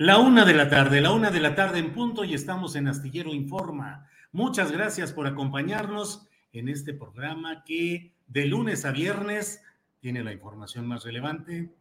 La una de la tarde, la una de la tarde en punto y estamos en Astillero Informa. Muchas gracias por acompañarnos en este programa que de lunes a viernes tiene la información más relevante,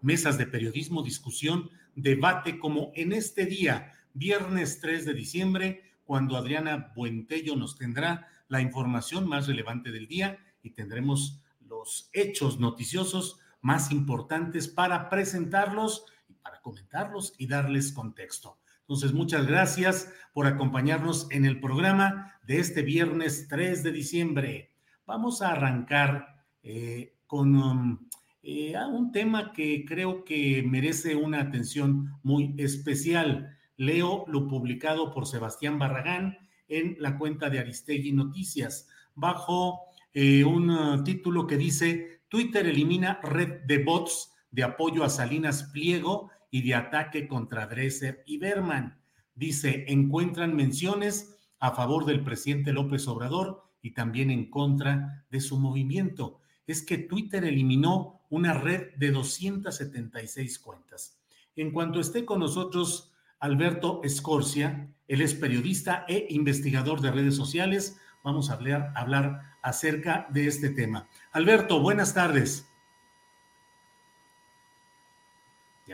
mesas de periodismo, discusión, debate, como en este día, viernes 3 de diciembre, cuando Adriana Buentello nos tendrá la información más relevante del día y tendremos los hechos noticiosos más importantes para presentarlos para comentarlos y darles contexto. Entonces, muchas gracias por acompañarnos en el programa de este viernes 3 de diciembre. Vamos a arrancar eh, con um, eh, un tema que creo que merece una atención muy especial. Leo lo publicado por Sebastián Barragán en la cuenta de Aristegui Noticias, bajo eh, un uh, título que dice, Twitter elimina red de bots de apoyo a Salinas Pliego y de ataque contra Dresser y Berman. Dice, encuentran menciones a favor del presidente López Obrador y también en contra de su movimiento. Es que Twitter eliminó una red de 276 cuentas. En cuanto esté con nosotros Alberto Escorcia, él es periodista e investigador de redes sociales, vamos a hablar, hablar acerca de este tema. Alberto, buenas tardes.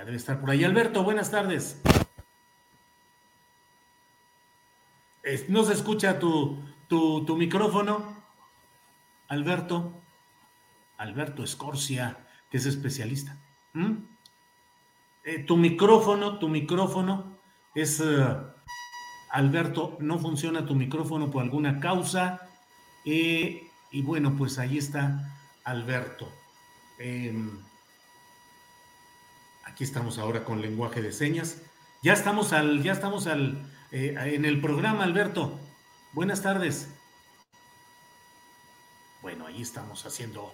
Debe estar por ahí. Alberto, buenas tardes. No se escucha tu, tu, micrófono. Alberto. Alberto Escorcia, que es especialista. ¿Mm? Eh, tu micrófono, tu micrófono es... Eh, Alberto, no funciona tu micrófono por alguna causa. Eh, y bueno, pues ahí está Alberto. Em, Aquí estamos ahora con lenguaje de señas. Ya estamos al, ya estamos al, eh, en el programa, Alberto. Buenas tardes. Bueno, ahí estamos haciendo.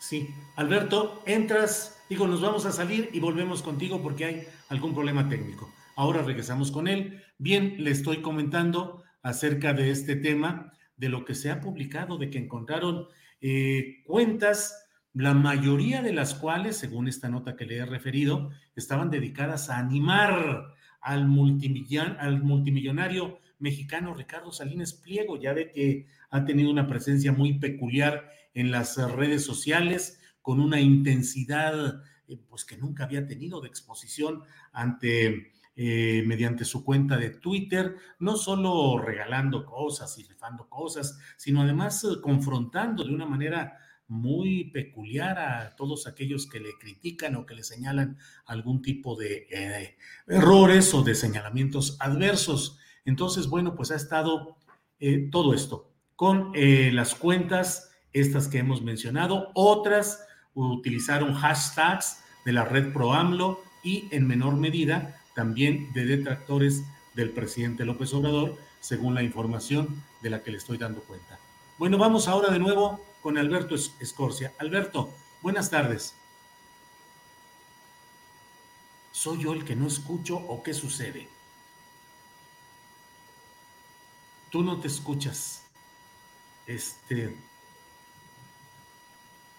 Sí, Alberto, entras, digo, nos vamos a salir y volvemos contigo porque hay algún problema técnico. Ahora regresamos con él. Bien, le estoy comentando acerca de este tema, de lo que se ha publicado, de que encontraron eh, cuentas la mayoría de las cuales, según esta nota que le he referido, estaban dedicadas a animar al, al multimillonario mexicano Ricardo Salinas Pliego. Ya ve que ha tenido una presencia muy peculiar en las redes sociales, con una intensidad eh, pues que nunca había tenido de exposición ante eh, mediante su cuenta de Twitter, no solo regalando cosas y rifando cosas, sino además eh, confrontando de una manera muy peculiar a todos aquellos que le critican o que le señalan algún tipo de eh, errores o de señalamientos adversos. Entonces, bueno, pues ha estado eh, todo esto con eh, las cuentas, estas que hemos mencionado, otras utilizaron hashtags de la red ProAMLO y en menor medida también de detractores del presidente López Obrador, según la información de la que le estoy dando cuenta. Bueno, vamos ahora de nuevo con Alberto Escorcia. Alberto, buenas tardes. ¿Soy yo el que no escucho o qué sucede? Tú no te escuchas. Este.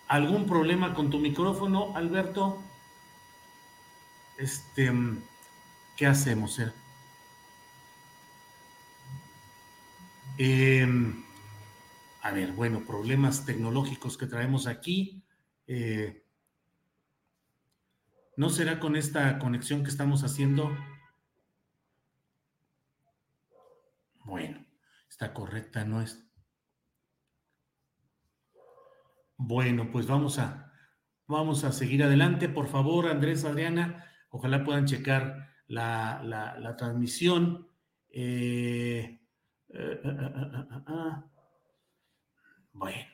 ¿Algún problema con tu micrófono, Alberto? Este. ¿Qué hacemos? Eh? Em, a ver, bueno, problemas tecnológicos que traemos aquí. Eh, ¿No será con esta conexión que estamos haciendo? Bueno, está correcta, ¿no es? Bueno, pues vamos a, vamos a seguir adelante. Por favor, Andrés, Adriana, ojalá puedan checar la, transmisión. Eh, eh, eh, bueno,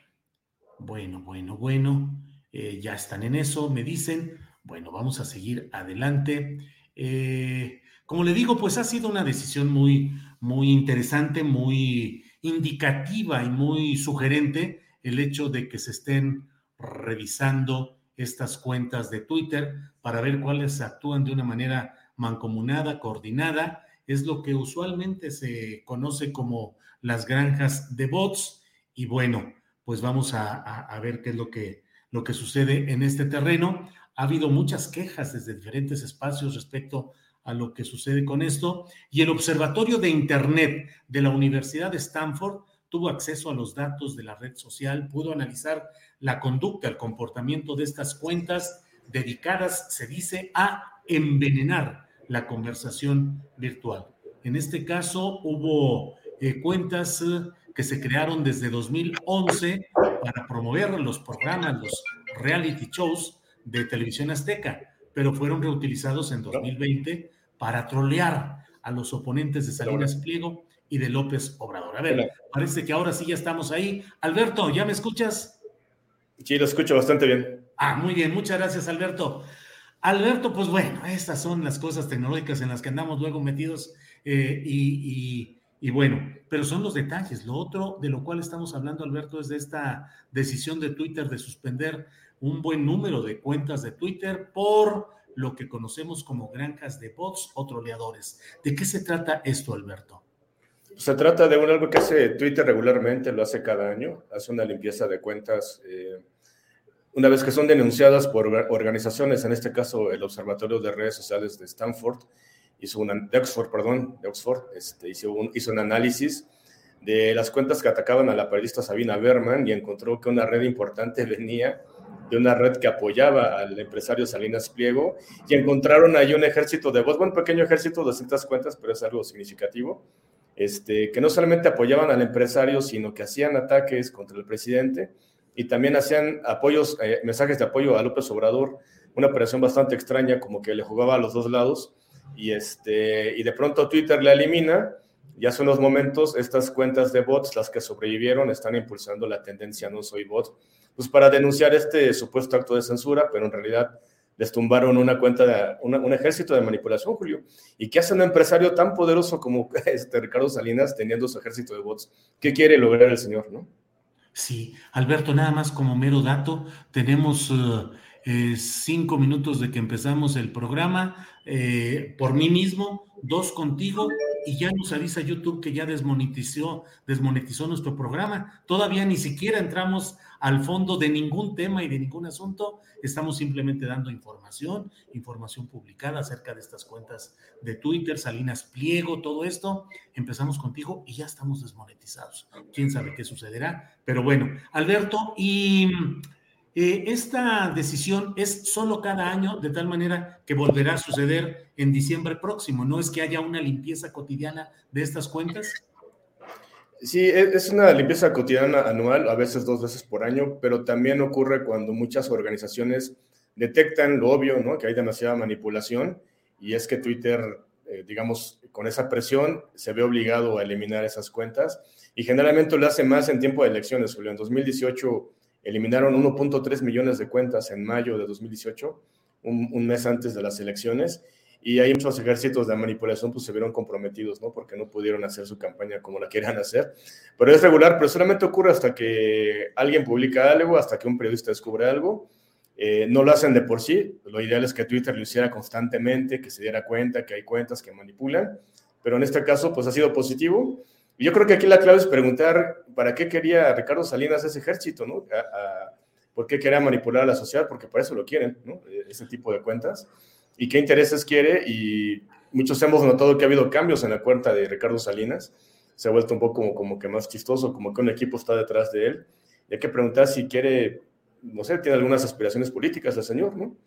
bueno, bueno, bueno. ya están en eso, me dicen. Bueno, vamos a seguir adelante. Eh, como le digo, pues ha sido una decisión muy, muy interesante, muy indicativa y muy sugerente el hecho de que se estén revisando estas cuentas de Twitter para ver cuáles actúan de una manera mancomunada, coordinada. Es lo que usualmente se conoce como las granjas de bots. Y bueno, pues vamos a, ver qué es lo que, lo que sucede en este terreno. Ha habido muchas quejas desde diferentes espacios respecto a lo que sucede con esto y el Observatorio de Internet de la Universidad de Stanford tuvo acceso a los datos de la red social, pudo analizar la conducta, el comportamiento de estas cuentas dedicadas, se dice, a envenenar la conversación virtual. En este caso hubo eh, cuentas eh, que se crearon desde 2011 para promover los programas, los reality shows de Televisión Azteca, pero fueron reutilizados en 2020 para trolear a los oponentes de Salinas Pliego y de López Obrador. A ver, parece que ahora sí ya estamos ahí. Alberto, ¿ya me escuchas? Sí, lo escucho bastante bien. Ah, muy bien, muchas gracias, Alberto. Alberto, pues bueno, estas son las cosas tecnológicas en las que andamos luego metidos eh, y, y, bueno, pero son los detalles. Lo otro de lo cual estamos hablando, Alberto, es de esta decisión de Twitter de suspender un buen número de cuentas de Twitter por lo que conocemos como granjas de bots o troleadores. ¿De qué se trata esto, Alberto? Se trata de un, algo que hace Twitter regularmente, lo hace cada año, hace una limpieza de cuentas. Eh, una vez que son denunciadas por organizaciones, en este caso el Observatorio de Redes Sociales de Stanford, hizo una, de Oxford, perdón, Oxford, este, hizo, un, hizo un análisis de las cuentas que atacaban a la periodista Sabina Berman y encontró que una red importante venía de una red que apoyaba al empresario Salinas Pliego y encontraron ahí un ejército de bueno, un pequeño ejército de ciertas cuentas, pero es algo significativo, este, que no solamente apoyaban al empresario, sino que hacían ataques contra el presidente y también hacían apoyos, eh, mensajes de apoyo a López Obrador, una operación bastante extraña, como que le jugaba a los dos lados, y, este, y de pronto Twitter la elimina, y hace unos momentos estas cuentas de bots, las que sobrevivieron, están impulsando la tendencia no soy bot, pues para denunciar este supuesto acto de censura, pero en realidad les tumbaron una cuenta, de, un ejército de manipulación, Julio. ¿Y qué hace un empresario tan poderoso como este Ricardo Salinas teniendo su ejército de bots? ¿Qué quiere lograr el señor, no? Sí, Alberto, nada más como mero dato, tenemos eh, eh, cinco minutos de que empezamos el programa, eh, por mí mismo, dos contigo, y ya nos avisa YouTube que ya desmonetizó, desmonetizó nuestro programa. Todavía ni siquiera entramos al fondo de ningún tema y de ningún asunto. Estamos simplemente dando información, información publicada acerca de estas cuentas de Twitter, Salinas Pliego, todo esto. Empezamos contigo y ya estamos desmonetizados. Quién sabe qué sucederá. Pero bueno, Alberto, y eh, esta decisión es solo cada año, de tal manera que volverá a suceder en diciembre próximo. ¿No es que haya una limpieza cotidiana de estas cuentas? Sí, e, es una limpieza cotidiana anual, a veces dos veces por año, pero también ocurre cuando muchas organizaciones detectan lo obvio, ¿no? Que hay demasiada manipulación y es que Twitter, eh, digamos, con esa presión se ve obligado a eliminar esas cuentas y generalmente lo hace más en tiempo de elecciones, Julio. En 2018 eliminaron 1.3 millones de cuentas en mayo de 2018, un, un mes antes de las elecciones y hay muchos ejércitos de manipulación pues se vieron comprometidos, ¿no? Porque no pudieron hacer su campaña como la querían hacer. Pero es regular, pero solamente ocurre hasta que alguien publica algo, hasta que un periodista descubre algo. Eh, no lo hacen de por sí, lo ideal es que Twitter lo hiciera constantemente, que se diera cuenta que hay cuentas que manipulan, pero en este caso pues ha sido positivo. Yo creo que aquí la clave es preguntar para qué quería Ricardo Salinas ese ejército, ¿no? ¿Por qué quería manipular a la sociedad? Porque por eso lo quieren, ¿no? Ese tipo de cuentas y qué intereses quiere. Y muchos hemos notado que ha habido cambios en la cuenta de Ricardo Salinas. Se ha vuelto un poco como, como que más chistoso, como que un equipo está detrás de él. Y hay que preguntar si quiere, no sé, tiene algunas aspiraciones políticas el señor, ¿no?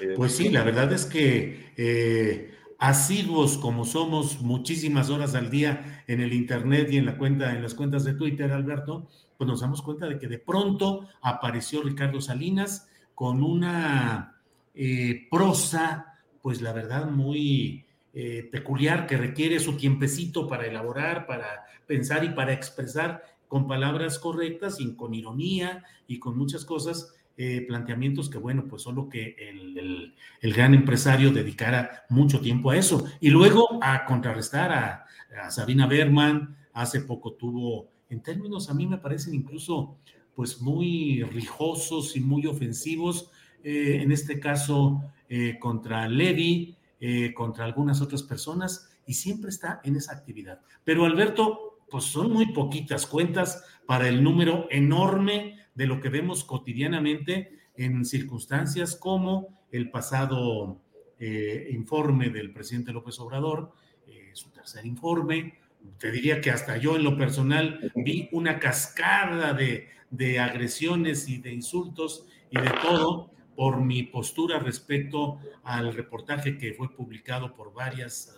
Eh, pues sí, la verdad es que eh, asiduos como somos muchísimas horas al día en el internet y en la cuenta, en las cuentas de Twitter, Alberto, pues nos damos cuenta de que de pronto apareció Ricardo Salinas con una eh, prosa pues la verdad, muy eh, peculiar, que requiere su tiempecito para elaborar, para pensar y para expresar con palabras correctas y con ironía y con muchas cosas, eh, planteamientos que, bueno, pues solo que el, gran empresario dedicara mucho tiempo a eso. Y luego a contrarrestar a, Sabina Berman, hace poco tuvo, en términos a mí me parecen incluso pues muy rijosos y muy ofensivos, eh, en este caso eh, contra Levi, contra algunas otras personas, y siempre está en esa actividad. Pero Alberto, pues son muy poquitas cuentas para el número enorme de lo que vemos cotidianamente en circunstancias como el pasado informe del presidente López Obrador, su tercer informe. Te diría que hasta yo en lo personal vi una cascada de, de agresiones y de insultos y de todo por mi postura respecto al reportaje que fue publicado por varias,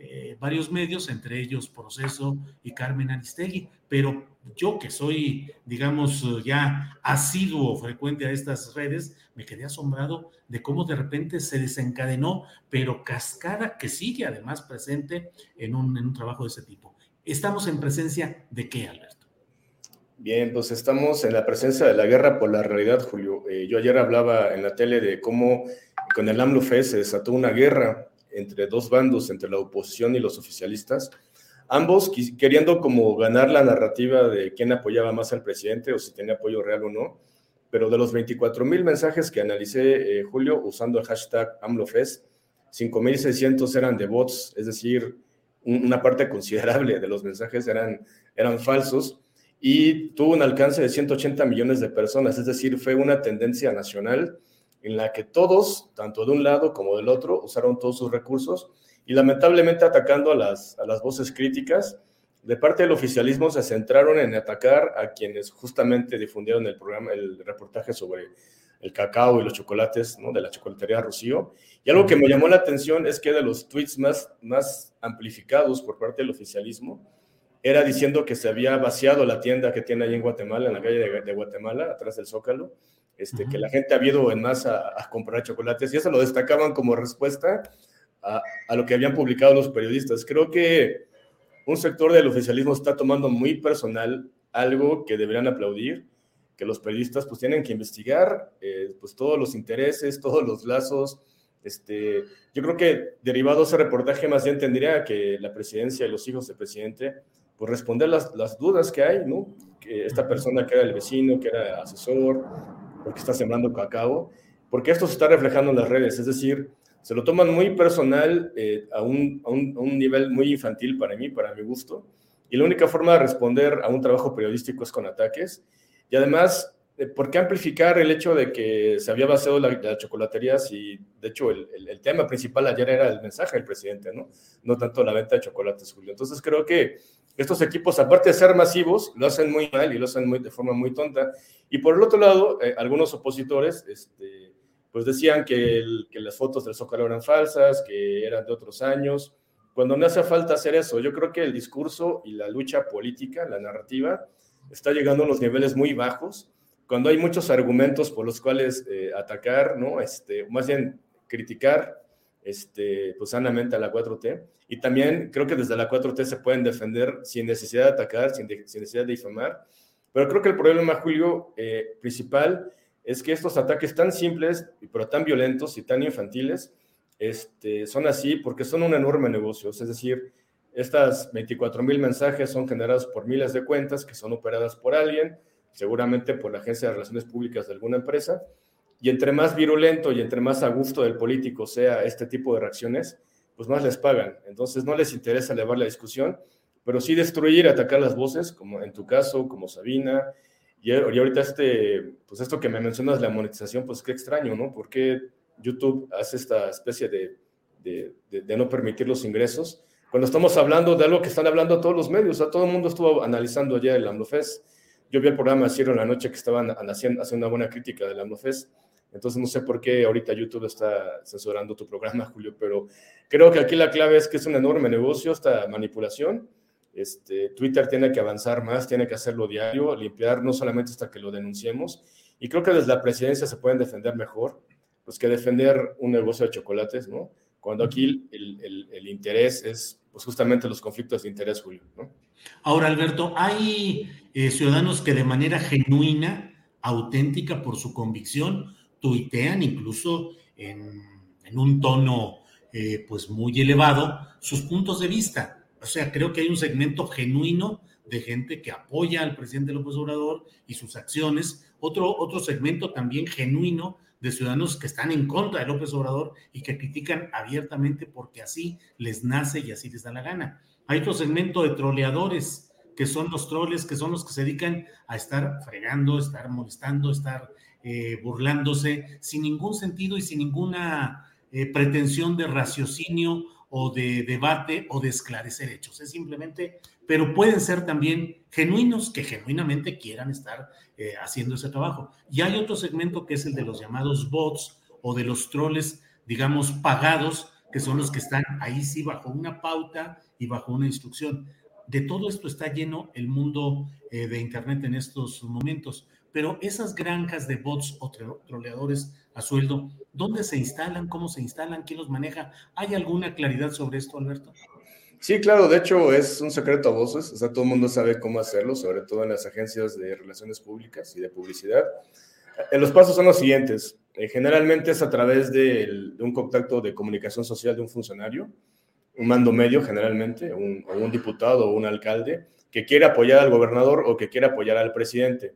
eh, varios medios, entre ellos Proceso y Carmen Aristegui. Pero yo que soy, digamos, ya asiduo, frecuente a estas redes, me quedé asombrado de cómo de repente se desencadenó, pero cascada que sigue además presente en un, un trabajo de ese tipo. ¿Estamos en presencia de qué, Alberto? Bien, pues estamos en la presencia de la guerra por la realidad, Julio. Eh, yo ayer hablaba en la tele de cómo con el AMLO se desató una guerra entre dos bandos, entre la oposición y los oficialistas, ambos queriendo como ganar la narrativa de quién apoyaba más al presidente o si tenía apoyo real o no. Pero de los 24 mil mensajes que analicé, eh, Julio, usando el hashtag AMLOFest, 5.600 eran de bots, es decir, una parte considerable de los mensajes eran, eran falsos y tuvo un alcance de 180 millones de personas, es decir, fue una tendencia nacional en la que todos, tanto de un lado como del otro, usaron todos sus recursos y lamentablemente atacando a las, a las voces críticas. De parte del oficialismo se centraron en atacar a quienes justamente difundieron el programa, el reportaje sobre el cacao y los chocolates ¿no? de la chocolatería Rocío. Y algo que me llamó la atención es que de los tweets más, más amplificados por parte del oficialismo, era diciendo que se había vaciado la tienda que tiene ahí en Guatemala, en la calle de, Guatemala, atrás del Zócalo, este, que la gente había ido en masa a, comprar chocolates y eso lo destacaban como respuesta a, a, lo que habían publicado los periodistas. Creo que un sector del oficialismo está tomando muy personal algo que deberían aplaudir, que los periodistas pues tienen que investigar eh, pues todos los intereses, todos los lazos. Este, yo creo que derivado de ese reportaje más bien tendría que la presidencia y los hijos del presidente pues responder las, las dudas que hay, ¿no? Que esta persona que era el vecino, que era asesor, porque está sembrando cacao, porque esto se está reflejando en las redes, es decir, se lo toman muy personal eh, a, un, a, un, a, un, nivel muy infantil para mí, para mi gusto, y la única forma de responder a un trabajo periodístico es con ataques, y además ¿por qué amplificar el hecho de que se había vaciado la, la chocolatería si, de hecho, el, el, el, tema principal ayer era el mensaje del presidente, ¿no? No tanto la venta de chocolates, Julio. Entonces creo que estos equipos, aparte de ser masivos, lo hacen muy mal y lo hacen muy, de forma muy tonta. Y por el otro lado, eh, algunos opositores, este, pues decían que, el, que las fotos del Zócalo eran falsas, que eran de otros años, cuando no hace falta hacer eso. Yo creo que el discurso y la lucha política, la narrativa, está llegando a unos niveles muy bajos cuando hay muchos argumentos por los cuales eh, atacar, ¿no? Este, más bien criticar este, pues sanamente a la 4T. Y también creo que desde la 4T se pueden defender sin necesidad de atacar, sin, de, sin necesidad de difamar. Pero creo que el problema, Julio, eh, principal es que estos ataques tan simples, pero tan violentos y tan infantiles, este, son así porque son un enorme negocio. Es decir, estas 24 mil mensajes son generados por miles de cuentas que son operadas por alguien, seguramente por la Agencia de Relaciones Públicas de alguna empresa. Y entre más virulento y entre más a gusto del político sea este tipo de reacciones, pues más les pagan. Entonces no les interesa elevar la discusión, pero sí destruir, atacar las voces, como en tu caso, como Sabina. Y, ahorita este, pues esto que me mencionas, la monetización, pues qué extraño, ¿no? ¿Por qué YouTube hace esta especie de, de, de no permitir los ingresos? cuando estamos hablando de algo que están hablando todos los medios, o todo el mundo estuvo analizando ayer el AMLOFES. Yo vi el programa ayer en la noche que estaban haciendo, haciendo una buena crítica del AMLOFES. Entonces no sé por qué ahorita YouTube está censurando tu programa, Julio, pero creo que aquí la clave es que es un enorme negocio esta manipulación. Este, Twitter tiene que avanzar más, tiene que hacerlo diario, limpiar no solamente hasta que lo denunciemos. Y creo que desde la presidencia se pueden defender mejor, pues que defender un negocio de chocolates, ¿no? Cuando aquí el, el, el interés es pues justamente los conflictos de interés, Julio. Ahora, Alberto, hay eh, ciudadanos que de manera genuina, auténtica por su convicción, tuitean incluso en, un tono eh, pues muy elevado sus puntos de vista. O sea, creo que hay un segmento genuino de gente que apoya al presidente López Obrador y sus acciones. Otro, otro segmento también genuino de ciudadanos que están en contra de López Obrador y que critican abiertamente porque así les nace y así les da la gana. Hay otro segmento de troleadores, que son los troles, que son los que se dedican a estar fregando, estar molestando, estar eh, burlándose sin ningún sentido y sin ninguna eh, pretensión de raciocinio o de debate o de esclarecer hechos. Es simplemente, pero pueden ser también genuinos que genuinamente quieran estar eh, haciendo ese trabajo. Y hay otro segmento que es el de los llamados bots o de los troles, digamos, pagados, que son los que están ahí sí bajo una pauta y bajo una instrucción. De todo esto está lleno el mundo eh, de Internet en estos momentos. Pero esas granjas de bots o troleadores a sueldo, ¿dónde se instalan? ¿Cómo se instalan? ¿Quién los maneja? ¿Hay alguna claridad sobre esto, Alberto? Sí, claro, de hecho es un secreto a voces, o sea, todo el mundo sabe cómo hacerlo, sobre todo en las agencias de relaciones públicas y de publicidad. Eh, los pasos son los siguientes. Eh, generalmente es a través de, un contacto de comunicación social de un funcionario, un mando medio generalmente, un, o un diputado o un alcalde, que quiere apoyar al gobernador o que quiere apoyar al presidente.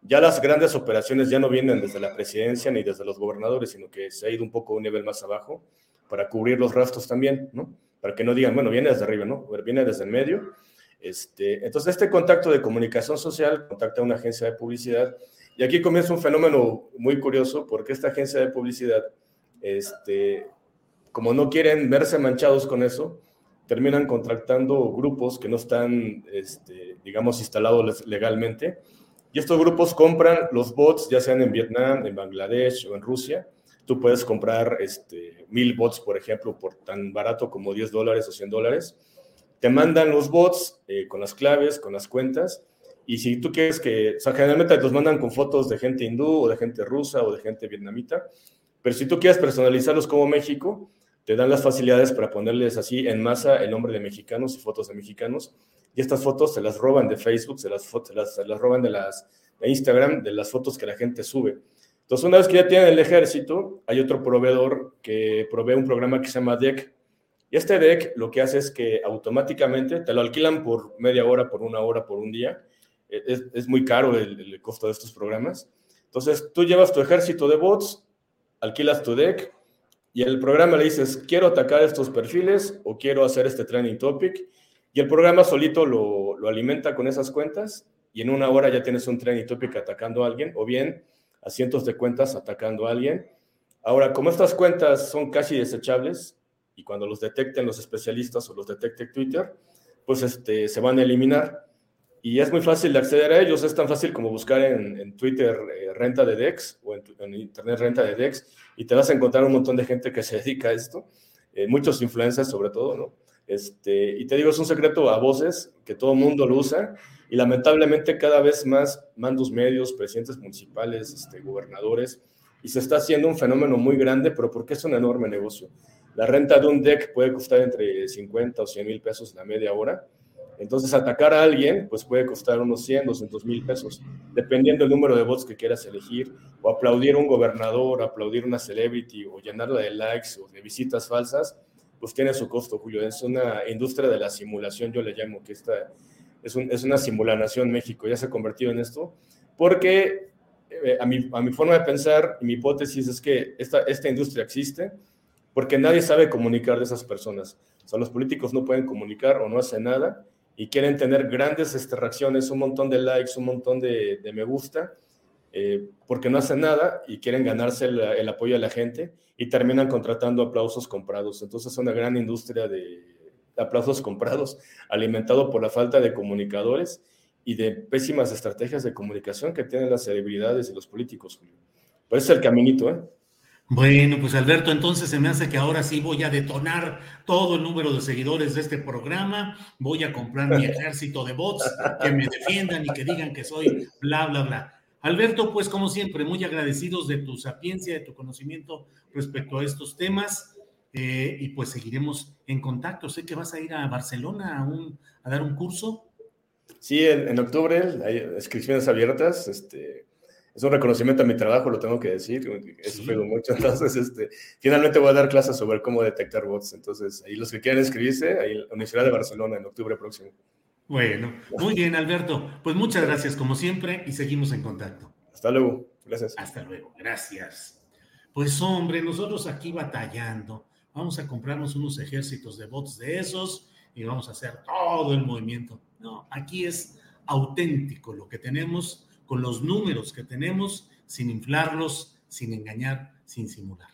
Ya las grandes operaciones ya no vienen desde la presidencia ni desde los gobernadores, sino que se ha ido un poco a un nivel más abajo para cubrir los rastros también, ¿no? Para que no digan, bueno, viene desde arriba, ¿no? Viene desde el medio. Este, entonces, este contacto de comunicación social contacta a una agencia de publicidad y aquí comienza un fenómeno muy curioso porque esta agencia de publicidad, este, como no quieren verse manchados con eso, terminan contratando grupos que no están, este, digamos, instalados legalmente y estos grupos compran los bots, ya sean en Vietnam, en Bangladesh o en Rusia. Tú puedes comprar este, mil bots, por ejemplo, por tan barato como 10 dólares o 100 dólares. Te mandan los bots eh, con las claves, con las cuentas. Y si tú quieres que, o sea, generalmente los mandan con fotos de gente hindú o de gente rusa o de gente vietnamita. Pero si tú quieres personalizarlos como México, te dan las facilidades para ponerles así en masa el nombre de mexicanos y fotos de mexicanos y estas fotos se las roban de Facebook, se las, se las, se las roban de, las, de Instagram, de las fotos que la gente sube. Entonces, una vez que ya tienen el ejército, hay otro proveedor que provee un programa que se llama DEC. Y este DEC lo que hace es que automáticamente te lo alquilan por media hora, por una hora, por un día. E, es, es muy caro el, el, costo de estos programas. Entonces, tú llevas tu ejército de bots, alquilas tu DEC y el programa le dices, quiero atacar estos perfiles o quiero hacer este trending topic y el programa solito lo, lo, alimenta con esas cuentas y en una hora ya tienes un trending topic atacando a alguien o bien a cientos de cuentas atacando a alguien. Ahora, como estas cuentas son casi desechables y cuando los detecten los especialistas o los detecte Twitter, pues este, se van a eliminar. Y es muy fácil de acceder a ellos, es tan fácil como buscar en, Twitter eh, renta de DEX o en, en, Internet renta de DEX y te vas a encontrar un montón de gente que se dedica a esto, eh, muchos influencers sobre todo, ¿no? Este, y te digo, es un secreto a voces que todo el mundo lo usa y lamentablemente cada vez más mandos medios, presidentes municipales, este, gobernadores, y se está haciendo un fenómeno muy grande, pero porque es un enorme negocio. La renta de un deck puede costar entre 50 o 100 mil pesos la media hora Entonces, atacar a alguien, pues puede costar unos 100, 200 mil pesos, dependiendo del número de votos que quieras elegir, o aplaudir a un gobernador, aplaudir a una celebrity, o llenarla de likes o de visitas falsas, pues tiene su costo, Julio. Es una industria de la simulación, yo le llamo, que esta es, es una simulación México, ya se ha convertido en esto, porque eh, a, mi, a mi forma de pensar mi hipótesis es que esta, esta industria existe porque nadie sabe comunicar de esas personas. O sea, los políticos no pueden comunicar o no hacen nada y quieren tener grandes este, reacciones, un montón de likes, un montón de, me gusta, eh, porque no hacen nada y quieren ganarse el, apoyo de la gente y terminan contratando aplausos comprados. Entonces es una gran industria de aplausos comprados, alimentado por la falta de comunicadores y de pésimas estrategias de comunicación que tienen las celebridades y los políticos. Pues es el caminito, ¿eh? Bueno, pues Alberto, entonces se me hace que ahora sí voy a detonar todo el número de seguidores de este programa, voy a comprar mi ejército de bots que me defiendan y que digan que soy bla, bla, bla. Alberto, pues como siempre, muy agradecidos de tu sapiencia, de tu conocimiento respecto a estos temas eh, y pues seguiremos en contacto. Sé que vas a ir a Barcelona a, dar un curso. Sí, en, en octubre hay inscripciones abiertas. Este, es un reconocimiento a mi trabajo, lo tengo que decir, he sufrido mucho, entonces este, finalmente voy a dar clases sobre cómo detectar bots, entonces ahí los que quieran inscribirse, ahí en la Universidad de Barcelona en octubre próximo. Bueno, muy bien Alberto, pues muchas gracias como siempre y seguimos en contacto. Hasta luego, gracias. Hasta luego, gracias. Pues hombre, nosotros aquí batallando, vamos a comprarnos unos ejércitos de bots de esos y vamos a hacer todo el movimiento. No, aquí es auténtico lo que tenemos con los números que tenemos, sin inflarlos, sin engañar, sin simular.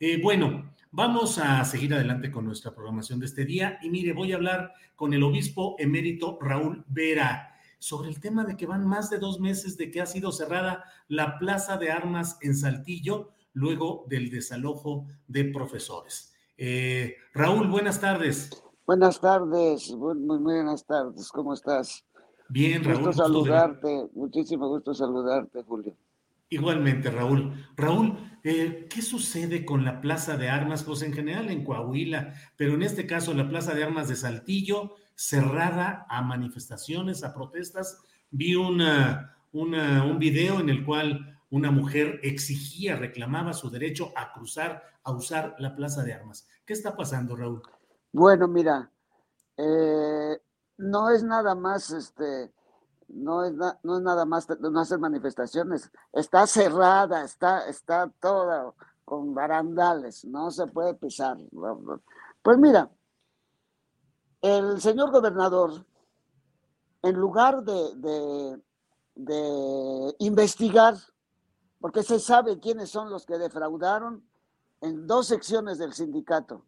Eh, bueno, vamos a seguir adelante con nuestra programación de este día y mire, voy a hablar con el obispo emérito Raúl Vera sobre el tema de que van más de dos meses de que ha sido cerrada la plaza de armas en Saltillo luego del desalojo de profesores. Eh, Raúl, buenas tardes. Buenas tardes, muy, muy buenas tardes, ¿cómo estás? Bien, Raúl. Gusto saludarte, muchísimo gusto saludarte, Julio. Igualmente, Raúl. Raúl, eh, ¿qué sucede con la Plaza de Armas? Pues en general en Coahuila, pero en este caso la Plaza de Armas de Saltillo, cerrada a manifestaciones, a protestas. Vi una, una, un video en el cual una mujer exigía, reclamaba su derecho a cruzar, a usar la Plaza de Armas. ¿Qué está pasando, Raúl? Bueno, mira, eh, no es nada más, este, no es, no es nada más no hacer manifestaciones, está cerrada, está, está toda con barandales, no se puede pisar. Pues mira, el señor gobernador, en lugar de, de, de investigar, porque se sabe quiénes son los que defraudaron en dos secciones del sindicato,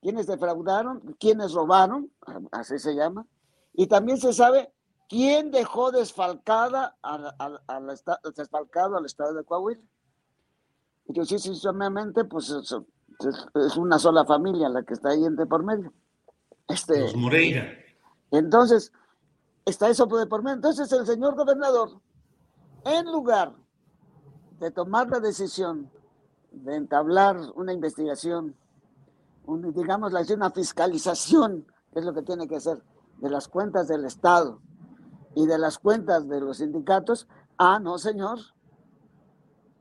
quiénes defraudaron, quiénes robaron, así se llama, y también se sabe quién dejó desfalcada al, desfalcado al estado de Coahuila. Y sí, sí, solamente, pues es, una sola familia la que está ahí entre por medio. Este, Los Moreira. Entonces, está eso de por medio. Entonces, el señor gobernador, en lugar de tomar la decisión de entablar una investigación digamos, una fiscalización, que es lo que tiene que hacer, de las cuentas del Estado y de las cuentas de los sindicatos. Ah, no, señor.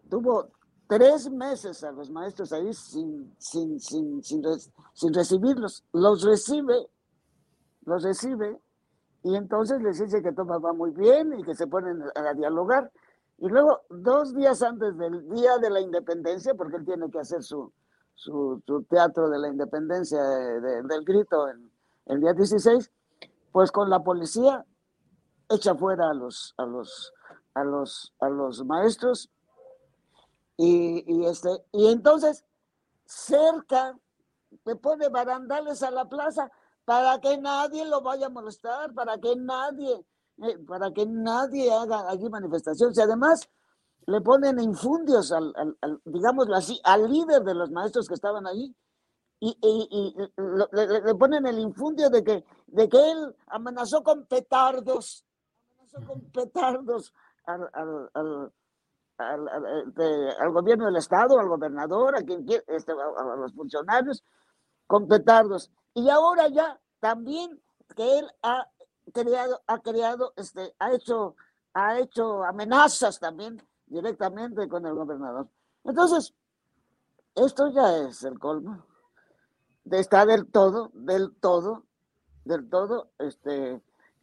Tuvo tres meses a los maestros ahí sin, sin, sin, sin, recibirlos. Los recibe, los recibe, y entonces les dice que todo va muy bien y que se ponen a dialogar. Y luego, dos días antes del día de la independencia, porque él tiene que hacer su, su, teatro de la independencia del grito en, el día 16, pues con la policía echa fuera a los, a los, a los, a los maestros. Y, este, y entonces cerca te pone barandales a la plaza para que nadie lo vaya a molestar, para que nadie, eh, para que nadie haga aquí manifestaciones. Y además, le ponen infundios al, digámoslo así, al líder de los maestros que estaban ahí, y, le, ponen el infundio de que, de que él amenazó con petardos, amenazó con petardos al, al, gobierno del Estado, al gobernador, a quien este, a los funcionarios, con petardos. Y ahora ya también que él ha creado, ha creado, este, ha hecho, ha hecho amenazas también directamente con el gobernador. Entonces, esto ya es el colmo. Está del todo, del todo, del todo, este,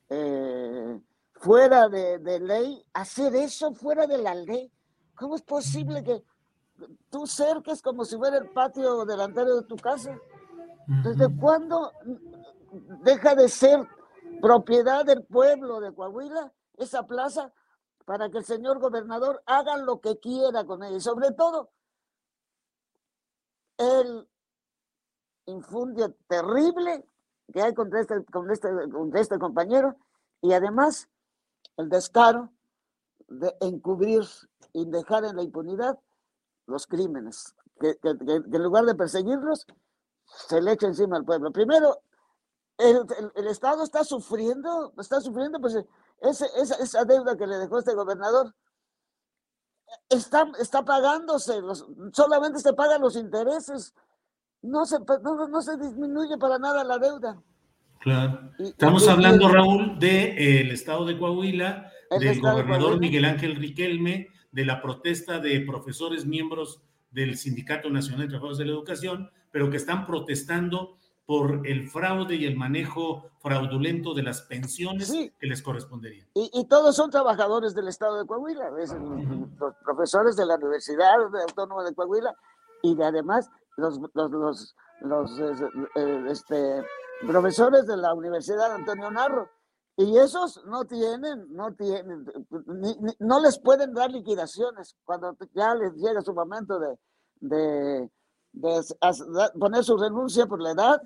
eh, fuera de, ley, hacer eso fuera de la ley. ¿Cómo es posible que tú cerques como si fuera el patio delantero de tu casa? ¿Desde cuándo deja de ser propiedad del pueblo de Coahuila esa plaza para que el señor gobernador haga lo que quiera con ella? Y sobre todo, el infundio terrible que hay contra este, este, contra este compañero y además el descaro de encubrir y dejar en la impunidad los crímenes, que, en lugar de perseguirlos, se le echa encima al pueblo. Primero, el, Estado está sufriendo, está sufriendo, pues esa, esa, deuda que le dejó este gobernador está, está pagándose, solamente se pagan los intereses, no se, no se disminuye para nada la deuda. Claro. Estamos hablando, Raúl, del el estado de Coahuila, del gobernador Miguel Ángel Riquelme, de la protesta de profesores miembros del Sindicato Nacional de Trabajadores de la Educación, pero que están protestando por el fraude y el manejo fraudulento de las pensiones que les corresponderían. Y, todos son trabajadores del estado de Coahuila, los profesores de la Universidad Autónoma de Coahuila y de, además los, los, los, eh, este, profesores de la Universidad Antonio Narro. Y esos no tienen, no tienen, no les pueden dar liquidaciones cuando ya les llega su momento de, de, poner su renuncia por la edad,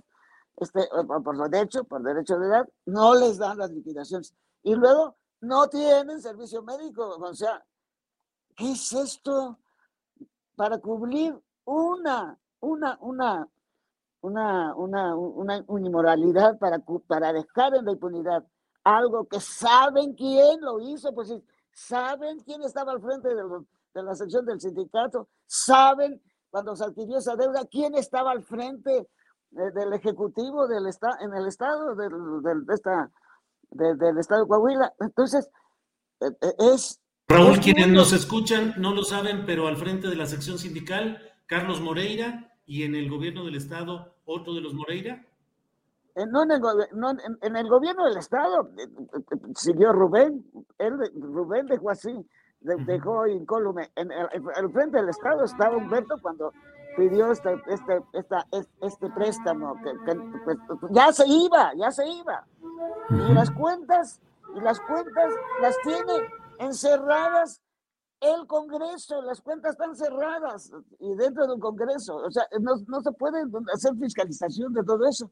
este, por derecho, por derecho de edad, no les dan las liquidaciones. Y luego no tienen servicio médico. O sea, ¿qué es esto? Para cubrir una, una, una, una, una, una, inmoralidad para, para dejar en la impunidad algo que saben quién lo hizo, pues saben quién estaba al frente de, de la sección del sindicato, saben cuando se adquirió esa deuda quién estaba al frente del ejecutivo del esta, en el estado del, del, de esta, del estado de Coahuila. Entonces, e, e, es... Raúl, quienes nos escuchan no lo saben, pero al frente de la sección sindical, Carlos Moreira, y en el gobierno del estado otro de los Moreira? Eh, no, en el, en, el gobierno del estado eh, eh, siguió Rubén, él, Rubén dejó así, dejó incólume. En el, frente del estado estaba Humberto cuando pidió este, este, esta, este préstamo, que, pues, ya se iba, ya se iba. Y las cuentas, y las cuentas las tiene encerradas el Congreso, las cuentas están cerradas y dentro de un Congreso, o sea, no, se puede hacer fiscalización de todo eso.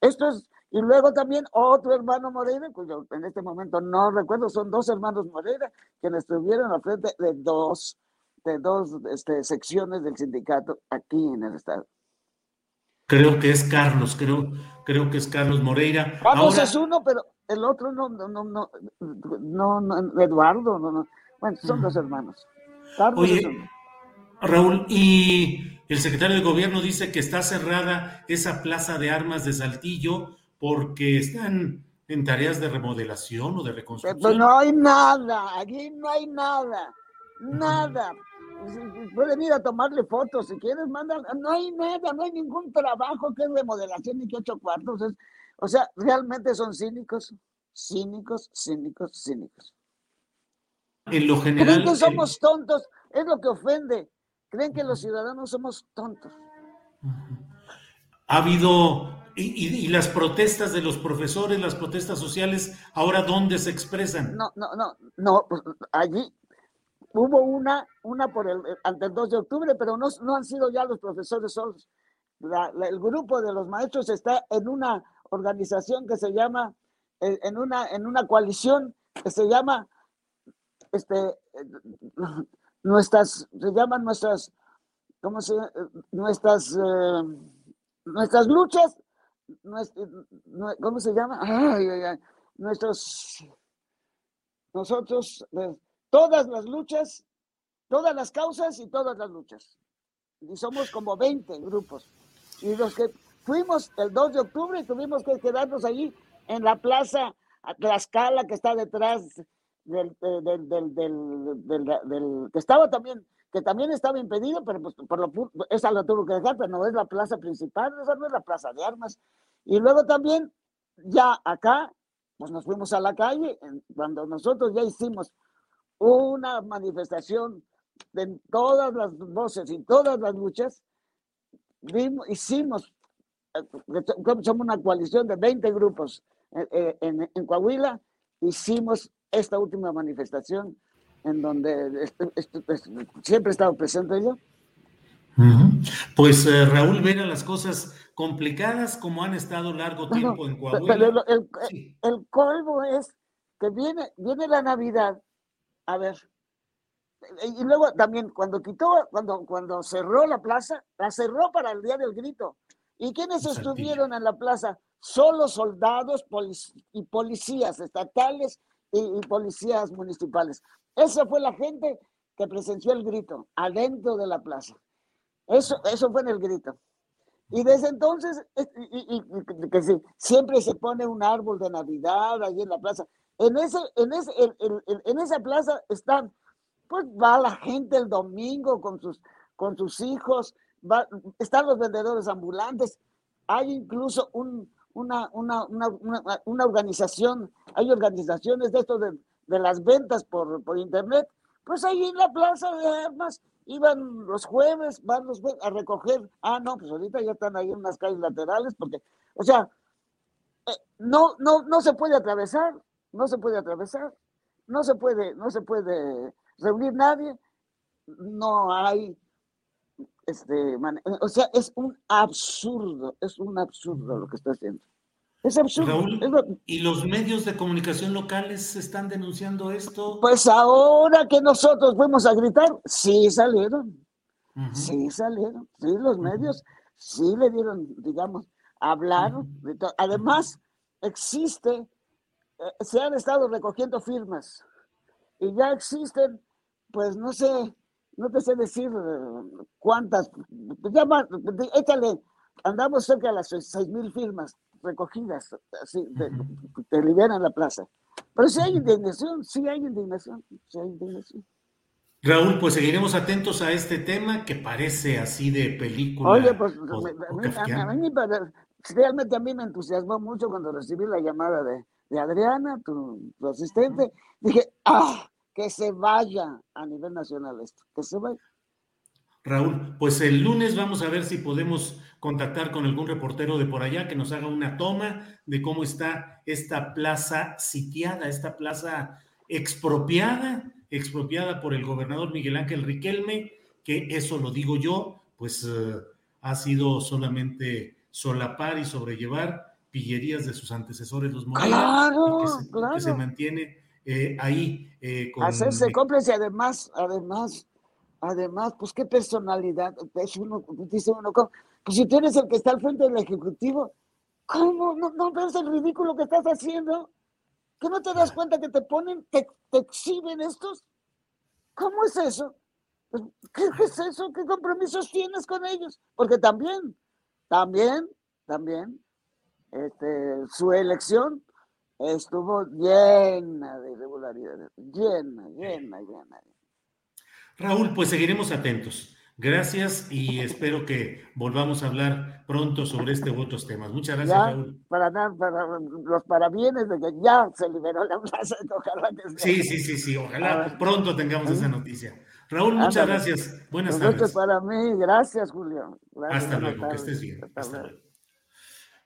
Esto es, y luego también otro hermano Moreira, cuyo en este momento no recuerdo, son dos hermanos Moreira, quienes estuvieron al frente de dos, de dos este, secciones del sindicato aquí en el Estado. Creo que es Carlos, creo, creo que es Carlos Moreira. Carlos es uno, pero el otro no, no, no, no, no, no Eduardo, no, no. Bueno, son dos hermanos. Oye, Raúl, y el secretario de gobierno dice que está cerrada esa plaza de armas de Saltillo porque están en tareas de remodelación o de reconstrucción. Pero no hay nada, aquí no hay nada, nada. Pueden ir a tomarle fotos si quieres, mandan. No hay nada, no hay ningún trabajo que es remodelación ni que ocho cuartos. o sea, realmente son cínicos, cínicos, cínicos, cínicos en lo general. Creen que somos tontos, es lo que ofende. Creen que los ciudadanos somos tontos. Ha habido, y, las protestas de los profesores, las protestas sociales, ahora dónde se expresan? No, no, no, no, pues, allí hubo una, una por el, ante el 2 de octubre, pero no, no han sido ya los profesores solos. el grupo de los maestros está en una organización que se llama, en una, en una coalición que se llama este, nuestras, se llaman nuestras, ¿cómo se Nuestras, eh, nuestras luchas, ¿cómo se llama? Nuestros, nosotros, eh, todas las luchas, todas las causas y todas las luchas. Y somos como 20 grupos. Y los que fuimos el 2 de octubre tuvimos que quedarnos allí en la plaza Tlaxcala que está detrás del, del, del, del, que estaba también, que también estaba impedido, pero pues por lo esa la tuvo que dejar, pero no es la plaza principal, esa no es la plaza de armas. Y luego también, ya acá, pues nos fuimos a la calle, cuando nosotros ya hicimos una manifestación de todas las voces y todas las luchas, vimos, hicimos, eh, somos una coalición de 20 grupos eh, eh, en, en Coahuila, hicimos esta última manifestación en donde siempre he estado presente yo. Pues eh, Raúl, ver a las cosas complicadas como han estado largo tiempo en Coahuila. Pero el, el, colmo es que viene, viene la Navidad, a ver, y luego también cuando quitó, cuando, cuando cerró la plaza, la cerró para el día del grito. ¿Y quiénes estuvieron en la plaza? Solo soldados y policías estatales y, policías municipales. Esa fue la gente que presenció el grito adentro de la plaza. Eso, eso fue en el grito. Y desde entonces, y, que siempre se pone un árbol de Navidad allí en la plaza. En, ese, en, ese, en, esa plaza están, pues va la gente el domingo con sus, con sus hijos, va, están los vendedores ambulantes, hay incluso un, una, una, una, una, organización, hay organizaciones de esto de, de las ventas por, por, internet, pues ahí en la plaza de armas iban los jueves, van los jueves a recoger, ah, no, pues ahorita ya están ahí en unas calles laterales, porque, o sea, eh, no, no, no se puede atravesar, no se puede atravesar, no se puede, no se puede reunir nadie, no hay este, o sea, es un absurdo, es un absurdo lo que está haciendo. Es absurdo. ¿y los medios de comunicación locales están denunciando esto? Pues ahora que nosotros fuimos a gritar, sí salieron. Sí salieron. Sí, los medios sí le dieron, digamos, hablaron. Además, existe, eh, se han estado recogiendo firmas y ya existen, pues no sé, no te sé decir eh, cuántas, llama, échale, andamos cerca de las seis mil firmas recogidas, así, te liberan la plaza. Pero si hay indignación, sí hay indignación, sí hay indignación. Raúl, pues seguiremos atentos a este tema que parece así de película. Oye, pues a, mí, realmente a mí me entusiasmó mucho cuando recibí la llamada de, de Adriana, tu, tu asistente. Dije, ¡ah! que se vaya a nivel nacional esto, que se vaya. Raúl, pues el lunes vamos a ver si podemos contactar con algún reportero de por allá que nos haga una toma de cómo está esta plaza sitiada, esta plaza expropiada, expropiada por el gobernador Miguel Ángel Riquelme, que eso lo digo yo, pues eh, ha sido solamente solapar y sobrellevar pillerías de sus antecesores, los Morales, claro, que se mantiene eh, ahí. Eh, con... Hacerse cómplice, además, además, además, pues qué personalidad. Uno, dice uno, pues si tú eres el que está al frente del Ejecutivo, ¿cómo no, no ves el ridículo que estás haciendo? ¿Que no te das cuenta que te ponen, te, exhiben estos? ¿Cómo es eso? Pues, ¿Qué, es eso? ¿Qué compromisos tienes con ellos? Porque también, también, también, este, su elección estuvo llena de irregularidades, llena, llena, llena. Raúl, pues seguiremos atentos. Gracias y espero que volvamos a hablar pronto sobre este u otros temas. Muchas gracias, Raúl. Para, para los parabienes de que ya se liberó la plaza, ojalá que Sí, sí, sí, sí, ojalá pronto tengamos esa noticia. Raúl, muchas gracias. Buenas tardes. para mí, gracias, Julio. Hasta luego, que estés bien. Hasta luego.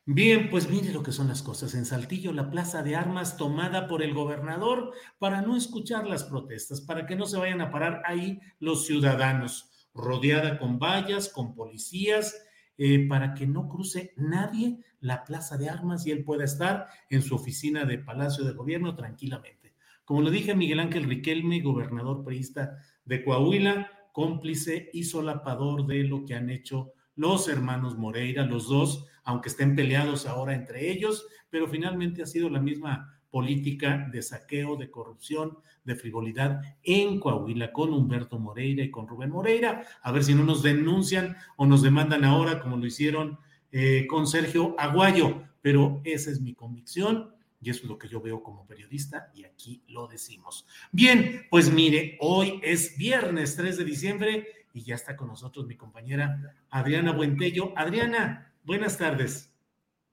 Bien, pues mire lo que son las cosas. En Saltillo, la plaza de armas tomada por el gobernador para no escuchar las protestas, para que no se vayan a parar ahí los ciudadanos, rodeada con vallas, con policías, eh, para que no cruce nadie la plaza de armas y él pueda estar en su oficina de Palacio de Gobierno tranquilamente. Como lo dije, Miguel Ángel Riquelme, gobernador priista de Coahuila, cómplice y solapador de lo que han hecho los hermanos Moreira, los dos, aunque estén peleados ahora entre ellos, pero finalmente ha sido la misma política de saqueo, de corrupción, de frivolidad en Coahuila con Humberto Moreira y con Rubén Moreira. A ver si no nos denuncian o nos demandan ahora como lo hicieron eh, con Sergio Aguayo, pero esa es mi convicción y eso es lo que yo veo como periodista y aquí lo decimos. Bien, pues mire, hoy es viernes 3 de diciembre y ya está con nosotros mi compañera Adriana Buentello. Adriana, buenas tardes.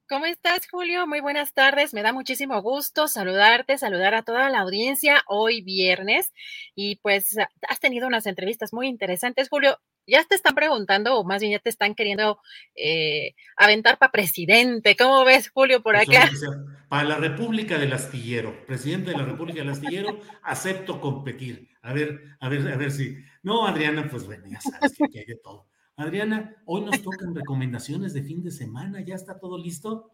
¿Cómo estás, Julio? Muy buenas tardes. Me da muchísimo gusto saludarte, saludar a toda la audiencia hoy viernes. Y pues has tenido unas entrevistas muy interesantes, Julio. Ya te están preguntando, o más bien ya te están queriendo eh, aventar para presidente. ¿Cómo ves, Julio, por acá? Para la República del Astillero, presidente de la República del Astillero, acepto competir. A ver, a ver, a ver si. No, Adriana, pues bueno, ya sabes que hay de todo. Adriana, hoy nos tocan recomendaciones de fin de semana, ¿ya está todo listo?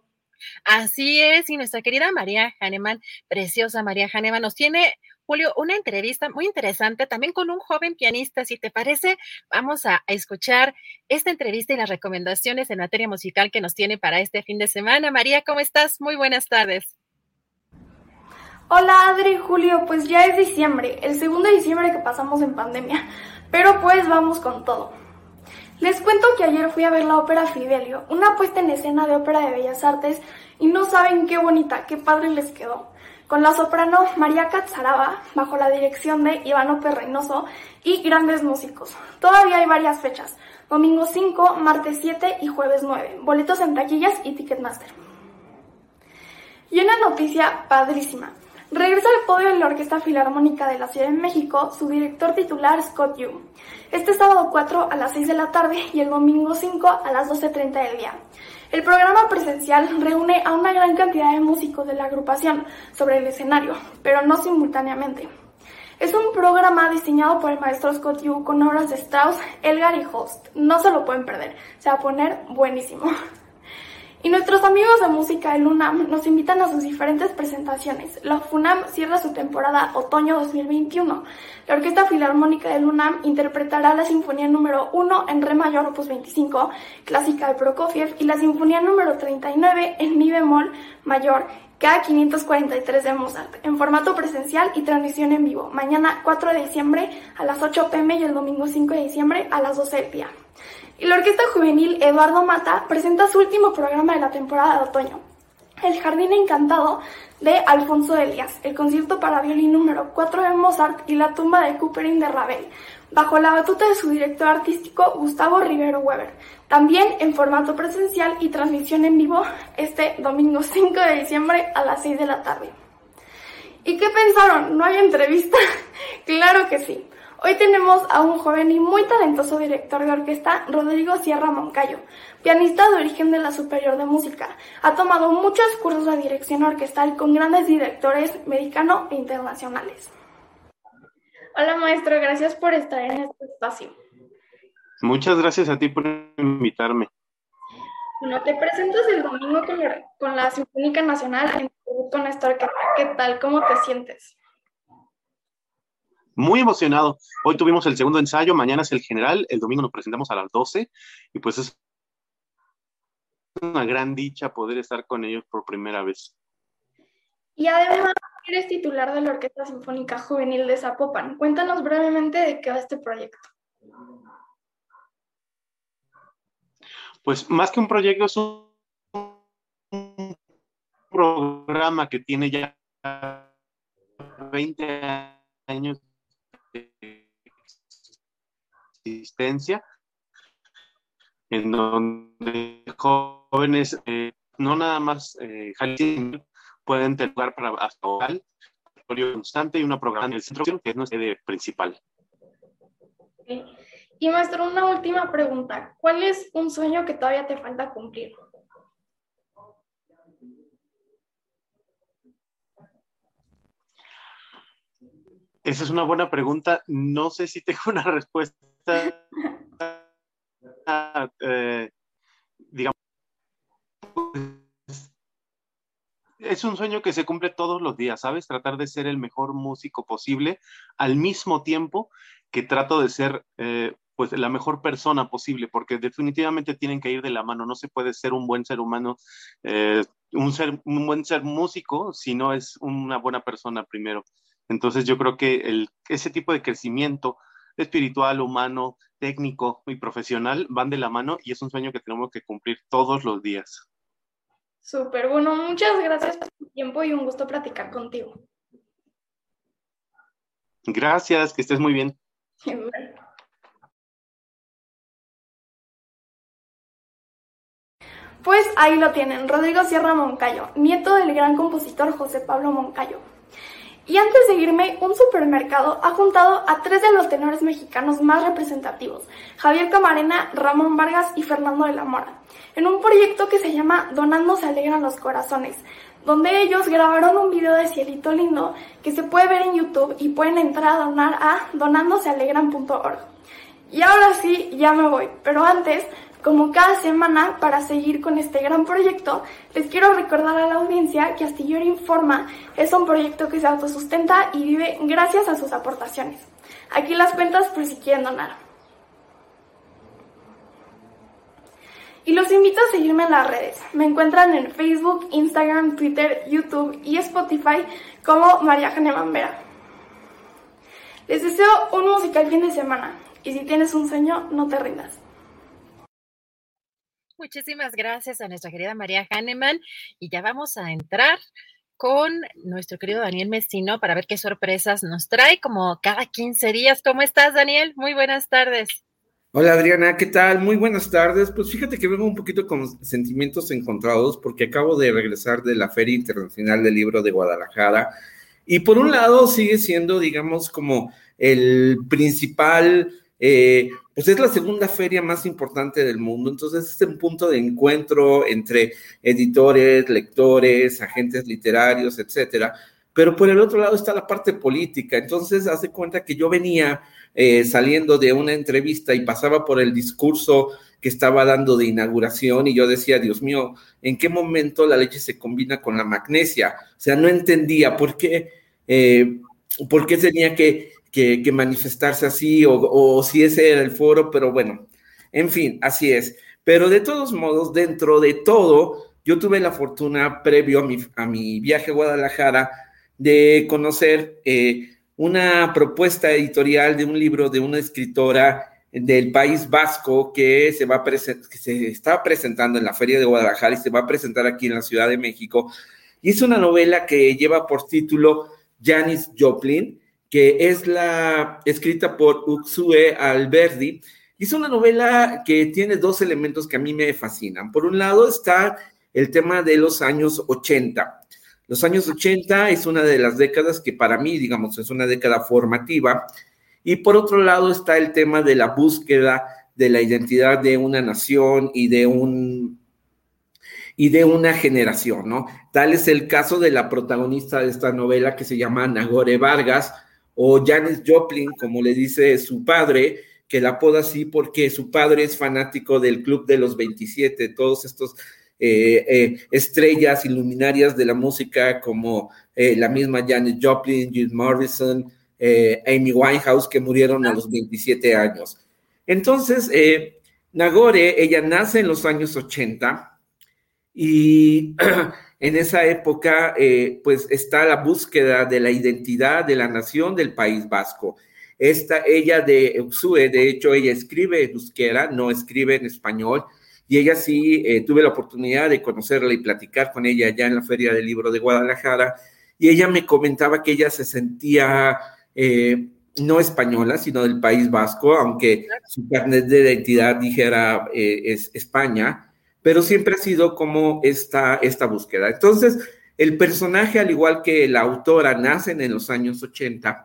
Así es, y nuestra querida María Hahnemann, preciosa María Hahnemann, nos tiene, Julio, una entrevista muy interesante también con un joven pianista. Si te parece, vamos a, escuchar esta entrevista y las recomendaciones en materia musical que nos tiene para este fin de semana. María, ¿cómo estás? Muy buenas tardes. Hola Adri, Julio, pues ya es diciembre, el segundo de diciembre que pasamos en pandemia, pero pues vamos con todo. Les cuento que ayer fui a ver la ópera Fidelio, una puesta en escena de ópera de Bellas Artes, y no saben qué bonita, qué padre les quedó. Con la soprano María Catzaraba, bajo la dirección de Ivano Reynoso y grandes músicos. Todavía hay varias fechas, domingo 5, martes 7 y jueves 9. Boletos en taquillas y Ticketmaster. Y una noticia padrísima. Regresa al podio de la Orquesta Filarmónica de la Ciudad de México su director titular Scott Yu. Este sábado 4 a las 6 de la tarde y el domingo 5 a las 12.30 del día. El programa presencial reúne a una gran cantidad de músicos de la agrupación sobre el escenario, pero no simultáneamente. Es un programa diseñado por el maestro Scott Yu con obras de Strauss, Elgar y Host. No se lo pueden perder, se va a poner buenísimo. Y nuestros amigos de música del UNAM nos invitan a sus diferentes presentaciones. La FUNAM cierra su temporada otoño 2021. La Orquesta Filarmónica del UNAM interpretará la Sinfonía número 1 en Re mayor opus 25, clásica de Prokofiev, y la Sinfonía número 39 en Mi bemol mayor K543 de Mozart, en formato presencial y transmisión en vivo, mañana 4 de diciembre a las 8 pm y el domingo 5 de diciembre a las 12 del día. Y la Orquesta Juvenil Eduardo Mata presenta su último programa de la temporada de otoño, El Jardín Encantado de Alfonso Elias, el concierto para violín número 4 de Mozart y la tumba de Couperin de Ravel, bajo la batuta de su director artístico Gustavo Rivero Weber, también en formato presencial y transmisión en vivo este domingo 5 de diciembre a las 6 de la tarde. ¿Y qué pensaron? ¿No hay entrevista? claro que sí. Hoy tenemos a un joven y muy talentoso director de orquesta, Rodrigo Sierra Moncayo, pianista de origen de la Superior de Música. Ha tomado muchos cursos de dirección orquestal con grandes directores americanos e internacionales. Hola maestro, gracias por estar en este espacio. Muchas gracias a ti por invitarme. Bueno, te presentas el domingo con la, con la Sinfónica Nacional en con esta orquesta. ¿Qué tal? ¿Cómo te sientes? Muy emocionado. Hoy tuvimos el segundo ensayo, mañana es el general, el domingo nos presentamos a las 12 y pues es una gran dicha poder estar con ellos por primera vez. Y además eres titular de la Orquesta Sinfónica Juvenil de Zapopan. Cuéntanos brevemente de qué va este proyecto. Pues más que un proyecto, es un programa que tiene ya 20 años existencia, en donde jóvenes, eh, no nada más eh, pueden tener lugar para hasta constante y una programa en el centro que es nuestra sede principal. Y maestro, una última pregunta. ¿Cuál es un sueño que todavía te falta cumplir? Esa es una buena pregunta. No sé si tengo una respuesta. Eh, digamos, es un sueño que se cumple todos los días, ¿sabes? Tratar de ser el mejor músico posible al mismo tiempo que trato de ser eh, pues la mejor persona posible, porque definitivamente tienen que ir de la mano. No se puede ser un buen ser humano, eh, un, ser, un buen ser músico si no es una buena persona primero. Entonces yo creo que el, ese tipo de crecimiento espiritual, humano, técnico y profesional van de la mano y es un sueño que tenemos que cumplir todos los días. Súper, bueno, muchas gracias por tu tiempo y un gusto platicar contigo. Gracias, que estés muy bien. Pues ahí lo tienen, Rodrigo Sierra Moncayo, nieto del gran compositor José Pablo Moncayo. Y antes de irme, un supermercado ha juntado a tres de los tenores mexicanos más representativos, Javier Camarena, Ramón Vargas y Fernando de la Mora, en un proyecto que se llama Donando se alegran los corazones, donde ellos grabaron un video de Cielito Lindo que se puede ver en YouTube y pueden entrar a donar a donandosealegran.org. Y ahora sí, ya me voy, pero antes como cada semana, para seguir con este gran proyecto, les quiero recordar a la audiencia que Astillero Informa es un proyecto que se autosustenta y vive gracias a sus aportaciones. Aquí las cuentas por si quieren donar. Y los invito a seguirme en las redes. Me encuentran en Facebook, Instagram, Twitter, YouTube y Spotify como María Janeman Vera. Les deseo un musical fin de semana y si tienes un sueño, no te rindas. Muchísimas gracias a nuestra querida María Hahnemann y ya vamos a entrar con nuestro querido Daniel Mesino para ver qué sorpresas nos trae como cada 15 días. ¿Cómo estás, Daniel? Muy buenas tardes. Hola Adriana, ¿qué tal? Muy buenas tardes. Pues fíjate que vengo un poquito con sentimientos encontrados porque acabo de regresar de la Feria Internacional del Libro de Guadalajara y por un lado sigue siendo, digamos, como el principal eh, pues es la segunda feria más importante del mundo, entonces es un punto de encuentro entre editores, lectores, agentes literarios, etcétera. Pero por el otro lado está la parte política, entonces hace cuenta que yo venía eh, saliendo de una entrevista y pasaba por el discurso que estaba dando de inauguración y yo decía, Dios mío, ¿en qué momento la leche se combina con la magnesia? O sea, no entendía por qué, eh, por qué tenía que que, manifestarse así o, si ese era el foro, pero bueno, en fin, así es. Pero de todos modos, dentro de todo, yo tuve la fortuna previo a mi, a mi viaje a Guadalajara de conocer eh, una propuesta editorial de un libro de una escritora del País Vasco que se, va que se está presentando en la Feria de Guadalajara y se va a presentar aquí en la Ciudad de México. Y es una novela que lleva por título Janis Joplin que es la escrita por Uxue Alberdi. Es una novela que tiene dos elementos que a mí me fascinan. Por un lado está el tema de los años 80. Los años 80 es una de las décadas que para mí, digamos, es una década formativa. Y por otro lado está el tema de la búsqueda de la identidad de una nación y de un y de una generación, ¿no? Tal es el caso de la protagonista de esta novela que se llama Nagore Vargas, o Janis Joplin, como le dice su padre, que la apoda así porque su padre es fanático del Club de los 27, todos estos eh, eh, estrellas iluminarias de la música como eh, la misma Janis Joplin, Jim Morrison, Amy Winehouse, que murieron a los 27 años. Entonces, Nagore, ella nace en los años 80 y en esa época, eh, pues está la búsqueda de la identidad de la nación del País Vasco. Esta, ella de Uxue, de hecho, ella escribe en euskera, no escribe en español, y ella sí eh, tuve la oportunidad de conocerla y platicar con ella ya en la Feria del Libro de Guadalajara, y ella me comentaba que ella se sentía eh, no española, sino del País Vasco, aunque su carnet de identidad dijera es España, pero siempre ha sido como esta, esta búsqueda. Entonces, el personaje, al igual que la autora, nacen en los años 80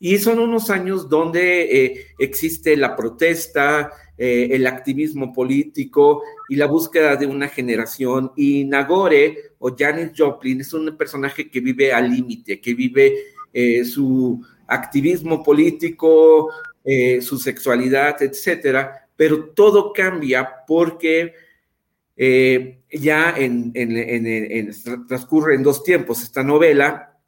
y son unos años donde eh, existe la protesta, eh, el activismo político y la búsqueda de una generación. Y Nagore o Janis Joplin es un personaje que vive al límite, que vive eh, su activismo político, su sexualidad, etcétera, pero todo cambia porque eh, ya transcurre en dos tiempos esta novela.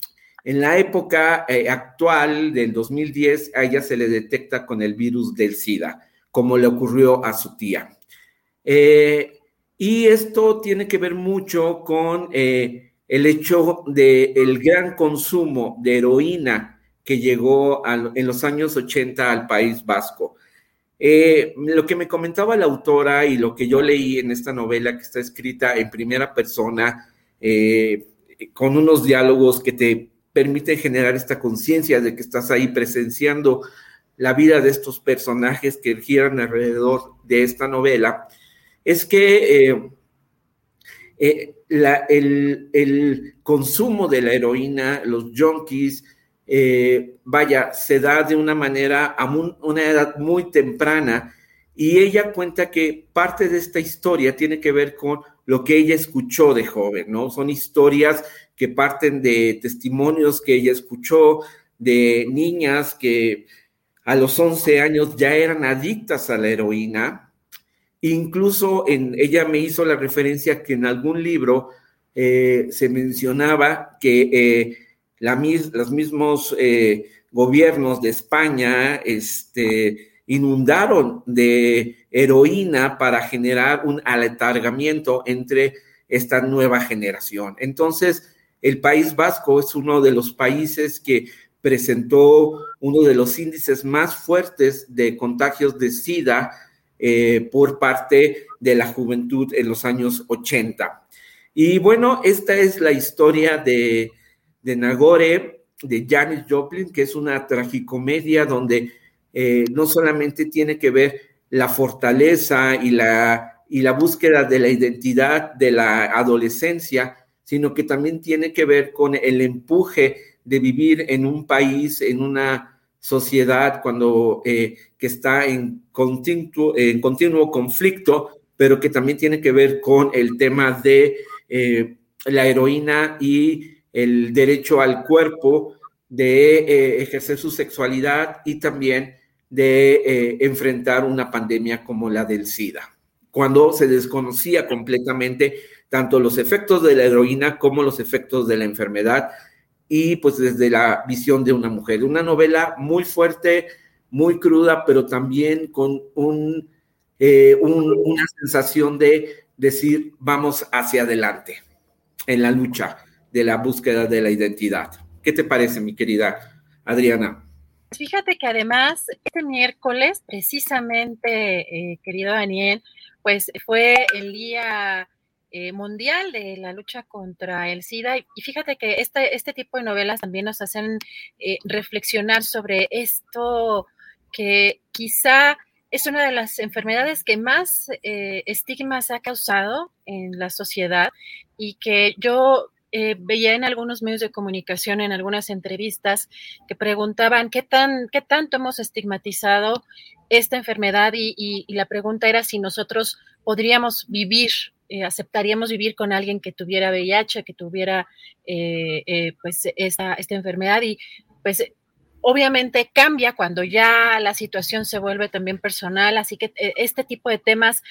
En la época eh, actual del 2010, a ella se le detecta con el virus del SIDA, como le ocurrió a su tía. Eh, y esto tiene que ver mucho con el hecho del gran consumo de heroína que llegó en los años 80 al País Vasco. Eh, lo que me comentaba la autora y lo que yo leí en esta novela que está escrita en primera persona, eh, con unos diálogos que te permiten generar esta conciencia de que estás ahí presenciando la vida de estos personajes que giran alrededor de esta novela, es que eh, eh, el, consumo de la heroína, los junkies, eh, vaya, se da de una manera a una edad muy temprana y ella cuenta que parte de esta historia tiene que ver con lo que ella escuchó de joven, ¿no? Son historias que parten de testimonios que ella escuchó, de niñas que a los 11 años ya eran adictas a la heroína. Incluso en, ella me hizo la referencia que en algún libro eh, se mencionaba que eh, los mismos eh, gobiernos de España este, inundaron de heroína para generar un aletargamiento entre esta nueva generación. Entonces, el País Vasco es uno de los países que presentó uno de los índices más fuertes de contagios de SIDA eh, por parte de la juventud en los años 80. Y bueno, esta es la historia de, de Nagore, de Janis Joplin, que es una tragicomedia donde eh, no solamente tiene que ver la fortaleza y la, y la búsqueda de la identidad de la adolescencia, sino que también tiene que ver con el empuje de vivir en un país, en una sociedad cuando eh, que está en continuo, en continuo conflicto, pero que también tiene que ver con el tema de eh, la heroína y el derecho al cuerpo de eh, ejercer su sexualidad y también de enfrentar una pandemia como la del SIDA, cuando se desconocía completamente tanto los efectos de la heroína como los efectos de la enfermedad y pues desde la visión de una mujer. Una novela muy fuerte, muy cruda, pero también con un, eh, una sensación de decir vamos hacia adelante en la lucha de la búsqueda de la identidad. ¿Qué te parece, mi querida Adriana? Fíjate que además este miércoles, precisamente, eh, querido Daniel, pues fue el día eh, mundial de la lucha contra el SIDA. Y fíjate que este, este tipo de novelas también nos hacen eh, reflexionar sobre esto que quizá es una de las enfermedades que más eh, estigmas ha causado en la sociedad y que yo veía en algunos medios de comunicación, en algunas entrevistas, que preguntaban qué, tan, qué tanto hemos estigmatizado esta enfermedad y la pregunta era si nosotros podríamos vivir eh, aceptaríamos vivir con alguien que tuviera VIH, que tuviera eh, eh, pues esta, esta enfermedad y pues obviamente cambia cuando ya la situación se vuelve también personal, así que este tipo de temas,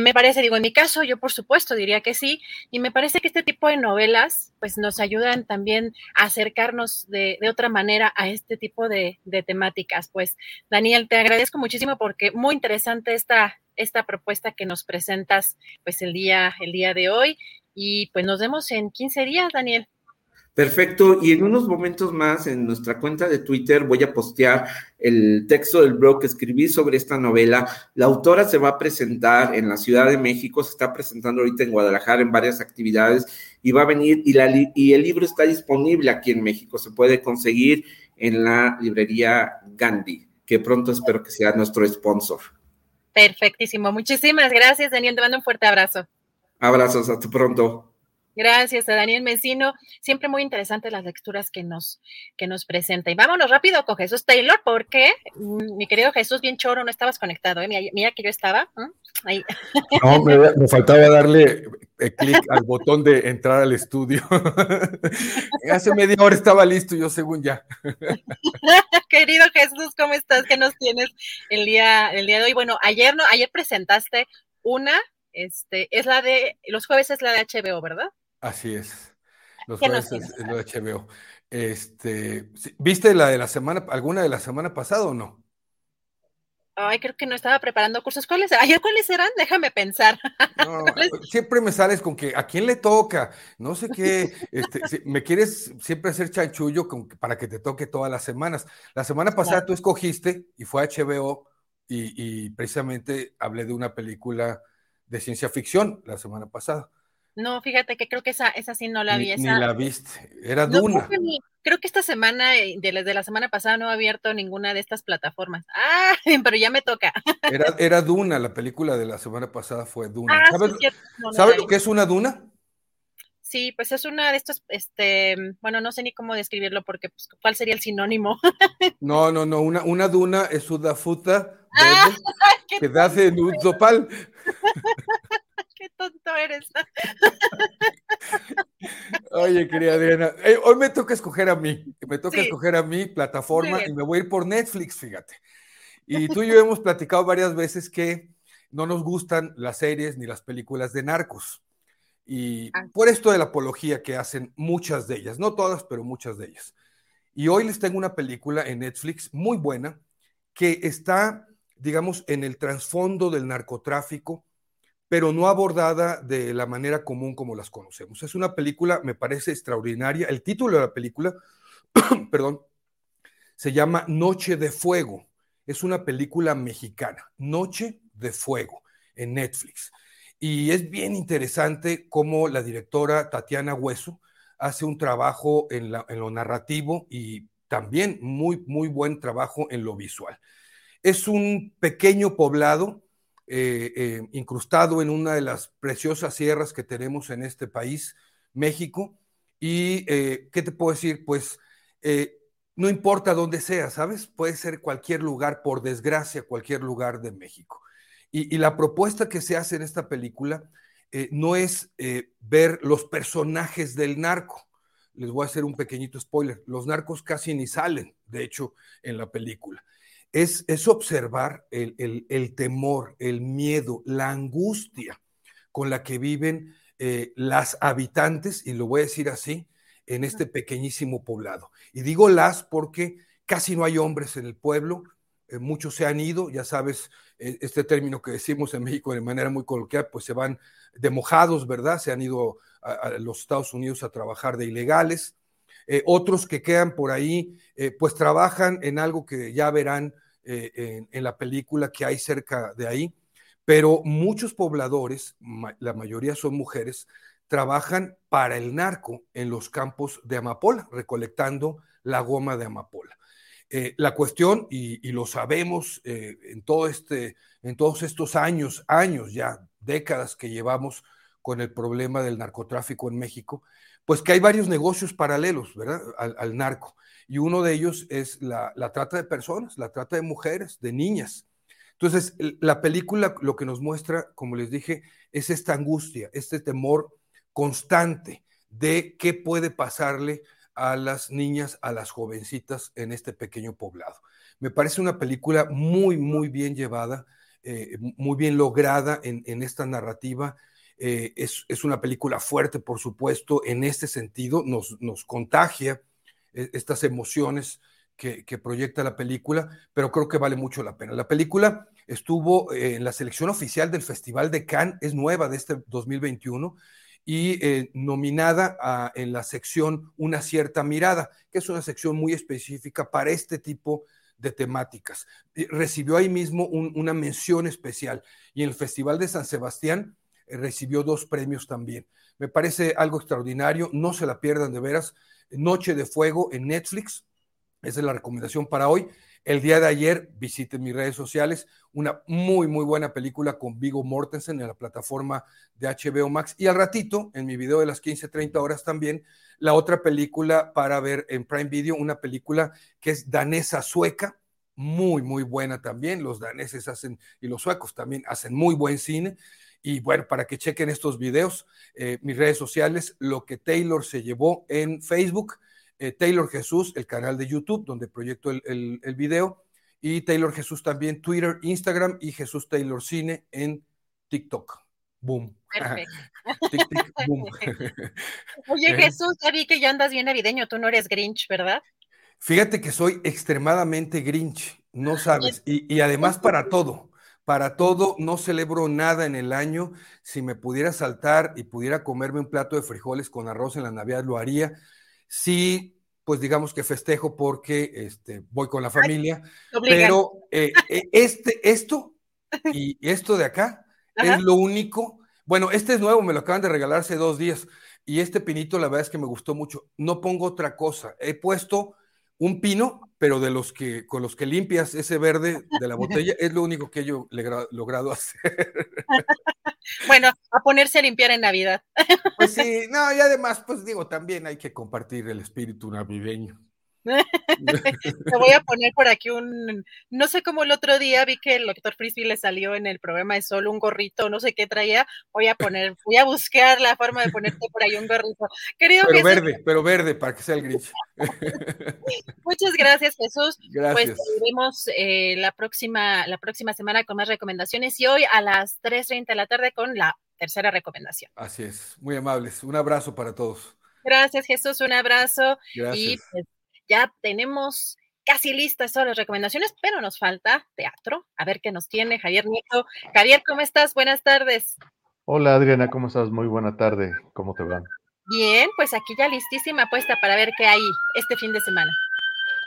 me parece, digo, en mi caso yo por supuesto diría que sí, y me parece que este tipo de novelas pues nos ayudan también a acercarnos de, de otra manera a este tipo de, de, temáticas. Pues Daniel, te agradezco muchísimo porque muy interesante esta, esta propuesta que nos presentas pues el día, el día de hoy. Y pues nos vemos en 15 días, Daniel. Perfecto, y en unos momentos más en nuestra cuenta de Twitter voy a postear el texto del blog que escribí sobre esta novela. La autora se va a presentar en la Ciudad de México, se está presentando ahorita en Guadalajara en varias actividades y va a venir y, la, y el libro está disponible aquí en México, se puede conseguir en la librería Gandhi, que pronto espero que sea nuestro sponsor. Perfectísimo. Muchísimas gracias, Daniel. Te mando un fuerte abrazo. Abrazos, hasta pronto. Gracias a Daniel Mesino. Siempre muy interesantes las lecturas que nos, que nos presenta. Y vámonos rápido con Jesús Taylor, porque mm, mi querido Jesús, bien choro, no estabas conectado. ¿eh? Mira, que yo estaba. Ahí. No, me, faltaba darle eh, clic al botón de entrar al estudio. Hace media hora estaba listo, yo según ya. querido Jesús, ¿cómo estás? ¿Qué nos tienes el día, el día de hoy? Bueno, ayer no, ayer presentaste una, este, es la de, los jueves es la de HBO, ¿verdad? Así es. Los jueves es, la de HBO. Este, ¿viste la de la semana, alguna de la semana pasada o no? Ay, creo que no estaba preparando cursos. ¿Cuáles? Ayer cuáles eran? Déjame pensar. siempre me sales con que a quién le toca, no sé qué, este, me quieres siempre hacer chanchullo con, para que te toque todas las semanas. La semana pasada tú escogiste y fue HBO y, precisamente hablé de una película de ciencia ficción la semana pasada. No, fíjate que creo que esa, esa sí no la vi. Ni, la viste, era Duna. creo que esta semana, eh, desde la semana pasada, no he abierto ninguna de estas plataformas. Ah, pero ya me toca. Era, era Duna, la película de la semana pasada fue Duna. Ah, ¿Sabes, lo que es una Duna? Sí, pues es una de estos, este, bueno, no sé ni cómo describirlo porque, pues, ¿cuál sería el sinónimo? No, no, no, una, una duna es una futa ah, que da de nuzopal. Qué tonto eres. Oye, querida Adriana, eh, hoy me toca escoger a mí, me toca escoger a mí plataforma y me voy a ir por Netflix, fíjate. Y tú y yo hemos platicado varias veces que no nos gustan las series ni las películas de narcos. Y ah. por esto de la apología que hacen muchas de ellas, no todas, pero muchas de ellas. Y hoy les tengo una película en Netflix muy buena que está, digamos, en el trasfondo del narcotráfico, pero no abordada de la manera común como las conocemos. Es una película, me parece extraordinaria. El título de la película, perdón, se llama Noche de Fuego. Es una película mexicana, Noche de Fuego, en Netflix. Y es bien interesante cómo la directora Tatiana Hueso hace un trabajo en, lo narrativo y también muy, muy buen trabajo en lo visual. Es un pequeño poblado eh, eh, incrustado en una de las preciosas sierras que tenemos en este país, México. Y, eh, ¿qué te puedo decir? Pues no importa dónde sea, ¿sabes? Puede ser cualquier lugar, por desgracia, cualquier lugar de México. Y, la propuesta que se hace en esta película no es ver los personajes del narco. Les voy a hacer un pequeñito spoiler. Los narcos casi ni salen, de hecho, en la película. Es, es observar el, temor, el miedo, la angustia con la que viven eh, las habitantes, y lo voy a decir así, en este pequeñísimo poblado. Y digo las porque casi no hay hombres en el pueblo, muchos se han ido, ya sabes, e, este término que decimos en México de manera muy coloquial, pues se van de mojados, ¿verdad? Se han ido a, los Estados Unidos a trabajar de ilegales. Eh, otros que quedan por ahí, eh, pues trabajan en algo que ya verán eh, en, la película que hay cerca de ahí, pero muchos pobladores, la mayoría son mujeres, trabajan para el narco en los campos de amapola, recolectando la goma de amapola. Eh, la cuestión, y, lo sabemos eh, este, en todos estos años, años ya, décadas que llevamos con el problema del narcotráfico en México, pues que hay varios negocios paralelos, ¿verdad? Al, narco. Y uno de ellos es la, trata de personas, la trata de mujeres, de niñas. Entonces, la película lo que nos muestra, como les dije, es esta angustia, este temor constante de qué puede pasarle a las niñas, a las jovencitas en este pequeño poblado. Me parece una película muy, muy bien llevada, eh, muy bien lograda en, esta narrativa. Eh, es, una película fuerte, por supuesto, en este sentido, nos, nos contagia estas emociones que, proyecta la película, pero creo que vale mucho la pena. La película estuvo en la selección oficial del Festival de Cannes, es nueva de este 2021 y eh, nominada en la sección Una cierta mirada, que es una sección muy específica para este tipo de temáticas. Recibió ahí mismo una mención especial y en el Festival de San Sebastián eh, recibió dos premios también. Me parece algo extraordinario, no se la pierdan de veras. Noche de Fuego en Netflix, esa es la recomendación para hoy. El día de ayer visiten mis redes sociales, una muy, muy buena película con Vigo Mortensen en la plataforma de HBO Max. Y al ratito, en mi video de las 15, 30 horas también, la otra película para ver en Prime Video, una película que es danesa sueca, muy, muy buena también. Los daneses hacen, y los suecos también hacen muy buen cine. Y bueno, para que chequen estos videos, eh, mis redes sociales, lo que Taylor se llevó en Facebook eh, Taylor Jesús, el canal de YouTube, donde proyecto el, video, y Taylor Jesús también Twitter, Instagram y Jesús Taylor Cine en TikTok. Boom. Perfecto. Oye, eh. Jesús, ya vi que ya andas bien navideño, tú no eres Grinch, ¿verdad? Fíjate que soy extremadamente Grinch, no sabes, y, y además para todo. Para todo, no celebro nada en el año. Si me pudiera saltar y pudiera comerme un plato de frijoles con arroz en la Navidad, lo haría. Sí pues digamos que festejo porque este, voy con la familia, pero eh, eh, este, esto y esto de acá es lo único. Bueno, este es nuevo, me lo acaban de regalar hace dos días y este pinito la verdad es que me gustó mucho. No pongo otra cosa, he puesto un pino, pero de los que con los que limpias ese verde de la botella es lo único que yo he logrado hacer. Bueno, a ponerse a limpiar en Navidad. Pues sí, no, y además, pues digo, también hay que compartir el espíritu navideño. Te voy a poner por aquí un, no sé cómo el otro día vi que el doctor Frisbee le salió en el programa de solo un gorrito, no sé qué traía, voy a poner, voy a buscar la forma de ponerte por ahí un gorrito. Querido pero verde, pero verde para que sea el gris. Muchas gracias Jesús. Pues gracias. Pues vemos eh, la próxima, la próxima semana con más recomendaciones y hoy a las 3.30 de la tarde con la tercera recomendación. Así es, muy amables. Un abrazo para todos. Gracias Jesús, un abrazo. Gracias. Y pues, ya tenemos casi listas todas las recomendaciones, pero nos falta teatro. A ver qué nos tiene Javier Nieto. Javier, ¿cómo estás? Buenas tardes. Hola Adriana, ¿cómo estás? Muy buena tarde. ¿Cómo te va? Bien, pues aquí ya listísima puesta para ver qué hay este fin de semana.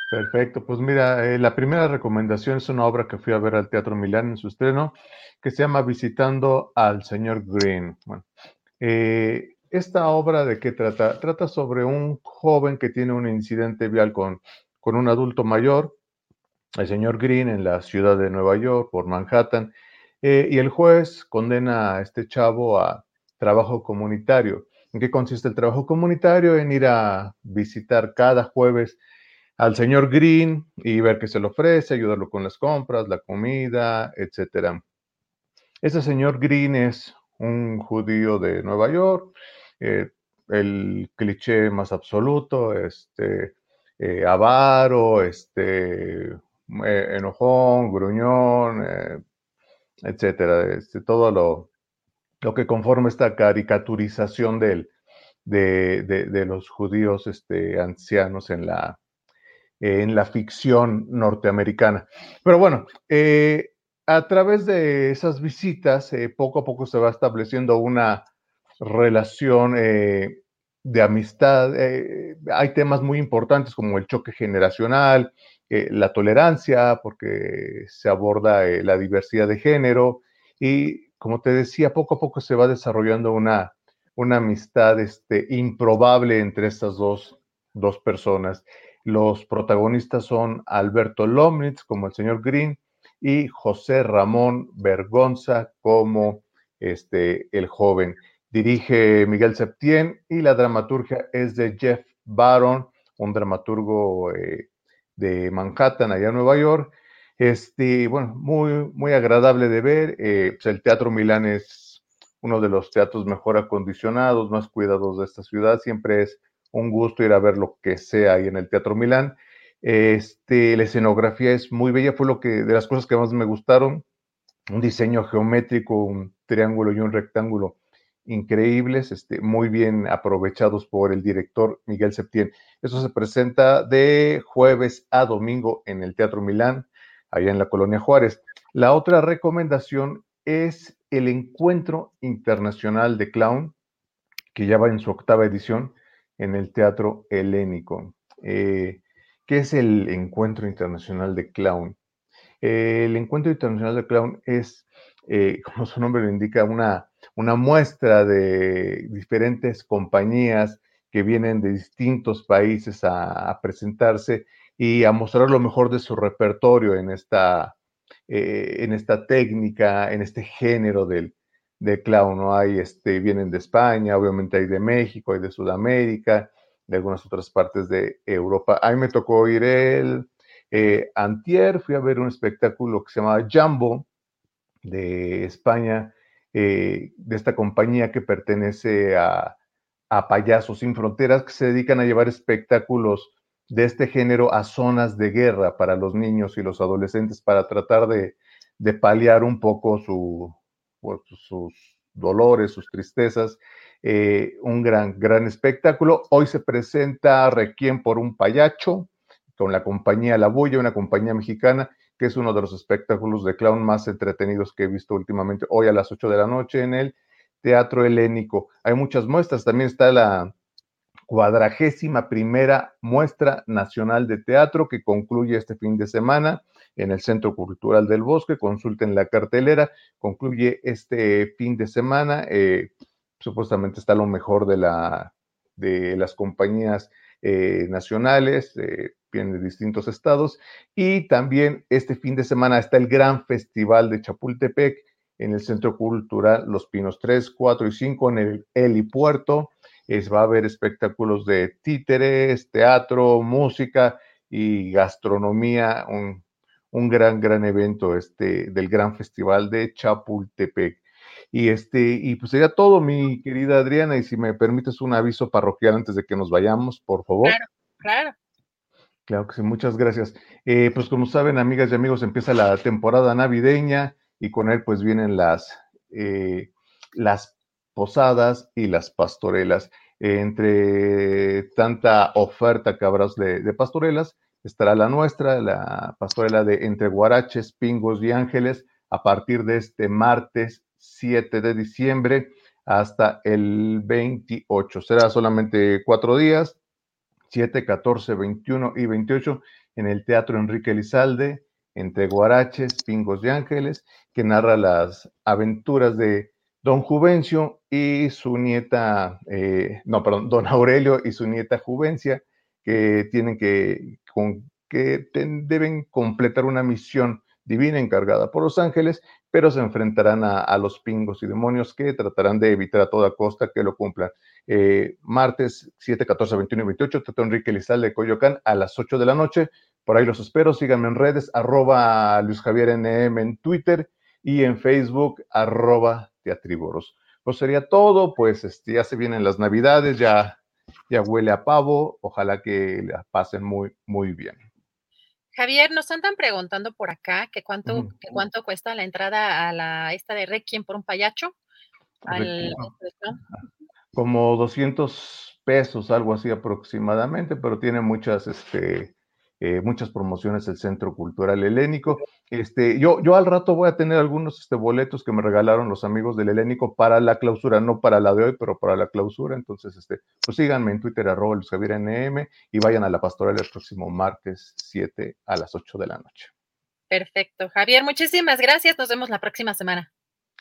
Perfecto, pues mira, eh, la primera recomendación es una obra que fui a ver al Teatro Milán en su estreno, que se llama Visitando al señor Green. Bueno, eh, esta obra de qué trata? Trata sobre un joven que tiene un incidente vial con, con un adulto mayor, el señor Green, en la ciudad de Nueva York, por Manhattan, eh, y el juez condena a este chavo a trabajo comunitario. ¿En qué consiste el trabajo comunitario? En ir a visitar cada jueves al señor Green y ver qué se le ofrece, ayudarlo con las compras, la comida, etc. Ese señor Green es un judío de Nueva York, eh, el cliché más absoluto, este, eh, avaro, este, eh, enojón, gruñón, etcétera, este, todo lo, lo, que conforma esta caricaturización de, los judíos este, ancianos en la, en la ficción norteamericana. Pero bueno, a través de esas visitas, poco a poco se va estableciendo una relación eh, de amistad. Eh, hay temas muy importantes como el choque generacional, eh, la tolerancia, porque se aborda la diversidad de género y, como te decía, poco a poco se va desarrollando una, una amistad este, improbable entre estas dos, dos personas. Los protagonistas son Alberto Lomnitz como el señor Green y José Ramón Bergonza como este, el joven dirige Miguel Septién y la dramaturgia es de Jeff Baron, un dramaturgo eh, de Manhattan, allá en Nueva York. Este, bueno, muy, muy agradable de ver. Eh, pues, el Teatro Milán es uno de los teatros mejor acondicionados, más cuidados de esta ciudad. Siempre es un gusto ir a ver lo que sea ahí en el Teatro Milán. Este, la escenografía es muy bella, fue lo que de las cosas que más me gustaron. Un diseño geométrico, un triángulo y un rectángulo increíbles, este, muy bien aprovechados por el director Miguel Septién. Eso se presenta de jueves a domingo en el Teatro Milán, allá en la Colonia Juárez. La otra recomendación es el Encuentro Internacional de Clown, que ya va en su octava edición en el Teatro Helénico. Eh, ¿Qué es el Encuentro Internacional de Clown? el Encuentro Internacional de Clown es, eh, como su nombre lo indica, una una muestra de diferentes compañías que vienen de distintos países a, presentarse y a mostrar lo mejor de su repertorio en esta, eh, en esta técnica, en este género del, clown. ¿no? Hay, este, vienen de España, obviamente hay de México, hay de Sudamérica, de algunas otras partes de Europa. A mí me tocó ir el eh, antier, fui a ver un espectáculo que se llamaba Jumbo de España, eh, de esta compañía que pertenece a, Payasos Sin Fronteras, que se dedican a llevar espectáculos de este género a zonas de guerra para los niños y los adolescentes para tratar de, paliar un poco pues, sus dolores, sus tristezas. Eh, un gran, gran espectáculo. Hoy se presenta Requiem por un payacho con la compañía La Bulla, una compañía mexicana, que es uno de los espectáculos de clown más entretenidos que he visto últimamente, hoy a las 8 de la noche en el Teatro Helénico. Hay muchas muestras, también está la cuadragésima primera muestra nacional de teatro que concluye este fin de semana en el Centro Cultural del Bosque. Consulten la cartelera, concluye este fin de semana. Eh, supuestamente está lo mejor de, la, de las compañías eh, nacionales, eh, de distintos estados. Y también este fin de semana está el gran festival de Chapultepec en el Centro Cultural Los Pinos 3, 4 y 5 en el helipuerto. Es, va a haber espectáculos de títeres, teatro, música y gastronomía, un, un gran, gran evento este, del gran festival de Chapultepec. Y este, y pues sería todo, mi querida Adriana, y si me permites un aviso parroquial antes de que nos vayamos, por favor. Claro, claro. Claro que sí, muchas gracias. Eh, pues como saben, amigas y amigos, empieza la temporada navideña y con él pues vienen las, eh, las posadas y las pastorelas. entre tanta oferta que habrá de, de, pastorelas, estará la nuestra, la pastorela de Entre Guaraches, Pingos y Ángeles, a partir de este martes 7 de diciembre hasta el 28. Será solamente cuatro días, 7, 14, 21 y 28 en el Teatro Enrique Elizalde, entre Guaraches, Pingos y Ángeles, que narra las aventuras de Don Juvencio y su nieta, eh, no, perdón, Don Aurelio y su nieta Juvencia, que tienen que, con, que deben completar una misión divina encargada por los ángeles, pero se enfrentarán a, los pingos y demonios que tratarán de evitar a toda costa que lo cumplan. Eh, martes 7, 14, 21 y 28, Teatro Enrique Lizalde de Coyoacán a las 8 de la noche. Por ahí los espero. Síganme en redes, arroba Luis Javier NM en Twitter y en Facebook, arroba Teatriboros. Pues sería todo, pues este, ya se vienen las navidades, ya, ya huele a pavo. Ojalá que la pasen muy, muy bien. Javier, nos andan preguntando por acá que cuánto, que cuánto cuesta la entrada a la esta de Requiem por un payacho. Al, como 200 pesos, algo así aproximadamente, pero tiene muchas, este, eh, muchas promociones el Centro Cultural Helénico. Este, yo, yo al rato voy a tener algunos este, boletos que me regalaron los amigos del Helénico para la clausura, no para la de hoy, pero para la clausura. Entonces, este, pues síganme en Twitter, arroba Luis Javier NM, y vayan a la pastoral el próximo martes 7 a las 8 de la noche. Perfecto. Javier, muchísimas gracias. Nos vemos la próxima semana.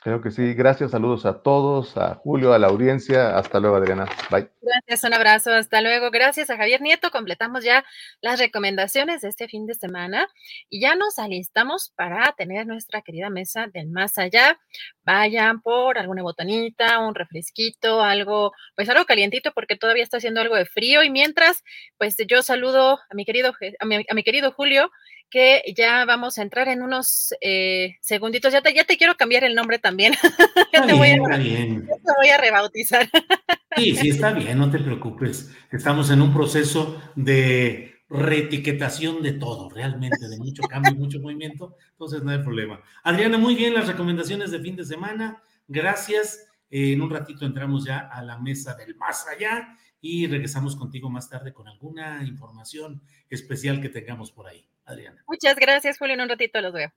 Creo que sí. Gracias, saludos a todos, a Julio, a la audiencia. Hasta luego, Adriana. Bye. Gracias, un abrazo. Hasta luego. Gracias a Javier Nieto. Completamos ya las recomendaciones de este fin de semana y ya nos alistamos para tener nuestra querida mesa del más allá. Vayan por alguna botanita, un refresquito, algo, pues algo calientito porque todavía está haciendo algo de frío. Y mientras, pues yo saludo a mi querido, a mi, a mi querido Julio que ya vamos a entrar en unos eh, segunditos. Ya te, ya te quiero cambiar el nombre también. ya te, voy a, te voy a rebautizar. sí, sí, está bien, no te preocupes. Estamos en un proceso de reetiquetación de todo, realmente, de mucho cambio, mucho movimiento, entonces no hay problema. Adriana, muy bien las recomendaciones de fin de semana, gracias. en un ratito entramos ya a la mesa del más allá y regresamos contigo más tarde con alguna información especial que tengamos por ahí. Adriana. Muchas gracias, Julio. En un ratito los veo.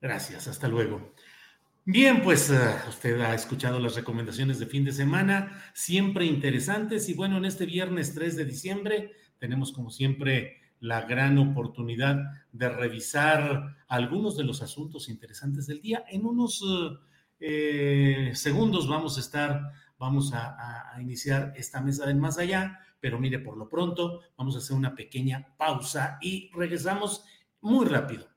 Gracias, hasta luego. Bien, pues uh, usted ha escuchado las recomendaciones de fin de semana, siempre interesantes. Y bueno, en este viernes 3 de diciembre tenemos como siempre la gran oportunidad de revisar algunos de los asuntos interesantes del día. En unos uh, eh, segundos vamos a estar, vamos a, a iniciar esta mesa del más allá pero mire, por lo pronto vamos a hacer una pequeña pausa y regresamos muy rápido.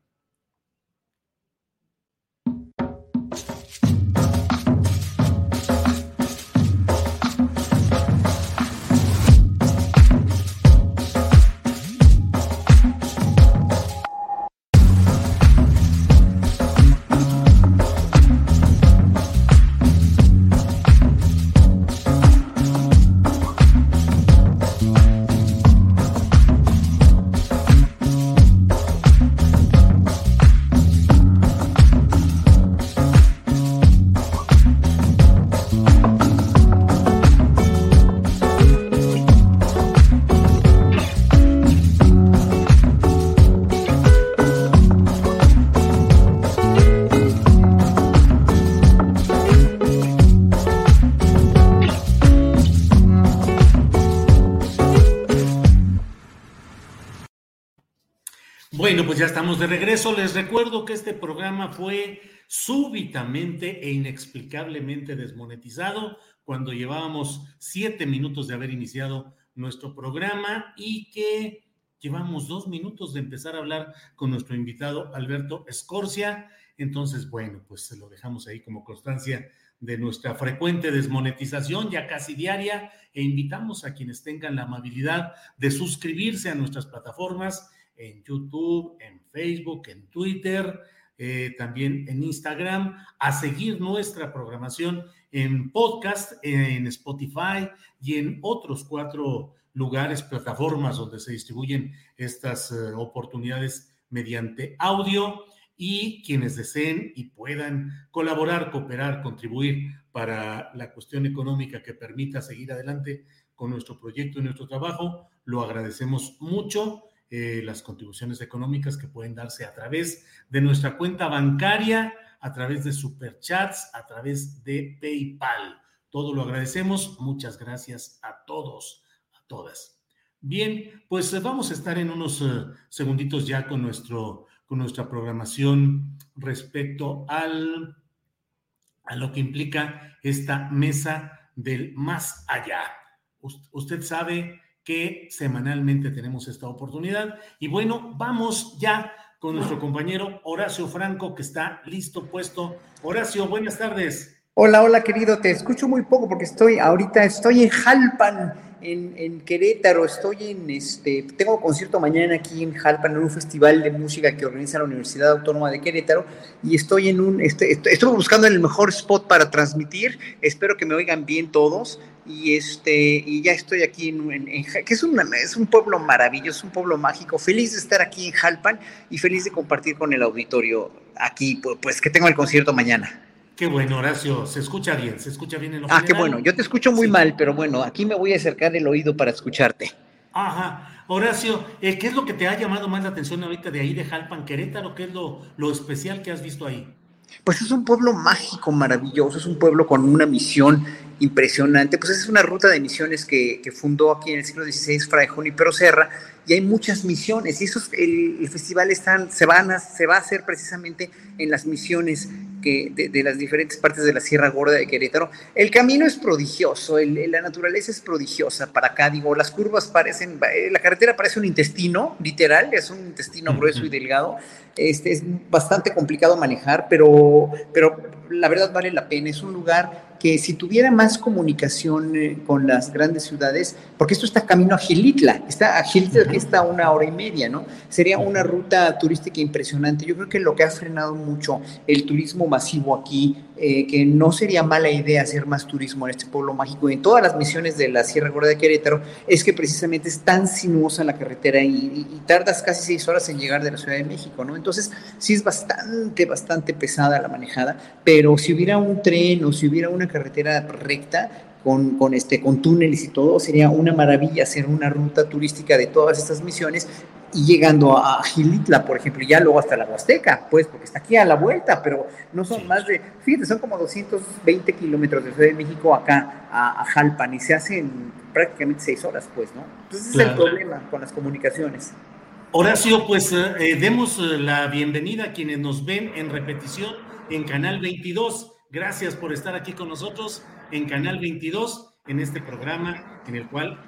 Pues ya estamos de regreso. Les recuerdo que este programa fue súbitamente e inexplicablemente desmonetizado cuando llevábamos siete minutos de haber iniciado nuestro programa y que llevamos dos minutos de empezar a hablar con nuestro invitado Alberto Escorcia. Entonces, bueno, pues se lo dejamos ahí como constancia de nuestra frecuente desmonetización, ya casi diaria, e invitamos a quienes tengan la amabilidad de suscribirse a nuestras plataformas en YouTube, en Facebook, en Twitter, eh, también en Instagram, a seguir nuestra programación en podcast, en Spotify y en otros cuatro lugares, plataformas donde se distribuyen estas eh, oportunidades mediante audio y quienes deseen y puedan colaborar, cooperar, contribuir para la cuestión económica que permita seguir adelante con nuestro proyecto y nuestro trabajo, lo agradecemos mucho. Eh, las contribuciones económicas que pueden darse a través de nuestra cuenta bancaria, a través de superchats, a través de PayPal. Todo lo agradecemos. Muchas gracias a todos, a todas. Bien, pues eh, vamos a estar en unos eh, segunditos ya con, nuestro, con nuestra programación respecto al, a lo que implica esta mesa del más allá. Usted sabe que semanalmente tenemos esta oportunidad. Y bueno, vamos ya con nuestro compañero Horacio Franco, que está listo, puesto. Horacio, buenas tardes. Hola, hola querido, te escucho muy poco porque estoy ahorita, estoy en Jalpan, en, en, Querétaro, estoy en este, tengo concierto mañana aquí en Jalpan, en un festival de música que organiza la Universidad Autónoma de Querétaro, y estoy en un, este, estoy buscando el mejor spot para transmitir, espero que me oigan bien todos, y este y ya estoy aquí en, que es un, es un pueblo maravilloso, un pueblo mágico, feliz de estar aquí en Jalpan y feliz de compartir con el auditorio aquí, pues que tengo el concierto mañana. Qué bueno, Horacio, se escucha bien, se escucha bien en lo Ah, qué bueno, yo te escucho muy mal, pero bueno, aquí me voy a acercar el oído para escucharte. Ajá, Horacio, eh, ¿qué es lo que te ha llamado más la atención ahorita de ahí de Jalpan, Querétaro? ¿Qué es lo, lo especial que has visto ahí? Pues es un pueblo mágico, maravilloso, es un pueblo con una misión impresionante. Pues es una ruta de misiones que, fundó aquí en el siglo XVI Fray Junipero Serra y hay muchas misiones y eso el, festival están, se, van a, se va a hacer precisamente en las misiones que, de, las diferentes partes de la Sierra Gorda de Querétaro. El camino es prodigioso, la naturaleza es prodigiosa para acá, digo, las curvas parecen, eh, la carretera parece un intestino, literal, es un intestino grueso y delgado, este, es bastante complicado manejar, pero, pero la verdad vale la pena, es un lugar que si tuviera más comunicación eh, con las grandes ciudades, porque esto está camino a Gilitla, está a Gilitla que está a una hora y media, ¿no? Sería una ruta turística impresionante. Yo creo que lo que ha frenado mucho el turismo masivo aquí, eh, que no sería mala idea hacer más turismo en este pueblo mágico en todas las misiones de la Sierra Gorda de Querétaro, es que precisamente es tan sinuosa la carretera y, y tardas casi seis horas en llegar de la Ciudad de México, ¿no? Entonces, sí es bastante, bastante pesada la manejada, pero si hubiera un tren o si hubiera una carretera recta, con, con, este, con túneles y todo, sería una maravilla hacer una ruta turística de todas estas misiones y llegando a Gilitla, por ejemplo, y ya luego hasta la Huasteca, pues, porque está aquí a la vuelta, pero no son más de, fíjate, son como 220 kilómetros de Ciudad de México acá a, Jalpan y se hacen prácticamente seis horas, pues, ¿no? Entonces ese es el problema con las comunicaciones. Horacio, pues eh, eh, demos eh, la bienvenida a quienes nos ven en repetición en Canal 22 Gracias por estar aquí con nosotros en Canal 22, en este programa en el cual...